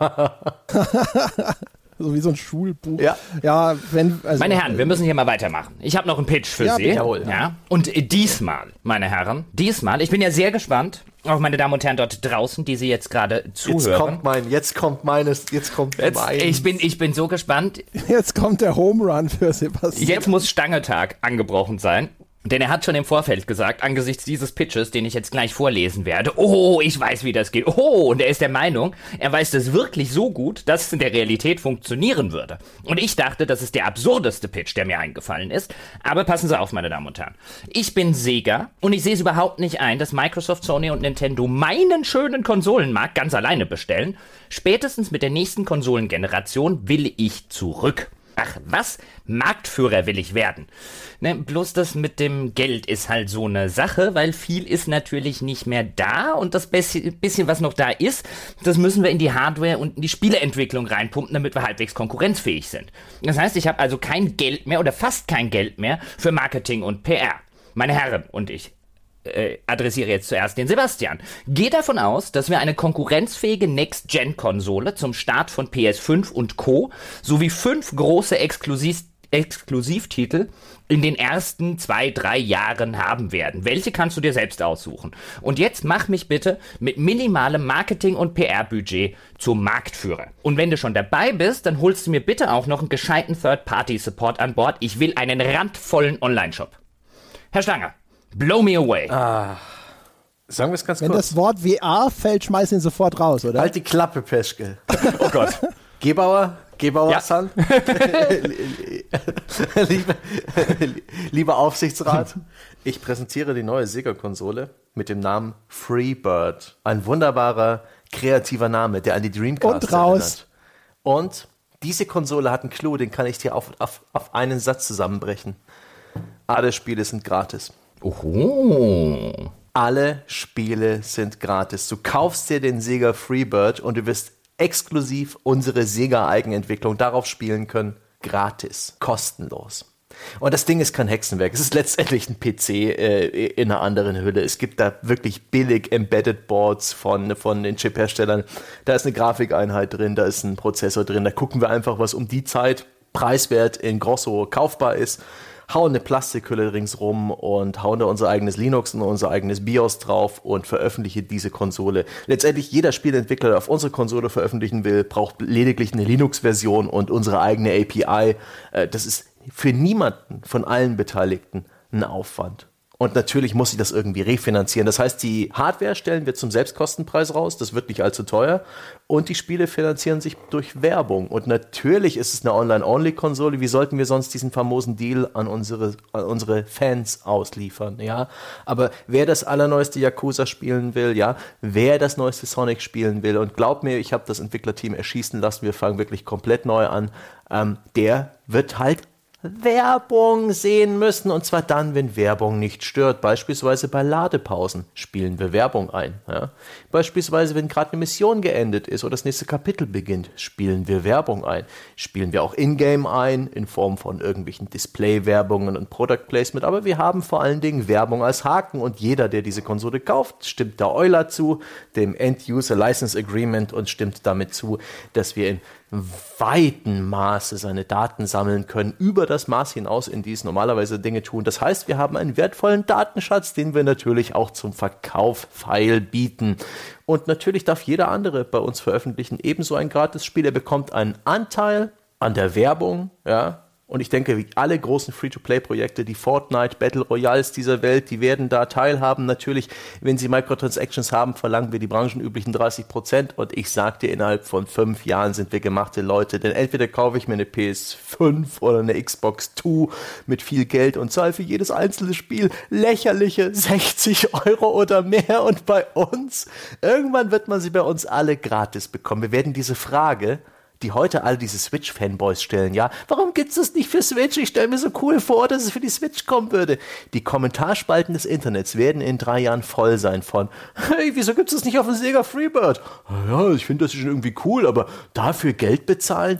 So wie so ein Schulbuch. Ja. Ja, wenn. Also, Meine Herren, wir müssen hier mal weitermachen. Ich habe noch einen Pitch für Ja, Sie. Jawohl. Ja. Und äh, diesmal, meine Herren, diesmal, ich bin ja sehr gespannt, auch meine Damen und Herren dort draußen, die Sie jetzt gerade Jetzt zuhören. kommt mein, jetzt kommt meines, jetzt kommt Jetzt, mein. ich, bin, ich bin so gespannt. [laughs] Jetzt kommt der Home Run für Sebastian. Jetzt muss Stangetag angebrochen sein. Denn er hat schon im Vorfeld gesagt, angesichts dieses Pitches, den ich jetzt gleich vorlesen werde, oh, ich weiß, wie das geht. Oh, und er ist der Meinung, er weiß das wirklich so gut, dass es in der Realität funktionieren würde. Und ich dachte, das ist der absurdeste Pitch, der mir eingefallen ist. Aber passen Sie auf, meine Damen und Herren. Ich bin Sega und ich sehe es überhaupt nicht ein, dass Microsoft, Sony und Nintendo meinen schönen Konsolenmarkt ganz alleine bestellen. Spätestens mit der nächsten Konsolengeneration will ich zurück. Ach, was? Marktführer will ich werden. Ne, bloß das mit dem Geld ist halt so eine Sache, weil viel ist natürlich nicht mehr da und das bisschen, bisschen was noch da ist, das müssen wir in die Hardware und in die Spieleentwicklung reinpumpen, damit wir halbwegs konkurrenzfähig sind. Das heißt, ich habe also kein Geld mehr oder fast kein Geld mehr für Marketing und PR. Meine Herren und ich äh, adressiere jetzt zuerst den Sebastian. Geht davon aus, dass wir eine konkurrenzfähige Next-Gen-Konsole zum Start von PS5 und Co. sowie fünf große Exklusiv Exklusivtitel in den ersten zwei, drei Jahren haben werden. Welche kannst du dir selbst aussuchen? Und jetzt mach mich bitte mit minimalem Marketing- und PR-Budget zum Marktführer. Und wenn du schon dabei bist, dann holst du mir bitte auch noch einen gescheiten Third-Party-Support an Bord. Ich will einen randvollen Online-Shop. Herr Stanger, blow me away. Sagen wir es ganz Wenn kurz. das Wort VR fällt, schmeiß ihn sofort raus, oder? halt die Klappe, Peschke. [laughs] Oh Gott. Gebauer, Gebauer Ja. San. [laughs] Liebe, lieber Aufsichtsrat, ich präsentiere die neue Sega-Konsole mit dem Namen Freebird. Ein wunderbarer, kreativer Name, der an die Dreamcast Und raus. erinnert. Und diese Konsole hat einen Clou, den kann ich dir auf, auf, auf einen Satz zusammenbrechen. Alle Spiele sind gratis. Oho. Alle Spiele sind gratis. Du kaufst dir den Sega Freebird und du wirst exklusiv unsere Sega Eigenentwicklung darauf spielen können. Gratis. Kostenlos. Und das Ding ist kein Hexenwerk. Es ist letztendlich ein PC äh, in einer anderen Hülle. Es gibt da wirklich billig Embedded Boards von, von den Chip-Herstellern. Da ist eine Grafikeinheit drin, da ist ein Prozessor drin. Da gucken wir einfach, was um die Zeit preiswert in Grosso kaufbar ist hauen eine Plastikhülle ringsrum und hauen da unser eigenes Linux und unser eigenes BIOS drauf und veröffentliche diese Konsole. Letztendlich jeder Spieleentwickler, der auf unsere Konsole veröffentlichen will, braucht lediglich eine Linux-Version und unsere eigene API. Äh, Das ist für niemanden von allen Beteiligten ein Aufwand. Und natürlich muss sie das irgendwie refinanzieren. Das heißt, die Hardware stellen wir zum Selbstkostenpreis raus. Das wird nicht allzu teuer. Und die Spiele finanzieren sich durch Werbung. Und natürlich ist es eine Online-Only-Konsole. Wie sollten wir sonst diesen famosen Deal an unsere, an unsere Fans ausliefern? Ja, aber wer das allerneueste Yakuza spielen will, ja, wer das neueste Sonic spielen will, und glaub mir, ich habe das Entwicklerteam erschießen lassen. Wir fangen wirklich komplett neu an. Ähm, der wird halt Werbung sehen müssen und zwar dann, wenn Werbung nicht stört. Beispielsweise bei Ladepausen spielen wir Werbung ein. Ja? Beispielsweise, wenn gerade eine Mission geendet ist oder das nächste Kapitel beginnt, spielen wir Werbung ein. Spielen wir auch in-game ein in Form von irgendwelchen Display-Werbungen und Product Placement. Aber wir haben vor allen Dingen Werbung als Haken und jeder, der diese Konsole kauft, stimmt der Euler zu, dem End-User License Agreement und stimmt damit zu, dass wir in weiten Maße seine Daten sammeln können, über das Maß hinaus, in die es normalerweise Dinge tun. Das heißt, wir haben einen wertvollen Datenschatz, den wir natürlich auch zum Verkauf feil bieten. Und natürlich darf jeder andere bei uns veröffentlichen ebenso ein Gratis-Spiel. Er bekommt einen Anteil an der Werbung, ja, Und ich denke, wie alle großen Free-to-Play-Projekte, die Fortnite, Battle Royals dieser Welt, die werden da teilhaben. Natürlich, wenn sie Microtransactions haben, verlangen wir die branchenüblichen 30 Prozent. Und ich sag dir, innerhalb von fünf Jahren sind wir gemachte Leute. Denn entweder kaufe ich mir eine PS5 oder eine Xbox 2 mit viel Geld und zahle für jedes einzelne Spiel lächerliche 60 Euro oder mehr. Und bei uns, irgendwann wird man sie bei uns alle gratis bekommen. Wir werden diese Frage die heute alle diese Switch-Fanboys stellen, ja, warum gibt's das nicht für Switch? Ich stelle mir so cool vor, dass es für die Switch kommen würde. Die Kommentarspalten des Internets werden in drei Jahren voll sein von, hey, wieso gibt's das nicht auf dem Sega Freebird? Ja, ich finde das schon irgendwie cool, aber dafür Geld bezahlen?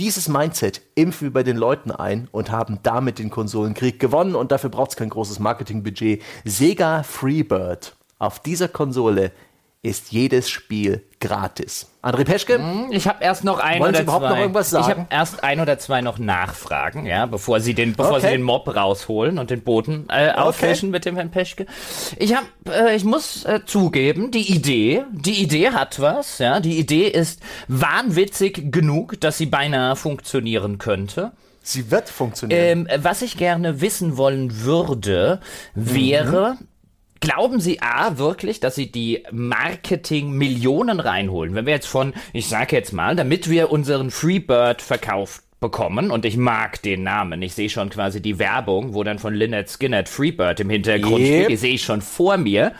Dieses Mindset impfen wir bei den Leuten ein und haben damit den Konsolenkrieg gewonnen und dafür braucht es kein großes Marketingbudget. Sega Freebird. Auf dieser Konsole ist jedes Spiel gratis. André Peschke? Hm, ich habe erst noch ein Wollen oder Sie überhaupt zwei. noch irgendwas sagen? Ich habe erst ein oder zwei noch Nachfragen, ja, bevor Sie den, bevor Okay. Sie den Mob rausholen und den Boden äh, auffischen mit dem Herrn Peschke. Ich habe, äh, ich muss äh, zugeben, die Idee, die Idee hat was, ja, die Idee ist wahnwitzig genug, dass sie beinahe funktionieren könnte. Sie wird funktionieren. Ähm, was ich gerne wissen wollen würde, wäre, glauben Sie A, wirklich, dass Sie die Marketing-Millionen reinholen? Wenn wir jetzt von, ich sage jetzt mal, damit wir unseren Freebird verkauft bekommen und ich mag den Namen. Ich sehe schon quasi die Werbung, wo dann von Lynette Skinner Freebird im Hintergrund Yep. steht. Die sehe ich schon vor mir.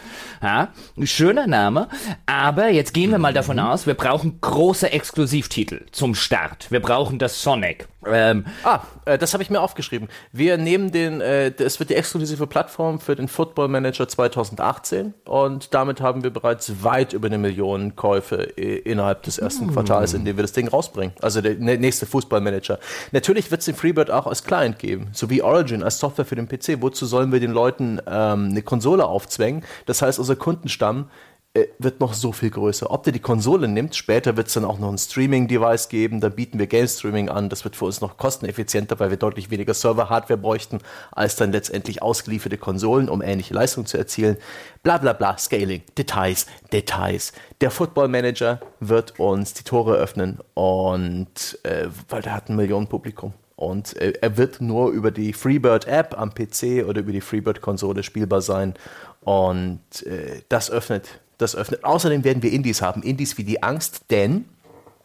Ja, ein schöner Name. Aber jetzt gehen wir mal Mhm. davon aus, wir brauchen große Exklusivtitel zum Start. Wir brauchen das Sonic. Ähm, Ah, äh, das habe ich mir aufgeschrieben. Wir nehmen den, äh, es wird die exklusive Plattform für den Football Manager 2018 und damit haben wir bereits weit über eine Million Käufe äh, innerhalb des ersten Quartals, in dem wir das Ding rausbringen. Also der ne- nächste Fußballmanager. Natürlich wird es den Freebird auch als Client geben, so wie Origin als Software für den PC. Wozu sollen wir den Leuten ähm, eine Konsole aufzwängen? Das heißt, unser Kundenstamm wird noch so viel größer. Ob der die Konsole nimmt, später wird es dann auch noch ein Streaming-Device geben, da bieten wir Game Streaming an, das wird für uns noch kosteneffizienter, weil wir deutlich weniger Server-Hardware bräuchten, als dann letztendlich ausgelieferte Konsolen, um ähnliche Leistung zu erzielen. Bla bla bla, Scaling, Details, Details. Der Football Manager wird uns die Tore öffnen und äh, weil der hat ein Millionenpublikum. Und äh, er wird nur über die Freebird-App am PC oder über die Freebird-Konsole spielbar sein. Und äh, das öffnet, das öffnet. Außerdem werden wir Indies haben. Indies wie die Angst, denn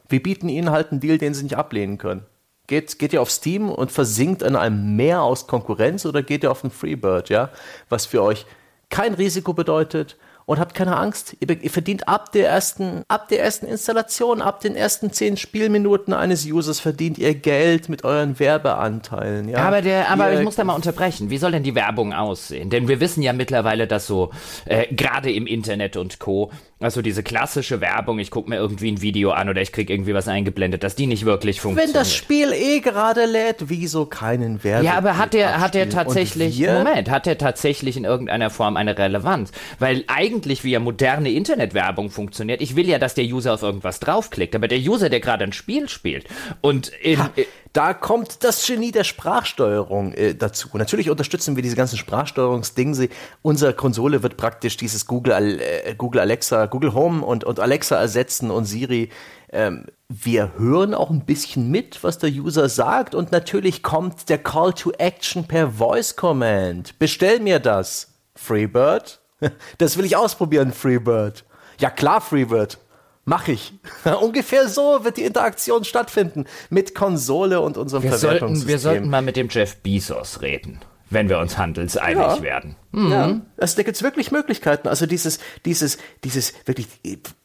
wir bieten ihnen halt einen Deal, den sie nicht ablehnen können. Geht, geht ihr auf Steam und versinkt in einem Meer aus Konkurrenz oder geht ihr auf den Freebird, ja? Was für euch kein Risiko bedeutet und habt keine Angst. Ihr, ihr verdient ab der ersten, ab der ersten Installation, ab den ersten zehn Spielminuten eines Users verdient ihr Geld mit euren Werbeanteilen, ja? Aber, der, aber ihr, ich muss da mal unterbrechen. Wie soll denn die Werbung aussehen? Denn wir wissen ja mittlerweile, dass so, äh, gerade im Internet und Co., also diese klassische Werbung, ich gucke mir irgendwie ein Video an oder ich krieg irgendwie was eingeblendet, dass die nicht wirklich Wenn funktioniert. das Spiel eh gerade lädt, wieso keinen Wert? ja, aber hat der, hat der tatsächlich, Moment, hat der tatsächlich in irgendeiner Form eine Relevanz? Weil eigentlich, wie ja moderne Internetwerbung funktioniert, ich will ja, dass der User auf irgendwas draufklickt, aber der User, der gerade ein Spiel spielt und in, äh, Da kommt das Genie der Sprachsteuerung äh, dazu. Natürlich unterstützen wir diese ganzen Sprachsteuerungsdinge. Unsere Konsole wird praktisch dieses Google, äh, Google Alexa, Google Home und, und Alexa ersetzen und Siri. Ähm, wir hören auch ein bisschen mit, was der User sagt und natürlich kommt der Call to Action per Voice Command. Bestell mir das. Freebird? [laughs] Das will ich ausprobieren, Freebird. Ja klar, Freebird. Mach ich. [laughs] Ungefähr so wird die Interaktion stattfinden mit Konsole und unserem wir, sollten, Verwertungssystem. wir sollten mal mit dem Jeff Bezos reden, wenn wir uns handelseinig Ja. werden. Ja, es, da gibt's wirklich Möglichkeiten. Also dieses, dieses, dieses wirklich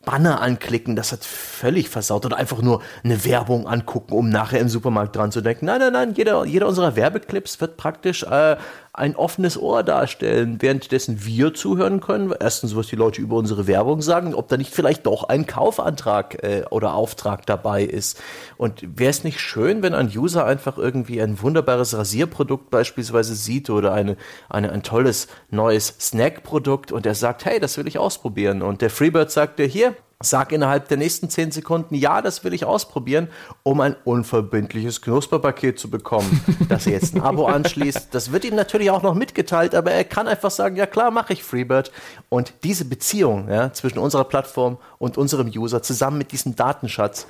Banner anklicken, das hat völlig versaut. Oder einfach nur eine Werbung angucken, um nachher im Supermarkt dran zu denken. Nein, nein, nein, jeder, jeder unserer Werbeclips wird praktisch äh, ein offenes Ohr darstellen, währenddessen wir zuhören können. Erstens, was die Leute über unsere Werbung sagen, ob da nicht vielleicht doch ein Kaufantrag äh, oder Auftrag dabei ist. Und wäre es nicht schön, wenn ein User einfach irgendwie ein wunderbares Rasierprodukt beispielsweise sieht oder eine, eine, ein tolles neues Snackprodukt und er sagt, hey, das will ich ausprobieren. Und der Freebird sagt dir, hier, sag innerhalb der nächsten 10 Sekunden, ja, das will ich ausprobieren, um ein unverbindliches Knusperpaket zu bekommen, [laughs] dass er jetzt ein Abo anschließt. Das wird ihm natürlich auch noch mitgeteilt, aber er kann einfach sagen, ja klar, mache ich Freebird. Und diese Beziehung ja, zwischen unserer Plattform und unserem User zusammen mit diesem Datenschatz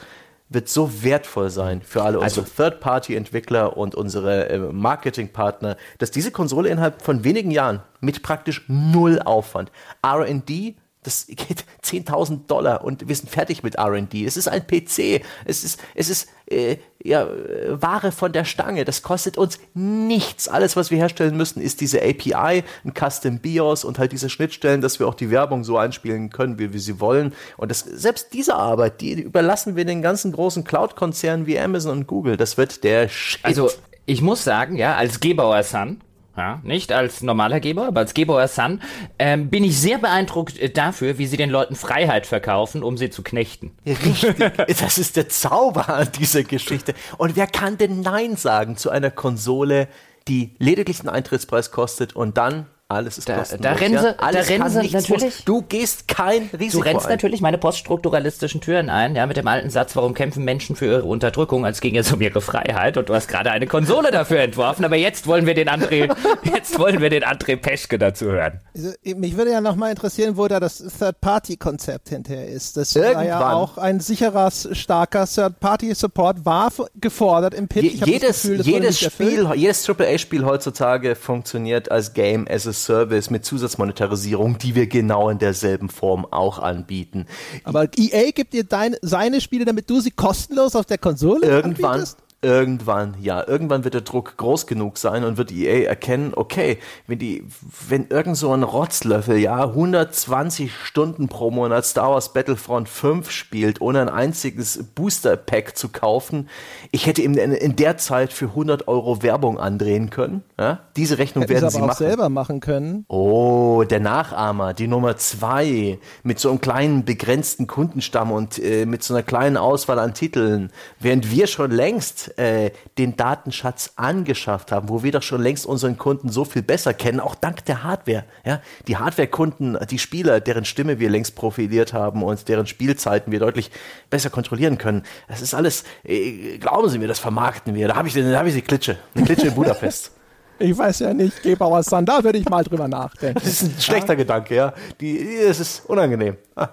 wird so wertvoll sein für alle Also- unsere Third-Party-Entwickler und unsere äh, Marketingpartner, dass diese Konsole innerhalb von wenigen Jahren mit praktisch null Aufwand R&D das geht 10.000 Dollar und wir sind fertig mit R&D. Es ist ein PC. Es ist, es ist äh, ja, äh, Ware von der Stange. Das kostet uns nichts. Alles, was wir herstellen müssen, ist diese API, ein Custom BIOS und halt diese Schnittstellen, dass wir auch die Werbung so einspielen können, wie wir sie wollen. Und das, selbst diese Arbeit, die überlassen wir den ganzen großen Cloud-Konzernen wie Amazon und Google. Das wird der Shit. Also, ich muss sagen, ja, als Gebauer Son, ja, nicht als normaler Geber, aber als Gebauer Son, ähm, bin ich sehr beeindruckt äh, dafür, wie sie den Leuten Freiheit verkaufen, um sie zu knechten. Richtig. [laughs] Das ist der Zauber an dieser Geschichte. Und wer kann denn Nein sagen zu einer Konsole, die lediglich einen Eintrittspreis kostet und dann alles ist Da- kostenlos. da rennen sie- ja? Alles da rennen sie natürlich- Muss. Du gehst kein Du Risiko rennst ein. natürlich meine poststrukturalistischen Türen ein, ja, mit dem alten Satz, warum kämpfen Menschen für ihre Unterdrückung, als ging es um ihre Freiheit und du hast gerade eine Konsole dafür entworfen, aber jetzt wollen wir den André, [laughs] jetzt wollen wir den André Peschke dazu hören. Also, mich würde ja nochmal interessieren, wo da das Third-Party-Konzept hinterher ist. Das war ja Irgendwann. auch ein sicherer, starker Third-Party-Support, war gefordert im Pitch. Je, jedes Gefühl, jedes. Spiel, jedes AAA-Spiel heutzutage funktioniert als Game as a Service mit Zusatzmonetarisierung, die wir genau in derselben Form auch anbieten. Aber EA gibt dir dein, seine Spiele, damit du sie kostenlos auf der Konsole Irgendwann, anbietest? Irgendwann, ja, irgendwann wird der Druck groß genug sein und wird EA erkennen, okay, wenn die, wenn irgend so ein Rotzlöffel, ja, 120 Stunden pro Monat Star Wars Battlefront 5 spielt, ohne ein einziges Booster Pack zu kaufen, ich hätte ihm in, der Zeit für 100 Euro Werbung andrehen können, ja? Diese Rechnung Hätten sie werden aber sie auch machen. selber machen können. Oh, der Nachahmer, die Nummer zwei, mit so einem kleinen begrenzten Kundenstamm und äh, mit so einer kleinen Auswahl an Titeln, während wir schon längst äh, den Datenschatz angeschafft haben, wo wir doch schon längst unseren Kunden so viel besser kennen, auch dank der Hardware. Ja, die Hardware-Kunden, die Spieler, deren Stimme wir längst profiliert haben und deren Spielzeiten wir deutlich besser kontrollieren können. Das ist alles, äh, glauben Sie mir, das vermarkten wir. Da habe ich, da hab ich die Klitsche, eine Klitsche in Budapest. [laughs] Ich weiß ja nicht, Gebauer Sun, da würde ich mal drüber nachdenken. Das ist ein schlechter Gedanke, ja. Die, es ist unangenehm. [laughs]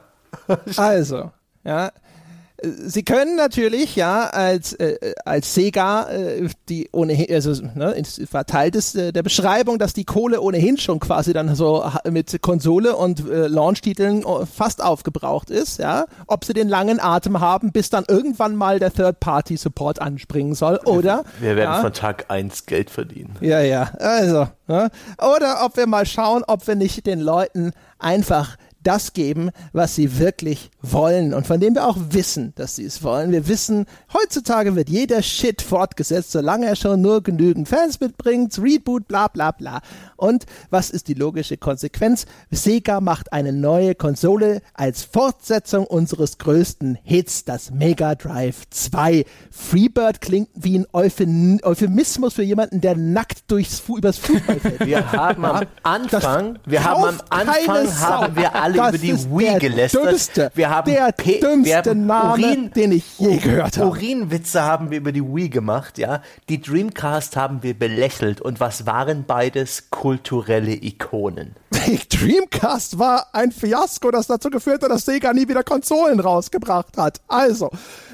Also, ja. Sie können natürlich, ja, als, äh, als Sega, äh, die ohnehin, also, ne, Teil des, äh, der Beschreibung, dass die Kohle ohnehin schon quasi dann so mit Konsole und äh, Launch-Titeln äh, fast aufgebraucht ist, ja. Ob sie den langen Atem haben, bis dann irgendwann mal der Third-Party-Support anspringen soll, oder? Wir werden ja, von Tag 1 Geld verdienen. Ja, ja, also. Ne? Oder ob wir mal schauen, ob wir nicht den Leuten einfach das geben, was sie wirklich wollen und von dem wir auch wissen, dass sie es wollen. Wir wissen, heutzutage wird jeder Shit fortgesetzt, solange er schon nur genügend Fans mitbringt, Reboot, bla bla bla. Und was ist die logische Konsequenz? Sega macht eine neue Konsole als Fortsetzung unseres größten Hits, das Mega Drive 2. Freebird klingt wie ein Euphem Euphemismus für jemanden, der nackt durchs übers Fußballfeld Wir haben am Anfang, Das wir haben am Anfang haben wir alle Das über die Wii der gelästert. Dümmste, wir haben der P- dümmste wir haben Name, den ich je gehört habe. Urinwitze haben wir über die Wii gemacht, ja. Die Dreamcast haben wir belächelt. Und was waren beides? Kulturelle Ikonen. [laughs] Dreamcast war ein Fiasko, das dazu geführt hat, dass Sega nie wieder Konsolen rausgebracht hat. Also,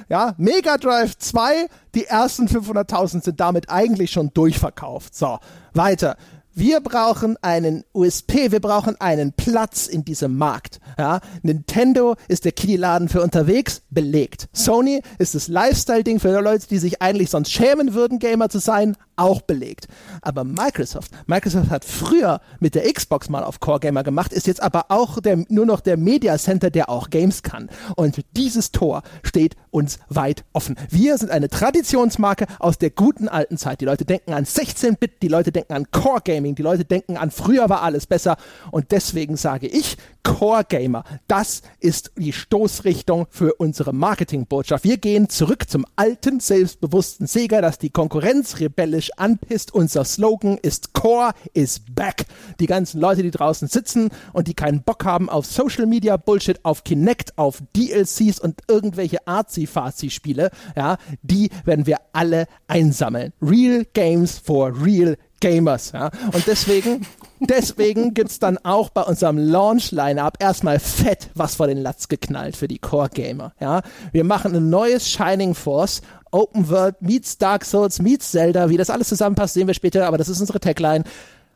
ja, Mega Drive 2, die ersten 500.000 sind damit eigentlich schon durchverkauft. So, weiter. Wir brauchen einen USP, wir brauchen einen Platz in diesem Markt. Ja, Nintendo ist der Kiddie-Laden für unterwegs, belegt. Sony ist das Lifestyle-Ding für Leute, die sich eigentlich sonst schämen würden, Gamer zu sein, auch belegt. Aber Microsoft, Microsoft hat früher mit der Xbox mal auf Core Gamer gemacht, ist jetzt aber auch der, nur noch der Media Center, der auch Games kann. Und dieses Tor steht uns weit offen. Wir sind eine Traditionsmarke aus der guten alten Zeit. Die Leute denken an 16-Bit, die Leute denken an Core Gaming, die Leute denken an früher war alles besser. Und deswegen sage ich, Core Gamer, das ist die Stoßrichtung für unsere Marketingbotschaft. Wir gehen zurück zum alten, selbstbewussten Sega, das die Konkurrenz rebellisch anpisst. Unser Slogan ist Core is back. Die ganzen Leute, die draußen sitzen und die keinen Bock haben auf Social Media Bullshit, auf Kinect, auf DLCs und irgendwelche Arzi-Fazi-Spiele, ja, die werden wir alle einsammeln. Real Games for Real Gamers. Ja? Und deswegen, deswegen gibt's dann auch bei unserem Launch-Line-Up erstmal fett was vor den Latz geknallt für die Core-Gamer. Ja? Wir machen ein neues Shining Force. Open World meets Dark Souls meets Zelda. Wie das alles zusammenpasst, sehen wir später, aber das ist unsere Tagline.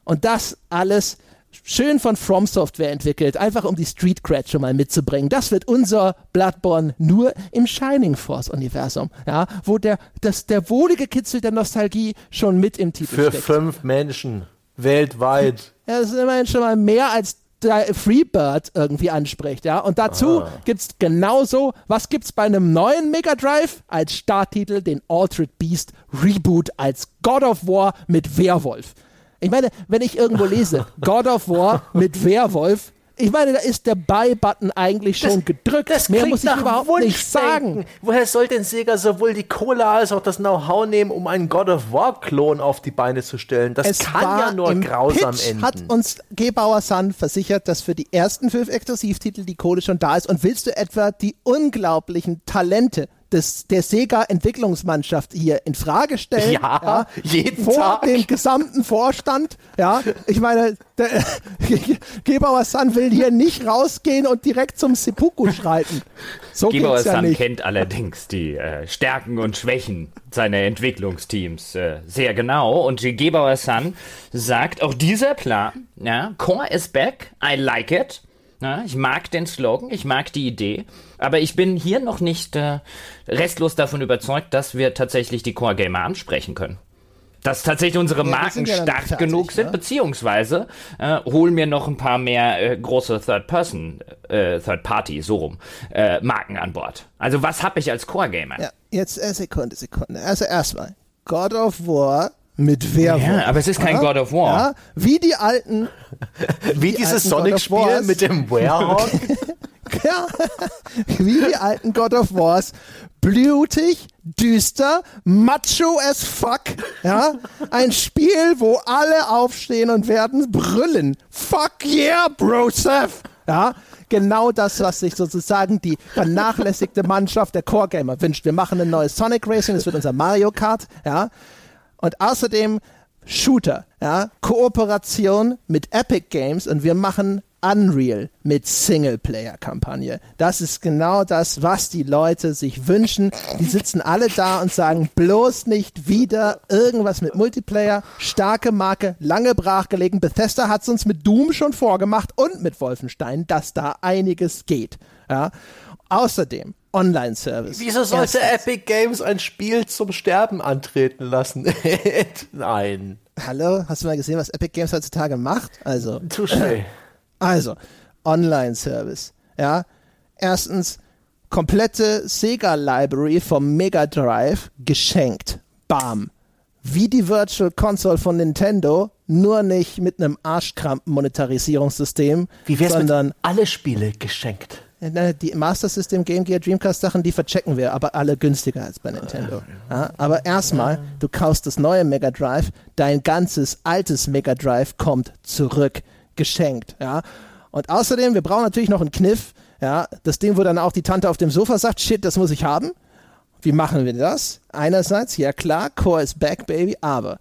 Und das alles schön von From Software entwickelt, einfach um die Street Cred schon mal mitzubringen. Das wird unser Bloodborne nur im Shining Force Universum, ja, wo der, das, der wohlige Kitzel der Nostalgie schon mit im Titel Für steckt. fünf Menschen weltweit. [laughs] Ja, das ist immerhin schon mal mehr als Freebird irgendwie anspricht, ja. Und dazu gibt's genauso, was gibt's bei einem neuen Mega Drive als Starttitel den Altered Beast Reboot als God of War mit Werwolf. Ich meine, wenn ich irgendwo lese, [laughs] God of War mit Werwolf, ich meine, da ist der Buy-Button eigentlich schon gedrückt. Mehr muss ich überhaupt nicht sagen. Woher soll denn Sega sowohl die Cola als auch das Know-how nehmen, um einen God of War-Klon auf die Beine zu stellen? Das Es kann ja nur grausam Pitch enden. hat uns Gebauer Sun versichert, dass für die ersten fünf Exklusivtitel die Kohle schon da ist. Und willst du etwa die unglaublichen Talente des, der Sega-Entwicklungsmannschaft hier in Frage stellen? Ja, jeden vor Tag. dem gesamten Vorstand. Ja, ich meine, der, [laughs] Gebauer Sun will hier nicht rausgehen und direkt zum Seppuku schreiten. So Gebauer geht's ja nicht. kennt allerdings die äh, Stärken und Schwächen seiner Entwicklungsteams äh, sehr genau. Und Gebauer Sun sagt, auch dieser Plan, ja, Core is back, I like it. Ja, ich mag den Slogan, ich mag die Idee, aber ich bin hier noch nicht äh, restlos davon überzeugt, dass wir tatsächlich die Core Gamer ansprechen können. Dass tatsächlich unsere wir Marken ja stark fertig, genug sind, ne? beziehungsweise äh, holen mir noch ein paar mehr äh, große Third-Person, äh, Third-Party, so rum, äh, Marken an Bord. Also was habe ich als Core-Gamer? Ja, jetzt äh, Sekunde, Sekunde. Also erstmal, God of War mit Werwolf. Ja, aber es ist kein God of War. Ja, wie die alten Wie die dieses Sonic-Spiel mit dem Werehog. [laughs] Ja, wie die alten God of Wars. Blutig, düster, macho as fuck. Ja, ein Spiel, wo alle aufstehen und werden brüllen. Fuck yeah, Bro Seth. Ja, genau das, was sich sozusagen die vernachlässigte Mannschaft der Core Gamer wünscht. Wir machen ein neues Sonic Racing, das wird unser Mario Kart. Ja, und außerdem Shooter, ja, Kooperation mit Epic Games und wir machen Unreal mit Singleplayer-Kampagne. Das ist genau das, was die Leute sich wünschen. Die sitzen alle da und sagen, bloß nicht wieder irgendwas mit Multiplayer. Starke Marke, lange brachgelegen. Bethesda hat es uns mit Doom schon vorgemacht und mit Wolfenstein, dass da einiges geht. Ja. Außerdem Online-Service. Wieso sollte Erstens. Epic Games ein Spiel zum Sterben antreten lassen? [laughs] Nein. Hallo, hast du mal gesehen, was Epic Games heutzutage macht? Also, Touché. [laughs] Also, Online-Service. Ja. Erstens, komplette Sega-Library vom Mega Drive geschenkt. Bam. Wie die Virtual Console von Nintendo, nur nicht mit einem Arschkrampen-Monetarisierungssystem, sondern alle Spiele geschenkt? Äh, die Master System, Game Gear, Dreamcast Sachen, die verchecken wir, aber alle günstiger als bei Nintendo. Ja, aber erstmal, du kaufst das neue Mega Drive, dein ganzes altes Mega Drive kommt zurück, geschenkt. Ja. Und außerdem, wir brauchen natürlich noch einen Kniff. Ja, das Ding, wo dann auch die Tante auf dem Sofa sagt, shit, das muss ich haben. Wie machen wir das? Einerseits, ja klar, Core is back, baby, aber.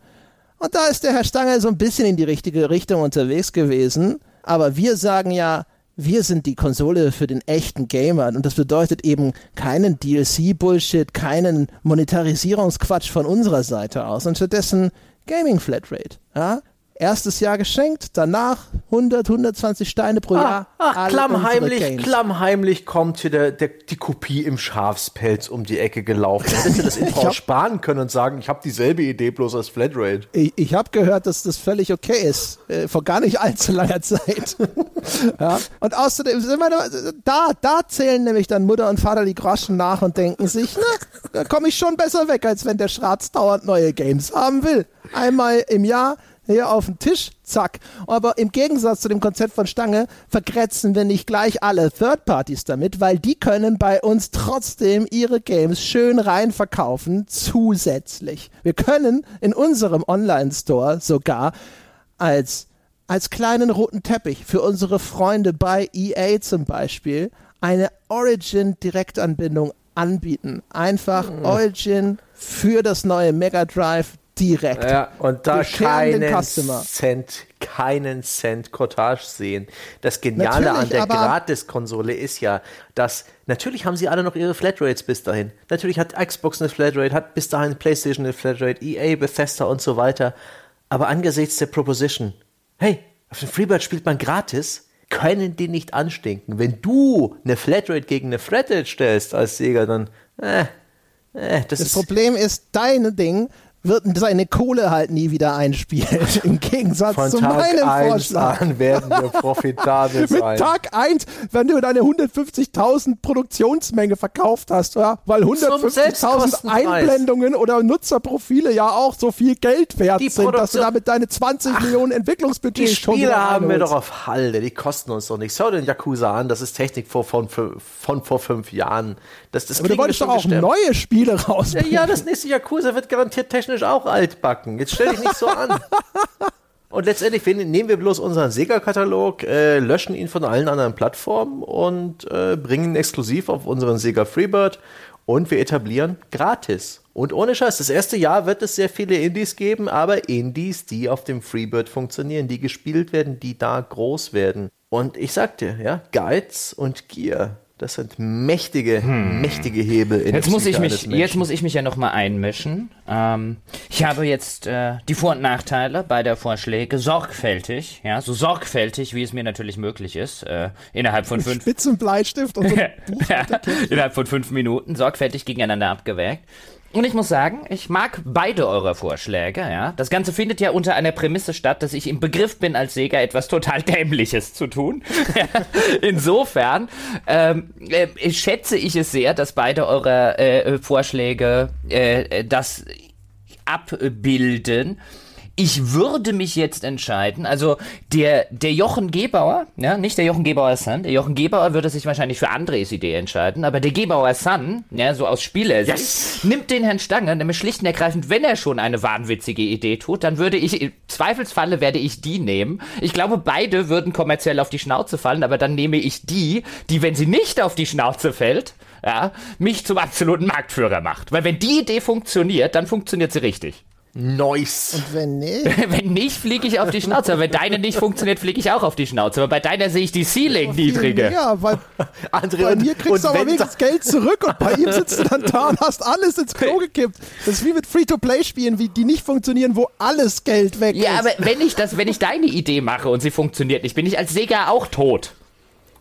Und da ist der Herr Stange so ein bisschen in die richtige Richtung unterwegs gewesen. Aber wir sagen ja, wir sind die Konsole für den echten Gamer. Und das bedeutet eben keinen DLC-Bullshit, keinen Monetarisierungsquatsch von unserer Seite aus. Und stattdessen Gaming Flatrate. Ja? Erstes Jahr geschenkt, danach 100, 120 Steine pro Jahr. Ach, klammheimlich, klammheimlich kommt hier der, der, die Kopie im Schafspelz um die Ecke gelaufen. Hättest du das [laughs] Intro hab- sparen können und sagen, ich habe dieselbe Idee, bloß als Flatrate. Ich, ich habe gehört, dass das völlig okay ist. Äh, vor gar nicht allzu langer [laughs] Zeit. ja. Und außerdem da, da zählen nämlich dann Mutter und Vater die Groschen nach und denken sich, na, da komme ich schon besser weg, als wenn der Schratz dauernd neue Games haben will. Einmal im Jahr hier auf den Tisch, zack. Aber im Gegensatz zu dem Konzept von Stange vergrätzen wir nicht gleich alle Third Parties damit, weil die können bei uns trotzdem ihre Games schön rein verkaufen, zusätzlich. Wir können in unserem Online-Store sogar als, als kleinen roten Teppich für unsere Freunde bei EA zum Beispiel eine Origin-Direktanbindung anbieten. Einfach Origin für das neue Mega Drive direkt. Ja, und da keinen Customer. Cent, keinen Cent Cottage sehen. Das Geniale Natürlich, an der Gratis-Konsole ist ja, dass natürlich haben sie alle noch ihre Flatrates bis dahin. Natürlich hat Xbox eine Flatrate, hat bis dahin PlayStation eine Flatrate, EA, Bethesda und so weiter. Aber angesichts der Proposition, hey, auf dem Freebird spielt man gratis, können die nicht anstinken. Wenn du eine Flatrate gegen eine Flatrate stellst als Sega, dann, äh, äh, das, Das ist Problem ist, dein Ding wird seine Kohle halt nie wieder einspielen. [laughs] Im Gegensatz von zu Tag meinem 1 Vorschlag. an werden wir profitabel [laughs] Mit sein. Tag 1, wenn du deine 150.000 Produktionsmenge verkauft hast, ja, weil 150.000 Selbstkostenpreis. Einblendungen oder Nutzerprofile ja auch so viel Geld wert Die sind, dass du damit deine 20 Millionen Die Entwicklungsbudget schon Spiele wieder haben wir doch auf Halde, die kosten uns doch nichts. Schau den Yakuza an, das ist Technik von, von, von vor fünf Jahren. Das, das Aber du wolltest doch auch gestemmt. neue Spiele rausbringen. ja, das nächste Yakuza wird garantiert technisch auch altbacken. Jetzt stell dich nicht so an. [laughs] Und letztendlich nehmen wir bloß unseren Sega-Katalog, äh, löschen ihn von allen anderen Plattformen und äh, bringen ihn exklusiv auf unseren Sega Freebird und wir etablieren gratis. Und ohne Scheiß, das erste Jahr wird es sehr viele Indies geben, aber Indies, die auf dem Freebird funktionieren, die gespielt werden, die da groß werden. Und ich sag dir, ja, Geiz und Gier, das sind mächtige, mächtige Hebel in Jetzt der muss ich mich, jetzt muss ich mich ja noch mal einmischen. Ähm, ich habe jetzt äh, die Vor- und Nachteile beider Vorschläge sorgfältig, ja, so sorgfältig, wie es mir natürlich möglich ist, äh, innerhalb von fünf, Spitzenbleistift und so [laughs] ja, innerhalb von fünf Minuten sorgfältig gegeneinander abgewägt. Und ich muss sagen, ich mag beide eurer Vorschläge, ja. Das Ganze findet ja unter einer Prämisse statt, dass ich im Begriff bin, als Sega etwas total Dämliches zu tun. [laughs] Insofern ähm, äh, schätze ich es sehr, dass beide eurer äh, Vorschläge äh, das abbilden. Ich würde mich jetzt entscheiden, also der, der Jochen Gebauer, ja, nicht der Jochen Gebauer Son, der Jochen Gebauer würde sich wahrscheinlich für Andres Idee entscheiden, aber der Gebauer Son, ja, so aus Spielersicht, Yes. nimmt den Herrn Stange, nämlich schlicht und ergreifend, wenn er schon eine wahnwitzige Idee tut, dann würde ich, im Zweifelsfalle werde ich die nehmen. Ich glaube, beide würden kommerziell auf die Schnauze fallen, aber dann nehme ich die, die, wenn sie nicht auf die Schnauze fällt, ja, mich zum absoluten Marktführer macht. Weil wenn die Idee funktioniert, dann funktioniert sie richtig. Nice. Und wenn nicht, [laughs] Wenn nicht, fliege ich auf die Schnauze. Aber wenn deine nicht funktioniert, fliege ich auch auf die Schnauze. Aber bei deiner sehe ich die Ceiling niedrige. Ja, weil [laughs] André, bei und, mir kriegst du aber wenigstens Geld zurück und bei ihm sitzt du dann da und hast alles ins Klo [laughs] gekippt. Das ist wie mit Free-to-Play-Spielen, wie die nicht funktionieren, wo alles Geld weg Ja, ist. aber wenn ich das, wenn ich deine Idee mache und sie funktioniert nicht, bin ich als Sega auch tot.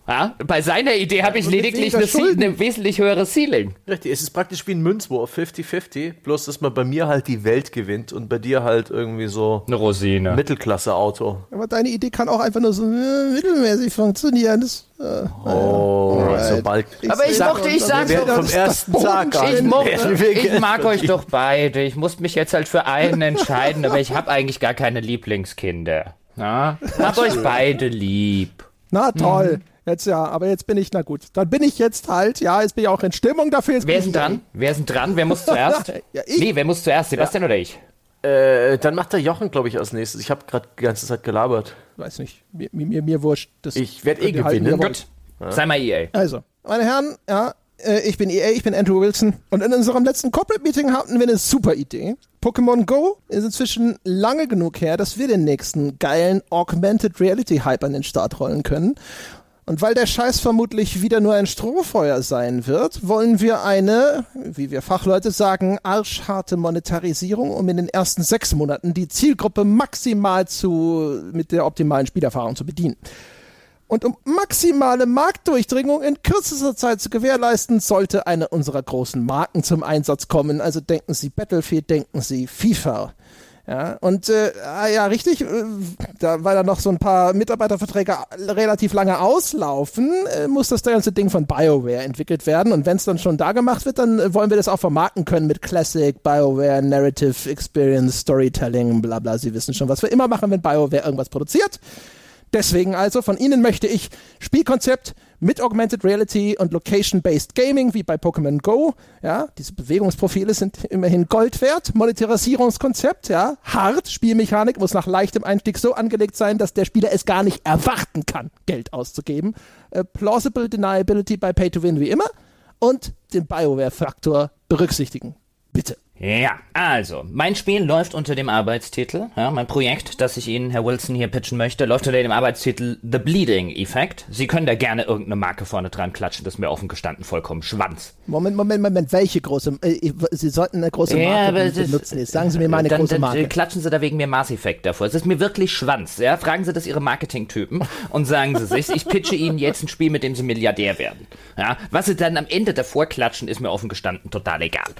Ja? Bei seiner Idee habe ich mit lediglich eine, wesentlich höhere Ceiling. Richtig, es ist praktisch wie ein Münzwurf, 50-50, bloß dass man bei mir halt die Welt gewinnt und bei dir halt irgendwie so Eine Rosine. Mittelklasse-Auto. aber deine Idee kann auch einfach nur so äh, mittelmäßig funktionieren. Das, äh, Oh, Alright. sobald. Aber ich mochte, ich sag wir werden doch, vom das ersten Tag an. Ich, mochte, ich mag euch doch beide. Ich muss mich jetzt halt für einen entscheiden, aber ich habe eigentlich gar keine Lieblingskinder. Ja? Hab euch beide lieb. na toll. Mhm. Jetzt ja, aber jetzt bin ich, na gut. Dann bin ich jetzt halt, ja, jetzt bin ich auch in Stimmung dafür. Jetzt Wer ist denn dran? Wer ist denn dran? Wer muss [laughs] zuerst? Ja, ich. Nee, wer muss zuerst? Sebastian oder ich? Äh, dann macht der Jochen, glaube ich, als nächstes. Ich habe gerade die ganze Zeit gelabert. Weiß nicht, mir, mir, mir wurscht. Das Ich werd eh gewinnen. Gut. Sei mal EA. Also, meine Herren, ja, äh, ich bin EA, ich bin Andrew Wilson. Und in unserem letzten Corporate Meeting hatten wir eine super Idee. Pokémon Go ist inzwischen lange genug her, dass wir den nächsten geilen Augmented Reality Hype an den Start rollen können. Und weil der Scheiß vermutlich wieder nur ein Strohfeuer sein wird, wollen wir eine, wie wir Fachleute sagen, arschharte Monetarisierung, um in den ersten sechs Monaten die Zielgruppe maximal zu, mit der optimalen Spielerfahrung zu bedienen. Und um maximale Marktdurchdringung in kürzester Zeit zu gewährleisten, sollte eine unserer großen Marken zum Einsatz kommen. Also denken Sie Battlefield, denken Sie FIFA. Ja, und äh, ah, ja, richtig, äh, da, weil da noch so ein paar Mitarbeiterverträge relativ lange auslaufen, äh, muss das ganze Ding von BioWare entwickelt werden. Und wenn es dann schon da gemacht wird, dann äh, wollen wir das auch vermarkten können mit Classic, BioWare, Narrative Experience, Storytelling, bla bla. Sie wissen schon, was wir immer machen, wenn BioWare irgendwas produziert. Deswegen also, von Ihnen möchte ich Spielkonzept mit Augmented Reality und Location-Based Gaming, wie bei Pokémon Go. Ja, diese Bewegungsprofile sind immerhin Gold wert. Monetarisierungskonzept, ja, hart. Spielmechanik muss nach leichtem Einstieg so angelegt sein, dass der Spieler es gar nicht erwarten kann, Geld auszugeben. Äh, plausible Deniability bei Pay-to-Win wie immer. Und den BioWare-Faktor berücksichtigen. Bitte. Ja, also, mein Spiel läuft unter dem Arbeitstitel, ja, mein Projekt, das ich Ihnen, Herr Wilson, hier pitchen möchte, läuft unter dem Arbeitstitel The Bleeding Effect. Sie können da gerne irgendeine Marke vorne dran klatschen, das ist mir offen gestanden vollkommen Schwanz. Moment, Moment, Moment, welche große, äh, Sie sollten eine große Marke Ja, aber benutzen. Jetzt sagen Sie mir mal eine dann, große dann, Marke. äh, klatschen Sie da wegen mir Mass Effect davor. Es ist mir wirklich Schwanz, ja. Fragen Sie das Ihre Marketingtypen und sagen Sie sich, ich pitche Ihnen jetzt ein Spiel, mit dem Sie Milliardär werden. Ja. Was Sie dann am Ende davor klatschen, ist mir offen gestanden total egal.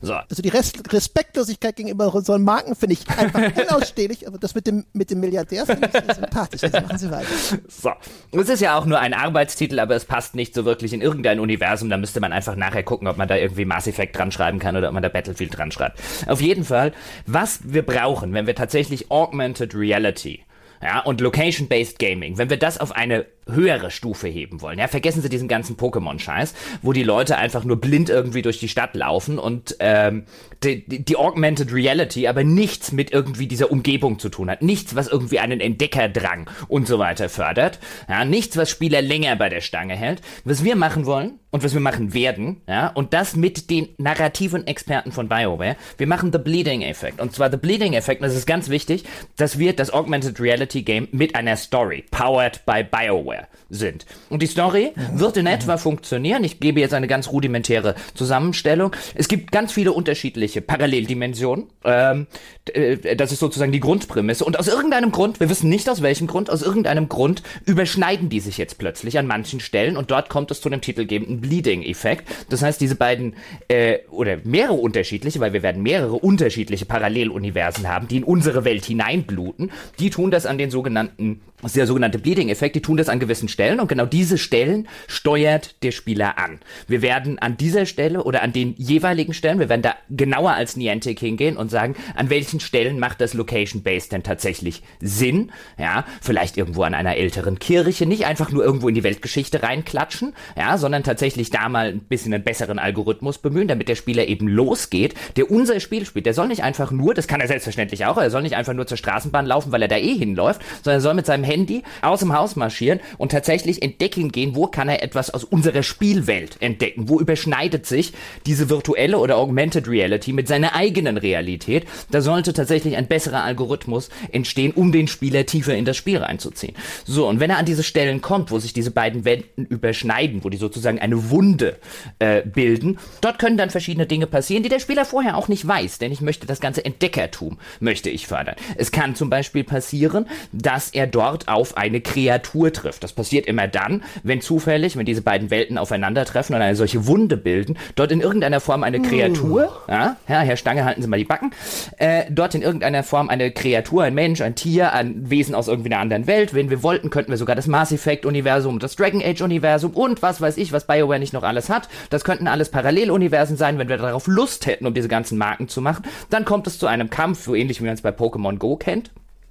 So. Also die Rest Respektlosigkeit gegenüber unseren Marken finde ich einfach [laughs] unausstehlich, aber das mit dem, mit dem Milliardär finde ich sehr sympathisch. Jetzt machen Sie weiter. So. Es ist ja auch nur ein Arbeitstitel, aber es passt nicht so wirklich in irgendein Universum. Da müsste man einfach nachher gucken, ob man da irgendwie Mass Effect dran schreiben kann oder ob man da Battlefield dran schreibt. Auf jeden Fall, was wir brauchen, wenn wir tatsächlich Augmented Reality ja, und Location-Based Gaming, wenn wir das auf eine höhere Stufe heben wollen. Ja, vergessen Sie diesen ganzen Pokémon-Scheiß, wo die Leute einfach nur blind irgendwie durch die Stadt laufen und ähm, die, die, Augmented Reality aber nichts mit irgendwie dieser Umgebung zu tun hat. Nichts, was irgendwie einen Entdeckerdrang und so weiter fördert. Ja, nichts, was Spieler länger bei der Stange hält. Was wir machen wollen und was wir machen werden, ja, und das mit den narrativen Experten von BioWare, wir machen The Bleeding Effect. Und zwar The Bleeding Effect, und das ist ganz wichtig, dass wir das Augmented Reality Game mit einer Story, powered by BioWare, sind. Und die Story wird in etwa funktionieren. Ich gebe jetzt eine ganz rudimentäre Zusammenstellung. Es gibt ganz viele unterschiedliche Paralleldimensionen. Ähm, äh, das ist sozusagen die Grundprämisse. Und aus irgendeinem Grund, wir wissen nicht aus welchem Grund, aus irgendeinem Grund überschneiden die sich jetzt plötzlich an manchen Stellen und dort kommt es zu einem titelgebenden Bleeding-Effekt. Das heißt, diese beiden äh, oder mehrere unterschiedliche, weil wir werden mehrere unterschiedliche Paralleluniversen haben, die in unsere Welt hineinbluten, die tun das an den sogenannten, das ist der sogenannte Bleeding-Effekt, die tun das an gewissen Stellen und genau diese Stellen steuert der Spieler an. Wir werden an dieser Stelle oder an den jeweiligen Stellen, wir werden da genauer als Niantic hingehen und sagen, an welchen Stellen macht das Location-Based denn tatsächlich Sinn? Ja, vielleicht irgendwo an einer älteren Kirche, nicht einfach nur irgendwo in die Weltgeschichte reinklatschen, ja, sondern tatsächlich da mal ein bisschen einen besseren Algorithmus bemühen, damit der Spieler eben losgeht, der unser Spiel spielt. Der soll nicht einfach nur, das kann er selbstverständlich auch, er soll nicht einfach nur zur Straßenbahn laufen, weil er da eh hinläuft, sondern er soll mit seinem Handy aus dem Haus marschieren und tatsächlich entdecken gehen, wo kann er etwas aus unserer Spielwelt entdecken, wo überschneidet sich diese virtuelle oder Augmented Reality mit seiner eigenen Realität. Da sollte tatsächlich ein besserer Algorithmus entstehen, um den Spieler tiefer in das Spiel reinzuziehen. So, und wenn er an diese Stellen kommt, wo sich diese beiden Welten überschneiden, wo die sozusagen eine Wunde äh, bilden, dort können dann verschiedene Dinge passieren, die der Spieler vorher auch nicht weiß, denn ich möchte das ganze Entdeckertum, möchte ich fördern. Es kann zum Beispiel passieren, dass er dort auf eine Kreatur trifft. Das passiert immer dann, wenn zufällig, wenn diese beiden Welten aufeinandertreffen und eine solche Wunde bilden, dort in irgendeiner Form eine Kreatur, ja, ja, Herr Stange, halten Sie mal die Backen, äh, dort in irgendeiner Form eine Kreatur, ein Mensch, ein Tier, ein Wesen aus irgendwie einer anderen Welt. Wenn wir wollten, könnten wir sogar das Mass Effect Universum, das Dragon Age Universum und was weiß ich, was BioWare nicht noch alles hat. Das könnten alles Paralleluniversen sein, wenn wir darauf Lust hätten, um diese ganzen Marken zu machen. Dann kommt es zu einem Kampf, so ähnlich wie man es bei Pokémon Go kennt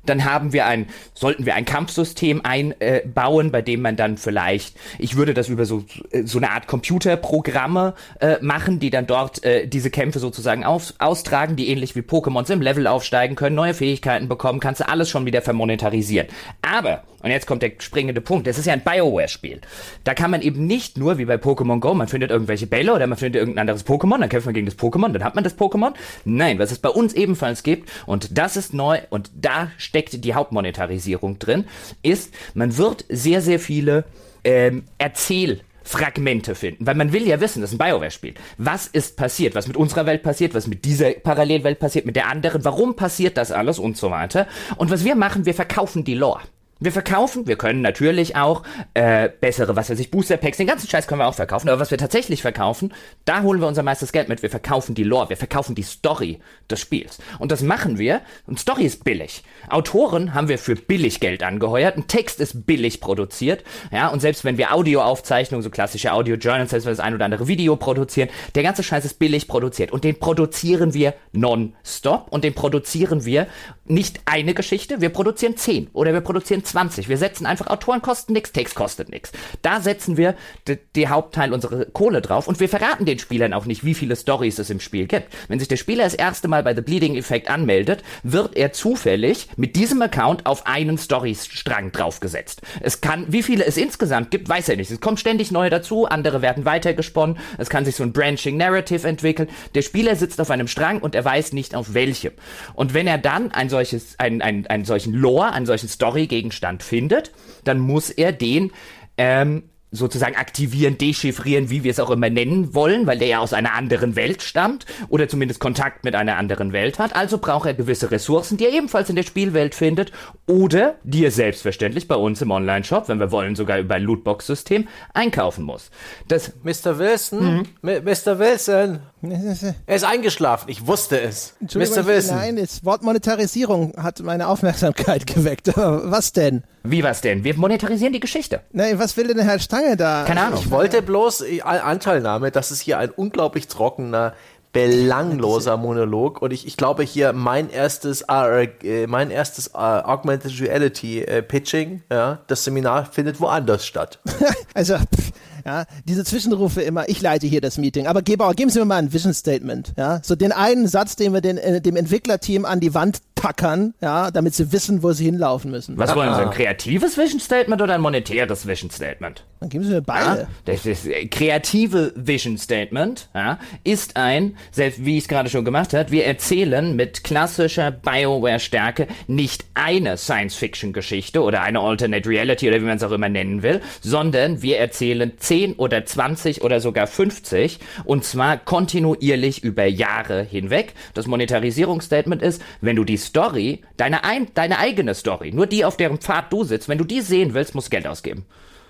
dann haben wir ein, sollten wir ein Kampfsystem einbauen, bei dem man dann vielleicht, ich würde das über so, so eine Art Computerprogramme äh, machen, die dann dort äh, diese Kämpfe sozusagen auf, austragen, die ähnlich wie Pokémons im Level aufsteigen können, neue Fähigkeiten bekommen, kannst du alles schon wieder vermonetarisieren. Aber, und jetzt kommt der springende Punkt, das ist ja ein Bioware-Spiel. Da kann man eben nicht nur, wie bei Pokémon Go, man findet irgendwelche Bälle oder man findet irgendein anderes Pokémon, dann kämpft man gegen das Pokémon, dann hat man das Pokémon. Nein, was es bei uns ebenfalls gibt, und das ist neu, und da steckt die Hauptmonetarisierung drin, ist, man wird sehr, sehr viele ähm, Erzähl- Fragmente finden, weil man will ja wissen, das ist ein Bioware-Spiel. Was ist passiert? Was mit unserer Welt passiert? Was mit dieser Parallelwelt passiert? Mit der anderen? Warum passiert das alles? Und so weiter. Und was wir machen, wir verkaufen die Lore. Wir verkaufen, wir können natürlich auch äh, bessere, was weiß ich, Booster Packs, den ganzen Scheiß können wir auch verkaufen, aber was wir tatsächlich verkaufen, da holen wir unser meistes Geld mit. Wir verkaufen die Lore, wir verkaufen die Story des Spiels. Und das machen wir, und Story ist billig. Autoren haben wir für billig Geld angeheuert, ein Text ist billig produziert, ja, und selbst wenn wir Audioaufzeichnungen, so klassische Audio-Journals, selbst wenn wir das ein oder andere Video produzieren, der ganze Scheiß ist billig produziert. Und den produzieren wir non-stop. Und den produzieren wir nicht eine Geschichte, wir produzieren zehn. Oder wir produzieren 20. Wir setzen einfach Autoren kosten nichts, Text kostet nichts. Da setzen wir die Hauptteil unserer Kohle drauf und wir verraten den Spielern auch nicht, wie viele Stories es im Spiel gibt. Wenn sich der Spieler das erste Mal bei The Bleeding Effect anmeldet, wird er zufällig mit diesem Account auf einen Storystrang draufgesetzt. Es kann, wie viele es insgesamt gibt, weiß er nicht. Es kommen ständig neue dazu, andere werden weitergesponnen, es kann sich so ein Branching Narrative entwickeln. Der Spieler sitzt auf einem Strang und er weiß nicht auf welchem. Und wenn er dann ein solches, ein, ein, einen solchen Lore, einen solchen Story-Gegenstand findet, dann muss er den ähm, sozusagen aktivieren, dechiffrieren, wie wir es auch immer nennen wollen, weil der ja aus einer anderen Welt stammt oder zumindest Kontakt mit einer anderen Welt hat. Also braucht er gewisse Ressourcen, die er ebenfalls in der Spielwelt findet oder die er selbstverständlich bei uns im Online-Shop, wenn wir wollen, sogar über ein Lootbox-System einkaufen muss. Das Mr. Wilson, mhm. Mr. Wilson, [laughs] er ist eingeschlafen. Ich wusste es. Mr. Wilson. Nein, das Wort Monetarisierung hat meine Aufmerksamkeit [laughs] geweckt. Was denn? Wie was denn? Wir monetarisieren die Geschichte. Nein, was will denn Herr Stange da? Keine Ahnung. Ich wollte bloß Anteilnahme, das ist hier ein unglaublich trockener belangloser Monolog und ich, ich glaube hier mein erstes äh, mein erstes äh, Augmented Reality äh, Pitching, ja, das Seminar findet woanders statt. [laughs] also pff, ja, diese Zwischenrufe immer, ich leite hier das Meeting. Aber Gebauer, geben Sie mir mal ein Vision Statement. Ja, so den einen Satz, den wir den, äh, dem Entwicklerteam an die Wand tackern, ja, damit sie wissen, wo sie hinlaufen müssen. Was wollen Sie, ein kreatives Vision Statement oder ein monetäres Vision Statement? Dann geben Sie mir beide. Ja, das, das kreative Vision Statement ja, ist ein, selbst wie ich es gerade schon gemacht habe, wir erzählen mit klassischer Bioware-Stärke nicht eine Science-Fiction-Geschichte oder eine Alternate Reality oder wie man es auch immer nennen will, sondern wir erzählen 10 oder 20 oder sogar 50 und zwar kontinuierlich über Jahre hinweg. Das Monetarisierungsstatement ist, wenn du die Story, deine, ein, deine eigene Story, nur die, auf deren Pfad du sitzt, wenn du die sehen willst, musst du Geld ausgeben.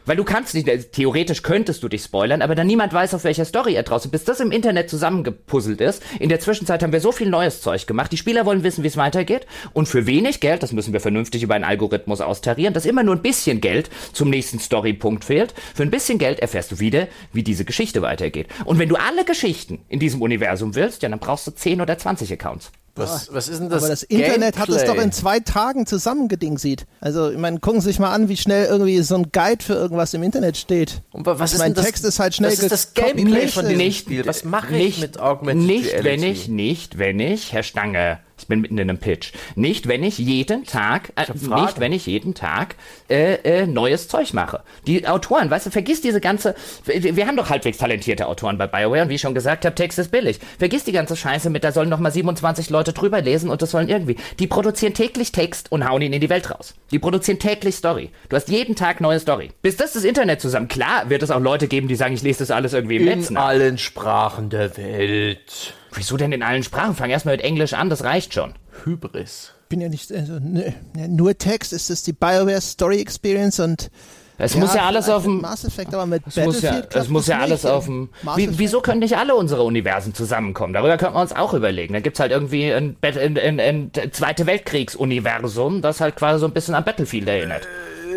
Weil du kannst nicht, äh, theoretisch könntest du dich spoilern, aber dann niemand weiß, auf welcher Story er draußen, bis das im Internet zusammengepuzzelt ist. In der Zwischenzeit haben wir so viel neues Zeug gemacht. Die Spieler wollen wissen, wie es weitergeht. Und für wenig Geld, das müssen wir vernünftig über einen Algorithmus austarieren, dass immer nur ein bisschen Geld zum nächsten Storypunkt fehlt. Für ein bisschen Geld erfährst du wieder, wie diese Geschichte weitergeht. Und wenn du alle Geschichten in diesem Universum willst, ja, dann brauchst du 10 oder 20 Accounts. Was, was ist denn das? Aber das Internet Gameplay? hat es doch in zwei Tagen zusammengedingsiet. Also, ich meine, gucken Sie sich mal an, wie schnell irgendwie so ein Guide für irgendwas im Internet steht. Und was ist mein das, Text ist halt schnell Das ist das Gameplay von dem Spiel. Was mache ich mit Augmented Nicht, Reality? wenn ich, nicht, wenn ich, Herr Stange, ich bin mitten in einem Pitch. Nicht, wenn ich jeden Tag, äh, nicht, wenn ich jeden Tag äh, äh, neues Zeug mache. Die Autoren, weißt du, vergiss diese ganze. Wir, haben doch halbwegs talentierte Autoren bei BioWare und wie ich schon gesagt habe, Text ist billig. Vergiss die ganze Scheiße mit, da sollen noch mal 27 Leute drüber lesen und das sollen irgendwie. Die produzieren täglich Text und hauen ihn in die Welt raus. Die produzieren täglich Story. Du hast jeden Tag neue Story. Bis das das Internet zusammen. Klar wird es auch Leute geben, die sagen, ich lese das alles irgendwie im in Netz. In allen Sprachen der Welt. Wieso denn in allen Sprachen? Fang erstmal mit Englisch an, das reicht schon. Hybris. Bin ja nicht, also, ne, nur Text, ist das die BioWare Story Experience und es ja, muss ja alles auf dem. Mass Effect, aber mit es muss ja, es muss ja alles auf dem. Wie, wieso können nicht alle unsere Universen zusammenkommen? Darüber könnten wir uns auch überlegen. Da gibt's halt irgendwie ein, ein, ein, ein Zweite Weltkriegs-Universum, das halt quasi so ein bisschen an Battlefield erinnert.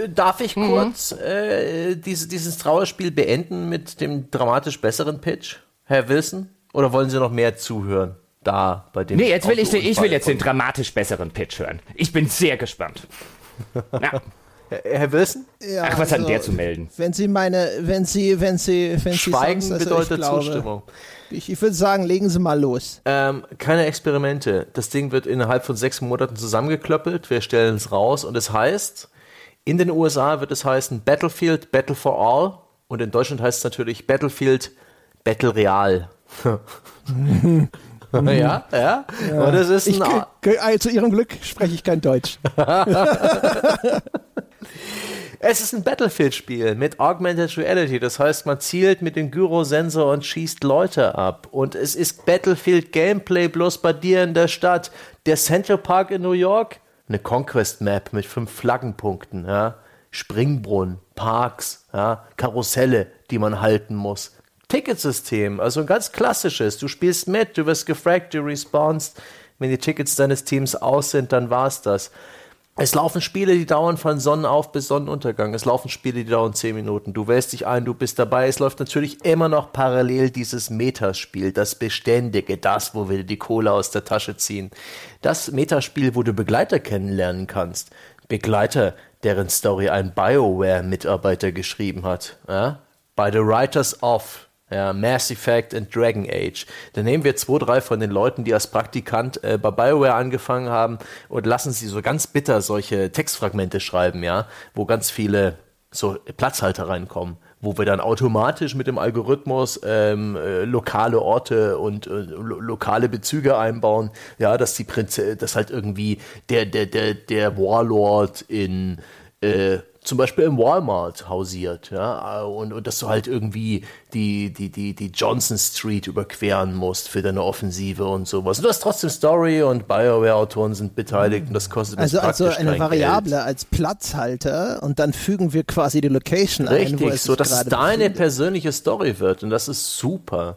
Äh, darf ich mhm. kurz äh, diese, dieses Trauerspiel beenden mit dem dramatisch besseren Pitch, Herr Wilson? Oder wollen Sie noch mehr zuhören? Da bei dem. Nee, jetzt will ich, ich will jetzt den dramatisch besseren Pitch hören. Ich bin sehr gespannt. [laughs] Ja. Herr Wilson? Ja, Ach, was also, hat der zu melden? Wenn Sie meine, wenn Sie, wenn Sie, wenn Schweigen Sie sonst, also bedeutet glaube, Zustimmung. Ich, ich würde sagen, legen Sie mal los. Ähm, keine Experimente. Das Ding wird innerhalb von sechs Monaten zusammengeklöppelt. Wir stellen es raus und es heißt, in den USA wird es heißen Battlefield Battle for All und in Deutschland heißt es natürlich Battlefield Battle Real. [laughs] ja, ja, ja. Und es ist ich, also zu Ihrem Glück spreche ich kein Deutsch. [laughs] [laughs] es ist ein Battlefield-Spiel mit Augmented Reality. Das heißt, man zielt mit dem Gyrosensor und schießt Leute ab. Und es ist Battlefield-Gameplay bloß bei dir in der Stadt. Der Central Park in New York, eine Conquest-Map mit fünf Flaggenpunkten, ja. Springbrunnen, Parks, ja, Karusselle, die man halten muss. Ticketsystem, also ein ganz klassisches. Du spielst mit, du wirst gefragt, du respawnst. Wenn die Tickets deines Teams aus sind, dann war's das. Es laufen Spiele, die dauern von Sonnenauf bis Sonnenuntergang. Es laufen Spiele, die dauern 10 Minuten. Du wählst dich ein, du bist dabei. Es läuft natürlich immer noch parallel dieses Metaspiel, das Beständige, das, wo wir die Kohle aus der Tasche ziehen. Das Metaspiel, wo du Begleiter kennenlernen kannst. Begleiter, deren Story ein BioWare-Mitarbeiter geschrieben hat. Ja? By the Writers of ja, Mass Effect und Dragon Age. Dann nehmen wir zwei, drei von den Leuten, die als Praktikant äh, bei BioWare angefangen haben und lassen sie so ganz bitter solche Textfragmente schreiben, ja, wo ganz viele so Platzhalter reinkommen wo wir dann automatisch mit dem Algorithmus ähm, äh, lokale Orte und äh, lo lokale Bezüge einbauen, ja, dass die Prinze, dass halt irgendwie der der der der Warlord in äh, zum Beispiel im Walmart hausiert, ja, und, und dass du halt irgendwie die, die, die, die Johnson Street überqueren musst für deine Offensive und sowas. Und du hast trotzdem Story und Bioware-Autoren sind beteiligt und das kostet Also, also eine Variable Geld. als Platzhalter und dann fügen wir quasi die Location Richtig, ein. Richtig, so dass es deine persönliche Story wird und das ist super.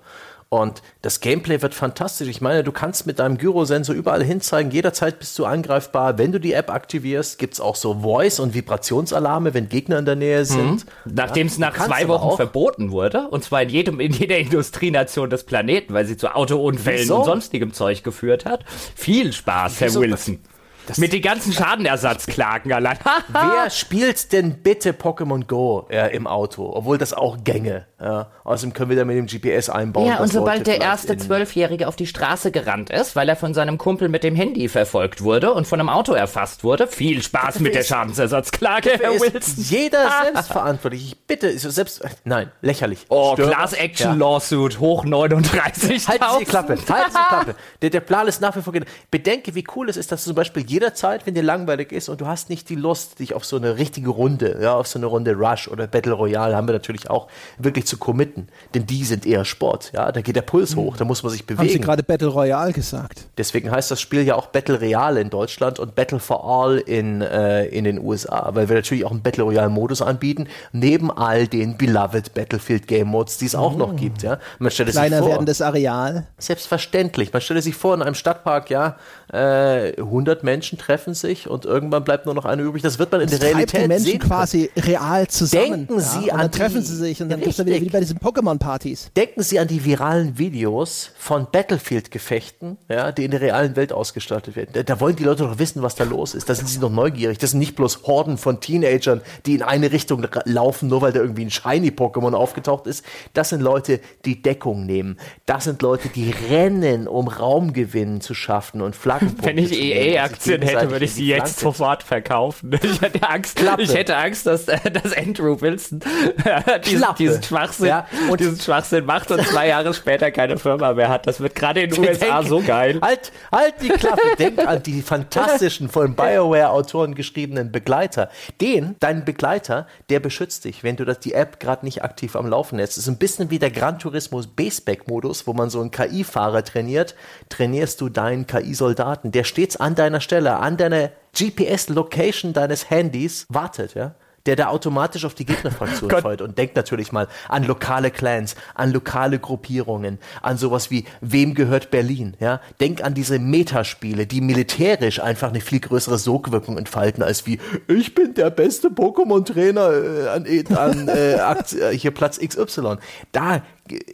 Und das Gameplay wird fantastisch. Ich meine, du kannst mit deinem Gyrosensor überall hinzeigen. Jederzeit bist du angreifbar. Wenn du die App aktivierst, gibt es auch so Voice- und Vibrationsalarme, wenn Gegner in der Nähe sind. Mhm. Nachdem es ja, nach zwei Wochen verboten wurde, und zwar in, jedem, in jeder Industrienation des Planeten, weil sie zu Autounfällen Wieso? und sonstigem Zeug geführt hat. Viel Spaß, Herr Wilson. Das Mit den ganzen Schadenersatzklagen allein. [laughs] Wer spielt denn bitte Pokémon Go äh, im Auto? Obwohl das auch gänge. Ja. Außerdem können wir da mit dem GPS einbauen. Ja, und sobald der erste Zwölfjährige auf die Straße gerannt ist, weil er von seinem Kumpel mit dem Handy verfolgt wurde und von einem Auto erfasst wurde, viel Spaß mit der Schadensersatzklage, Herr Wilson. Jeder [laughs] selbst verantwortlich. Ich bitte, ist selbst, nein, lächerlich. Oh, Class Action ja. Lawsuit, hoch 39. Halten Sie die Klappe, halten Sie die Klappe. Der, der Plan ist nach wie vor, bedenke, wie cool es ist, dass du zum Beispiel jederzeit, wenn dir langweilig ist und du hast nicht die Lust, dich auf so eine richtige Runde, ja, auf so eine Runde Rush oder Battle Royale haben wir natürlich auch, wirklich zu committen. Denn die sind eher Sport, ja, da geht der Puls hoch, da muss man sich bewegen. Haben Sie gerade Battle Royale gesagt? Deswegen heißt das Spiel ja auch Battle Royale in Deutschland und Battle for All in, äh, in den USA, weil wir natürlich auch einen Battle Royale Modus anbieten, neben all den beloved Battlefield Game Modes, die es auch oh. noch gibt, ja. Man stellt Kleiner sich vor, werdendes Areal. Selbstverständlich. Man stellt sich vor, in einem Stadtpark, ja, äh, 100 Menschen treffen sich und irgendwann bleibt nur noch eine übrig. Das wird man in das der Realität die Menschen sehen. quasi real zusammen. Denken Sie ja, an treffen sie sich und dann gibt es wieder wie bei diesen Pokémon-Partys. Denken Sie an die viralen Videos von Battlefield-Gefechten, ja, die in der realen Welt ausgestattet werden. Da, da, wollen die Leute doch wissen, was da los ist. Da sind sie noch neugierig. Das sind nicht bloß Horden von Teenagern, die in eine Richtung laufen, nur weil da irgendwie ein Shiny-Pokémon aufgetaucht ist. Das sind Leute, die Deckung nehmen. Das sind Leute, die rennen, um Raumgewinn zu schaffen und [laughs] Flaggen Wenn ich EA-Aktien hätte, würde ich sie jetzt sofort verkaufen. [laughs] Ich hätte Angst, ich hätte Angst dass, dass Andrew Wilson [laughs] diesen, diesen, Schwachsinn, ja, und diesen Schwachsinn macht und zwei Jahre später keine Firma mehr hat. Das wird gerade in den USA denk, so geil. Halt, halt die Klappe. Denk an die fantastischen, von [laughs] BioWare-Autoren geschriebenen Begleiter. Den, deinen Begleiter, der beschützt dich, wenn du das, die App gerade nicht aktiv am Laufen lässt. Das ist ein bisschen wie der Gran Turismo Baseback-Modus, wo man so einen KI-Fahrer trainiert. Trainierst du deinen KI-Soldaten. Der stets an deiner Stelle, an deiner GPS-Location deines Handys wartet, ja der da automatisch auf die Gegnerfraktion [laughs] feuert und denkt natürlich mal an lokale Clans, an lokale Gruppierungen, an sowas wie wem gehört Berlin, ja? Denk an diese Metaspiele, die militärisch einfach eine viel größere Sogwirkung entfalten als wie ich bin der beste Pokémon Trainer äh, an, an äh, [laughs] äh hier Platz XY. Da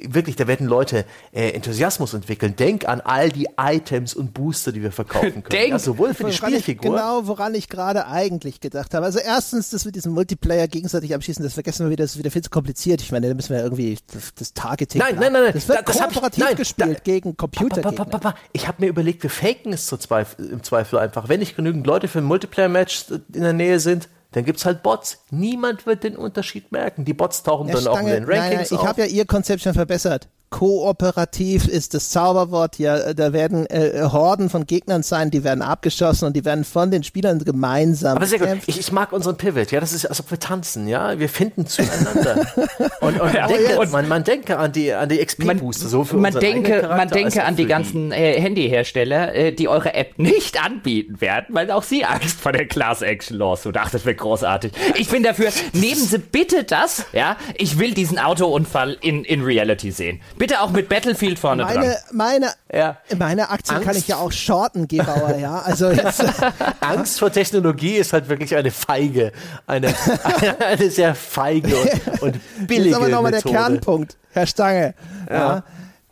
wirklich, da werden Leute äh, Enthusiasmus entwickeln. Denk an all die Items und Booster, die wir verkaufen können. Denk, ja, sowohl für die Spielfigur. genau, woran ich gerade eigentlich gedacht habe. Also erstens, das mit diesem Multiplayer gegenseitig abschießen, das vergessen wir wieder, das ist wieder viel zu kompliziert. Ich meine, da müssen wir irgendwie das, das Targeting. Nein, nein, nein, nein. Das wird das kooperativ ich, nein, gespielt da, gegen Computer. Pa, pa, pa, ich habe mir überlegt, wir faken es im Zweifel einfach. Wenn nicht genügend Leute für ein Multiplayer-Match in der Nähe sind, dann gibt es halt Bots. Niemand wird den Unterschied merken. Die Bots tauchen ja, dann Stange, auch in den Rankings naja, Ich habe ja Ihr Konzept schon verbessert. Kooperativ ist das Zauberwort. Ja, da werden äh, Horden von Gegnern sein, die werden abgeschossen und die werden von den Spielern gemeinsam. Aber sehr gut. Ich, ich, mag unseren Pivot. Ja, das ist, als ob wir tanzen. Ja, wir finden zueinander. [laughs] und, und, ja, denke, und man, man, denke an die an die XP Booster. So für man denke, man denke an die ganzen äh, Handyhersteller, äh, die eure App nicht anbieten werden, weil auch sie Angst vor der Class Action Lawsuit. Ach, das wäre großartig. Ich bin dafür. Nehmen Sie bitte das. Ja, ich will diesen Autounfall in in Reality sehen. Bitte auch mit Battlefield vorne meine, dran. Meine, ja. meine Aktien Angst. kann ich ja auch shorten, Gebauer, ja. Also jetzt, [laughs] Angst vor Technologie ist halt wirklich eine feige, eine, [laughs] eine, sehr feige und, und billige Jetzt aber nochmal der Kernpunkt, Herr Stange. Ja. ja.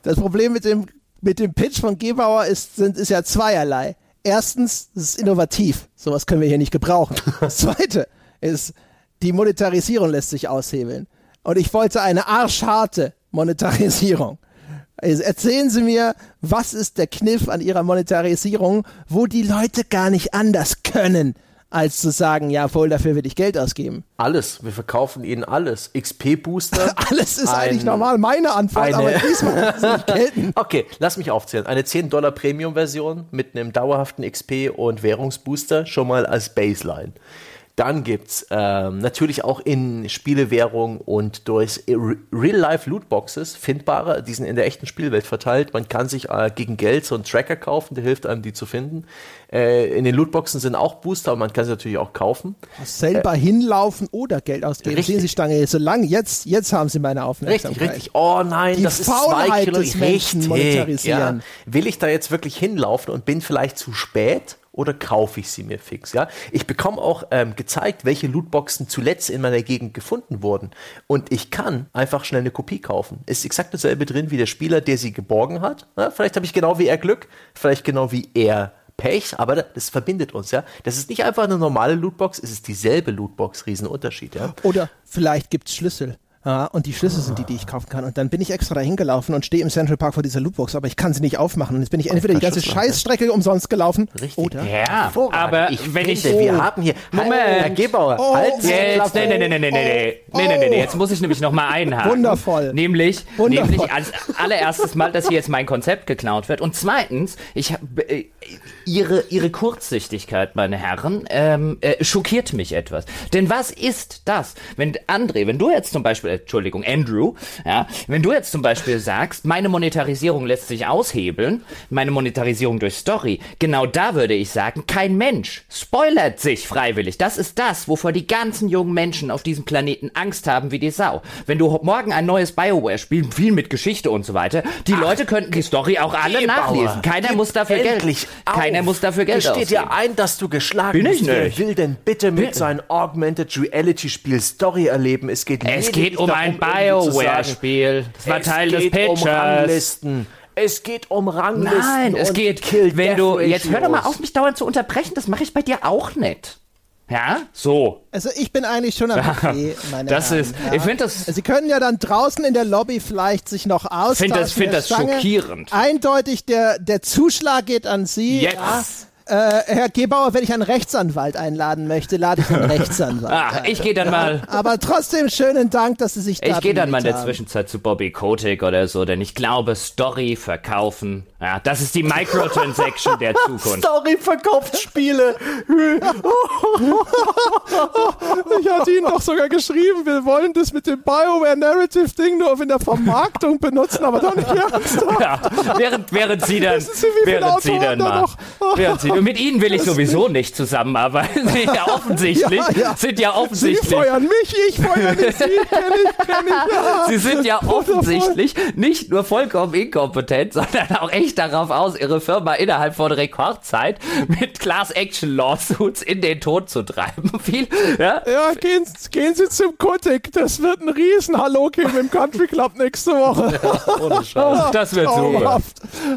Das Problem mit dem, mit dem Pitch von Gebauer ist, sind, ist ja zweierlei. Erstens, es ist innovativ. Sowas können wir hier nicht gebrauchen. [laughs] Das Zweite, ist, die Monetarisierung lässt sich aushebeln. Und ich wollte eine arschharte Monetarisierung. Also erzählen Sie mir, was ist der Kniff an Ihrer Monetarisierung, wo die Leute gar nicht anders können, als zu sagen, ja, voll dafür will ich Geld ausgeben. Alles. Wir verkaufen Ihnen alles. XP-Booster. [laughs] alles ist ein, eigentlich normal meine Antwort, eine, aber diesmal [laughs] nicht gelten. Okay, lass mich aufzählen. Eine 10 Dollar Premium-Version mit einem dauerhaften XP und Währungsbooster schon mal als Baseline. Dann gibt es ähm, natürlich auch in Spielewährung und durch Real-Life-Lootboxes findbare, die sind in der echten Spielwelt verteilt. Man kann sich äh, gegen Geld so einen Tracker kaufen, der hilft einem, die zu finden. Äh, in den Lootboxen sind auch Booster, aber man kann sie natürlich auch kaufen. Selber äh, hinlaufen oder Geld ausgeben. Richtig. Sehen Sie, Stange, so lange, jetzt, jetzt haben Sie meine Aufmerksamkeit. Richtig, richtig. Oh nein, Die das ist zwei Faulheit Kilo. des Menschen monetarisieren. Ja. Will ich da jetzt wirklich hinlaufen und bin vielleicht zu spät? Oder kaufe ich sie mir fix? Ja, ich bekomme auch ähm, gezeigt, welche Lootboxen zuletzt in meiner Gegend gefunden wurden und ich kann einfach schnell eine Kopie kaufen. Ist exakt dasselbe drin wie der Spieler, der sie geborgen hat. Ja, vielleicht habe ich genau wie er Glück, vielleicht genau wie er Pech, aber das verbindet uns, ja. Das ist nicht einfach eine normale Lootbox, es ist dieselbe Lootbox, Riesenunterschied, ja. Oder vielleicht gibt es Schlüssel. Ja, und die Schlüssel sind die, die ich kaufen kann. Und dann bin ich extra dahin gelaufen und stehe im Central Park vor dieser Lootbox, aber ich kann sie nicht aufmachen. Und jetzt bin ich entweder die ganze Scheißstrecke umsonst gelaufen Richtig. oder. Ja, aber ich wenn finde, ich. wir haben hier. Moment. Herr Gebauer, Oh, halt Sie Jetzt, nee, nee, nee, nee, nee, nee, nee, Oh. nee, nee, nee, nee, jetzt muss ich nämlich noch mal einhaken. Wundervoll. Nämlich, Wundervoll. nämlich als allererstes Mal, dass hier jetzt mein Konzept geklaut wird. Und zweitens, ich hab, äh, ihre, ihre Kurzsichtigkeit, meine Herren, ähm, äh, schockiert mich etwas. Denn was ist das? Wenn, André, wenn du jetzt zum Beispiel, Entschuldigung, Andrew, ja, wenn du jetzt zum Beispiel sagst, meine Monetarisierung lässt sich aushebeln, meine Monetarisierung durch Story, genau da würde ich sagen, kein Mensch spoilert sich freiwillig. Das ist das, wovor die ganzen jungen Menschen auf diesem Planeten Angst haben wie die Sau. Wenn du morgen ein neues Bioware-Spiel, viel mit Geschichte und so weiter, die Leute könnten die Story auch alle Gebauer, nachlesen. Keiner muss dafür Geld. auf. Keiner muss dafür Geld Es steht ausgeben. ja ein, dass du geschlagen Bin ich bist. Wer nicht. will denn bitte mit Bin- seinem Augmented Reality Spiel Story erleben? Es geht, Es geht um darum, ein Bioware-Spiel. Das war es Teil des geht um. Ranglisten. Es geht um Ranglisten. Nein, es und geht, Kill wenn du, jetzt hör doch mal auf, mich dauernd zu unterbrechen, das mache ich bei dir auch nicht. Ja, so. Also ich bin eigentlich schon am [laughs] Buffet, meine Das Herren, ist- ja. ich find das- Sie können ja dann draußen in der Lobby vielleicht sich noch austauschen. Find das- find das Stange. schockierend. Eindeutig, der, der Zuschlag geht an Sie. Jetzt. Ja. Äh, Herr Gebauer, wenn ich einen Rechtsanwalt einladen möchte, lade ich einen [laughs] Rechtsanwalt Ah, ein. ich gehe dann mal, Aber trotzdem schönen Dank, dass Sie sich da ich gehe dann mal in der haben. Zwischenzeit zu Bobby Kotick oder so, denn ich glaube, Story verkaufen, ja, das ist die Microtransaction der [laughs] Zukunft. Story verkauft Spiele. [laughs] Ich hatte Ihnen doch sogar geschrieben, wir wollen das mit dem BioWare Narrative Ding nur in der Vermarktung benutzen, aber doch nicht ernsthaft. Ja, während, während sie dann, Wissen Sie, wie viele während sie dann da mal, noch- während sie, mit ihnen will ich sowieso nicht zusammenarbeiten. Sie [laughs] ja offensichtlich, Ja, ja. sind ja Sie offensichtlich, feuern mich, ich feuer nicht Sie, kenn ich, kenn ich. Ja. Sie sind ja offensichtlich nicht nur vollkommen inkompetent, sondern auch echt darauf aus, ihre Firma innerhalb von Rekordzeit mit Class-Action-Lawsuits in den Tod zu treiben. [laughs] Viel, ja? Ja, gehen, gehen Sie zum Kutik. Das wird ein Riesen-Hallo geben im Country Club nächste Woche. [laughs] Ohne Scheiß. Das wird super.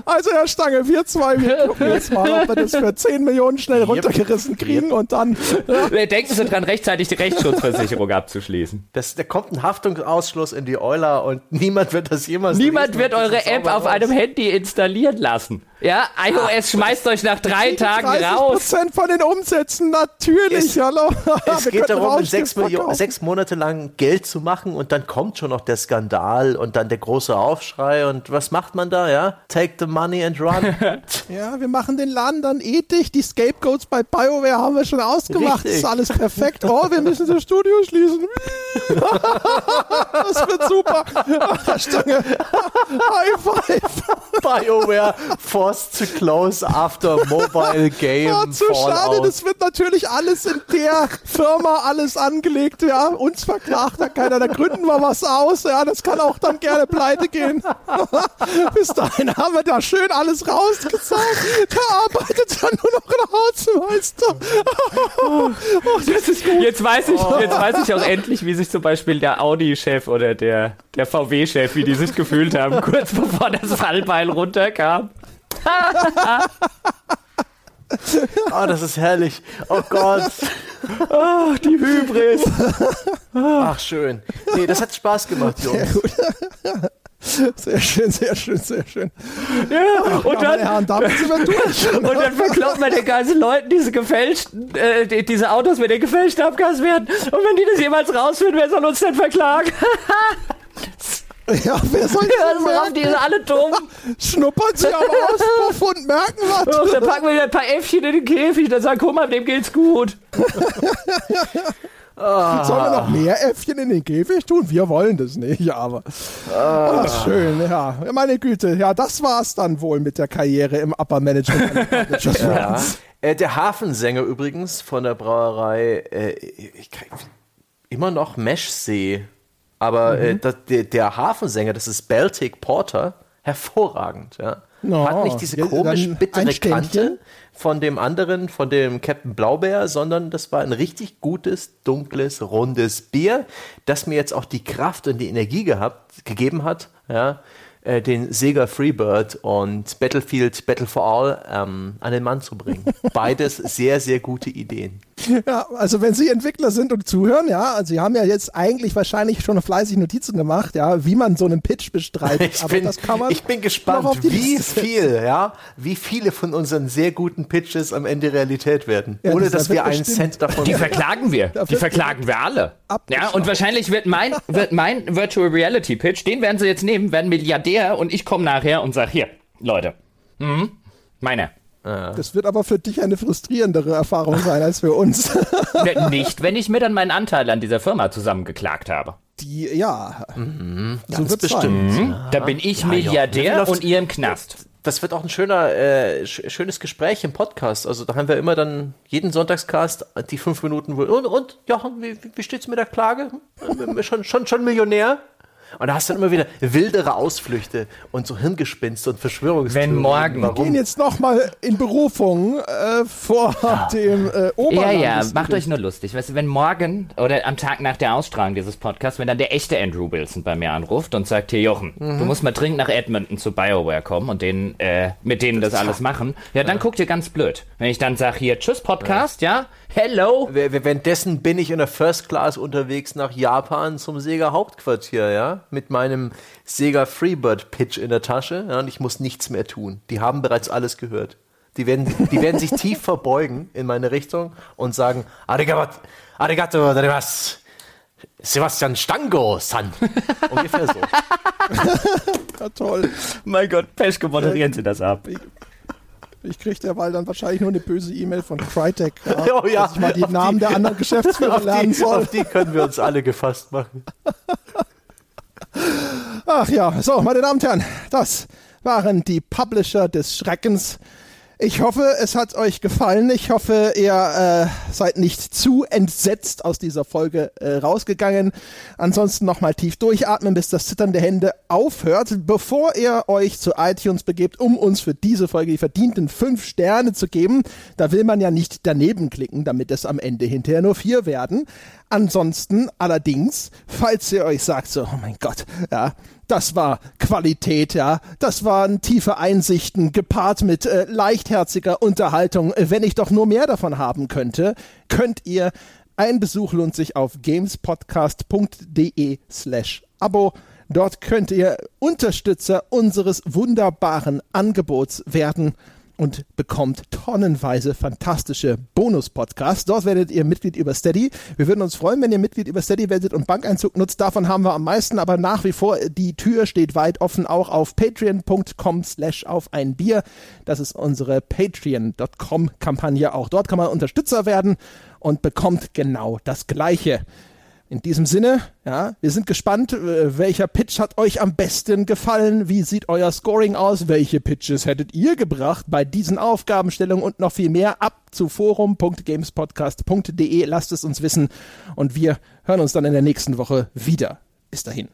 Also, Herr Stange, wir zwei, wir gucken jetzt mal, ob wir das für 10 Millionen schnell runtergerissen kriegen und dann. [laughs] Ja, Denken Sie dran, rechtzeitig die Rechtsschutzversicherung abzuschließen. Das, da kommt ein Haftungsausschluss in die Euler und niemand wird das jemals Niemand lesen. wird eure App auf raus. einem Handy installieren lassen. Ja, iOS schmeißt euch nach drei Tagen 30 raus. Prozent von den Umsätzen, natürlich, Es- hallo. Es [laughs] Wir geht darum, sechs, Millionen, sechs Monate lang Geld zu machen und dann kommt schon noch der Skandal und dann der große Aufschrei und was macht man da, ja? Take the money and run. [laughs] Ja, wir machen den Laden dann ethisch. Die Scapegoats bei BioWare haben wir schon ausgemacht. Richtig. Ist alles perfekt. Oh, wir müssen das Studio schließen. Das wird super. Stange. High five. BioWare forced to close after mobile game Ja, zu schade. fallout. Das wird natürlich alles in der Firma alles angelegt. Ja, uns verklagt da keiner. Da gründen wir was aus. Ja, das kann auch dann gerne pleite gehen. [laughs] Bis dahin haben wir da schön alles rausgezahlt. Da arbeitet dann nur noch ein Hausmeister. [laughs] Das ist gut. Jetzt weiß ich, jetzt weiß ich auch endlich, wie sich zum Beispiel der Audi-Chef oder der, der VW-Chef, wie die sich gefühlt haben, [laughs] kurz bevor das Fallbeil runterkam. [laughs] Oh, das ist herrlich. Oh Gott. Ach, die Hybris. Ach, schön. Nee, das hat Spaß gemacht, Jungs. Sehr schön, sehr schön, sehr schön. Ja, und Ja, dann, Herren, damit sind wir durch. [laughs] und dann verklaut man den ganzen Leuten diese gefälschten, äh, die, diese Autos mit den gefälschten Abgaswerten. Und wenn die das jemals rausfinden, wer soll uns denn verklagen? [laughs] Ja, wer soll Also das haben die sind alle dumm. [laughs] Schnuppern Sie am Auspuff und merken was. dann packen wir wieder ein paar Äffchen in den Käfig. Dann sagen, guck mal, dem geht's gut. Sollen wir noch mehr Äffchen in den Käfig tun? Wir wollen das nicht, aber. Ach, schön, ja. Meine Güte, ja, das war's dann wohl mit der Karriere im Upper Management. [laughs] Ja. Äh, der Hafensänger übrigens von der Brauerei, äh, ich immer noch Meshsee. Aber äh, das, der, der Hafensänger, das ist Baltic Porter, hervorragend. Ja. No, Hat nicht diese ja, komisch dann bittere. Kante von dem anderen, von dem Captain Blaubeer, sondern das war ein richtig gutes, dunkles, rundes Bier, das mir jetzt auch die Kraft und die Energie gehabt, gegeben hat, ja, äh, den Sega Freebird und Battlefield Battle for All ähm, an den Mann zu bringen. Beides sehr, sehr gute Ideen. Ja, also wenn Sie Entwickler sind und zuhören, ja, also Sie haben ja jetzt eigentlich wahrscheinlich schon fleißig Notizen gemacht, ja, wie man so einen Pitch bestreitet. [laughs] Ich aber bin, das kann man ich bin gespannt, auf die wie Liste viel, ja, wie viele von unseren sehr guten Pitches am Ende Realität werden, Ja, ohne das dass wir einen bestimmt- Cent davon Die verklagen wir. Die verklagen wir alle. Ja, und wahrscheinlich wird mein, wird mein Virtual Reality Pitch, den werden sie jetzt nehmen, werden Milliardär und ich komme nachher und sag hier, Leute, mhm, meine. Das wird aber für dich eine frustrierendere Erfahrung sein als für uns. [laughs] Nicht, wenn ich mir dann meinen Anteil an dieser Firma zusammengeklagt habe. Die, ja, so Ganz wird's bestimmt. sein. Da bin ich Ja, Milliardär ja. und ihr im Knast. Das wird auch ein schöner, äh, sch schönes Gespräch im Podcast. Also da haben wir immer dann jeden Sonntagscast die fünf Minuten. Wo, und, und Jochen, wie, wie steht's mit der Klage? Hm? Schon, schon, schon Millionär? Und da hast du dann immer wieder wildere Ausflüchte und so Hirngespinste und Verschwörungstheorien. Wenn morgen- gehen Warum? jetzt nochmal in Berufung äh, vor dem äh, Ja, Oberland. ja, macht euch nur lustig. Weißt du, wenn morgen oder am Tag nach der Ausstrahlung dieses Podcasts, wenn dann der echte Andrew Wilson bei mir anruft und sagt, hier Jochen, du musst mal dringend nach Edmonton zu BioWare kommen und denen, äh, mit denen das alles machen, ja, dann guckt ihr ganz blöd. Wenn ich dann sag, hier, tschüss Podcast, ja, hello, W- w- Währenddessen bin ich in der First Class unterwegs nach Japan zum Sega Hauptquartier, ja, mit meinem Sega Freebird Pitch in der Tasche, ja, und ich muss nichts mehr tun. Die haben bereits alles gehört. Die werden, die werden sich tief [laughs] verbeugen in meine Richtung und sagen, Arigato, arigato gozaimasu. Sebastian Stango-san. [laughs] Ungefähr so. Ja, toll. mein Gott, Peschke, moderieren Sie das ab. Ich krieg derweil dann wahrscheinlich nur eine böse E-Mail von Crytek, ja, [laughs] Oh ja, dass ich mal die Namen die- der anderen Geschäftsführer Auf lernen die, soll. auf die können wir uns alle gefasst machen. Ach ja, so, meine Damen und Herren, das waren die Publisher des Schreckens. Ich hoffe, es hat euch gefallen. Ich hoffe, ihr äh, seid nicht zu entsetzt aus dieser Folge äh, rausgegangen. Ansonsten nochmal tief durchatmen, bis das Zittern der Hände aufhört, bevor ihr euch zu iTunes begebt, um uns für diese Folge die verdienten fünf Sterne zu geben. Da will man ja nicht daneben klicken, damit es am Ende hinterher nur vier werden. Ansonsten allerdings, falls ihr euch sagt, so, oh mein Gott, ja, das war Qualität, ja, das waren tiefe Einsichten gepaart mit äh, leichtherziger Unterhaltung. Äh, Wenn ich doch nur mehr davon haben könnte, könnt ihr ein Besuch lohnt sich auf gamespodcast.de slash Abo. Dort könnt ihr Unterstützer unseres wunderbaren Angebots werden und bekommt tonnenweise fantastische Bonus-Podcasts. Dort werdet ihr Mitglied über Steady. Wir würden uns freuen, wenn ihr Mitglied über Steady werdet und Bankeinzug nutzt. Davon haben wir am meisten, aber nach wie vor, die Tür steht weit offen, auch auf patreon.com slash auf ein Bier. Das ist unsere patreon.com-Kampagne. Auch dort kann man Unterstützer werden und bekommt genau das Gleiche. In diesem Sinne, ja, wir sind gespannt, äh, welcher Pitch hat euch am besten gefallen? Wie sieht euer Scoring aus? Welche Pitches hättet ihr gebracht bei diesen Aufgabenstellungen und noch viel mehr? Ab zu forum.gamespodcast.de. Lasst es uns wissen und wir hören uns dann in der nächsten Woche wieder. Bis dahin.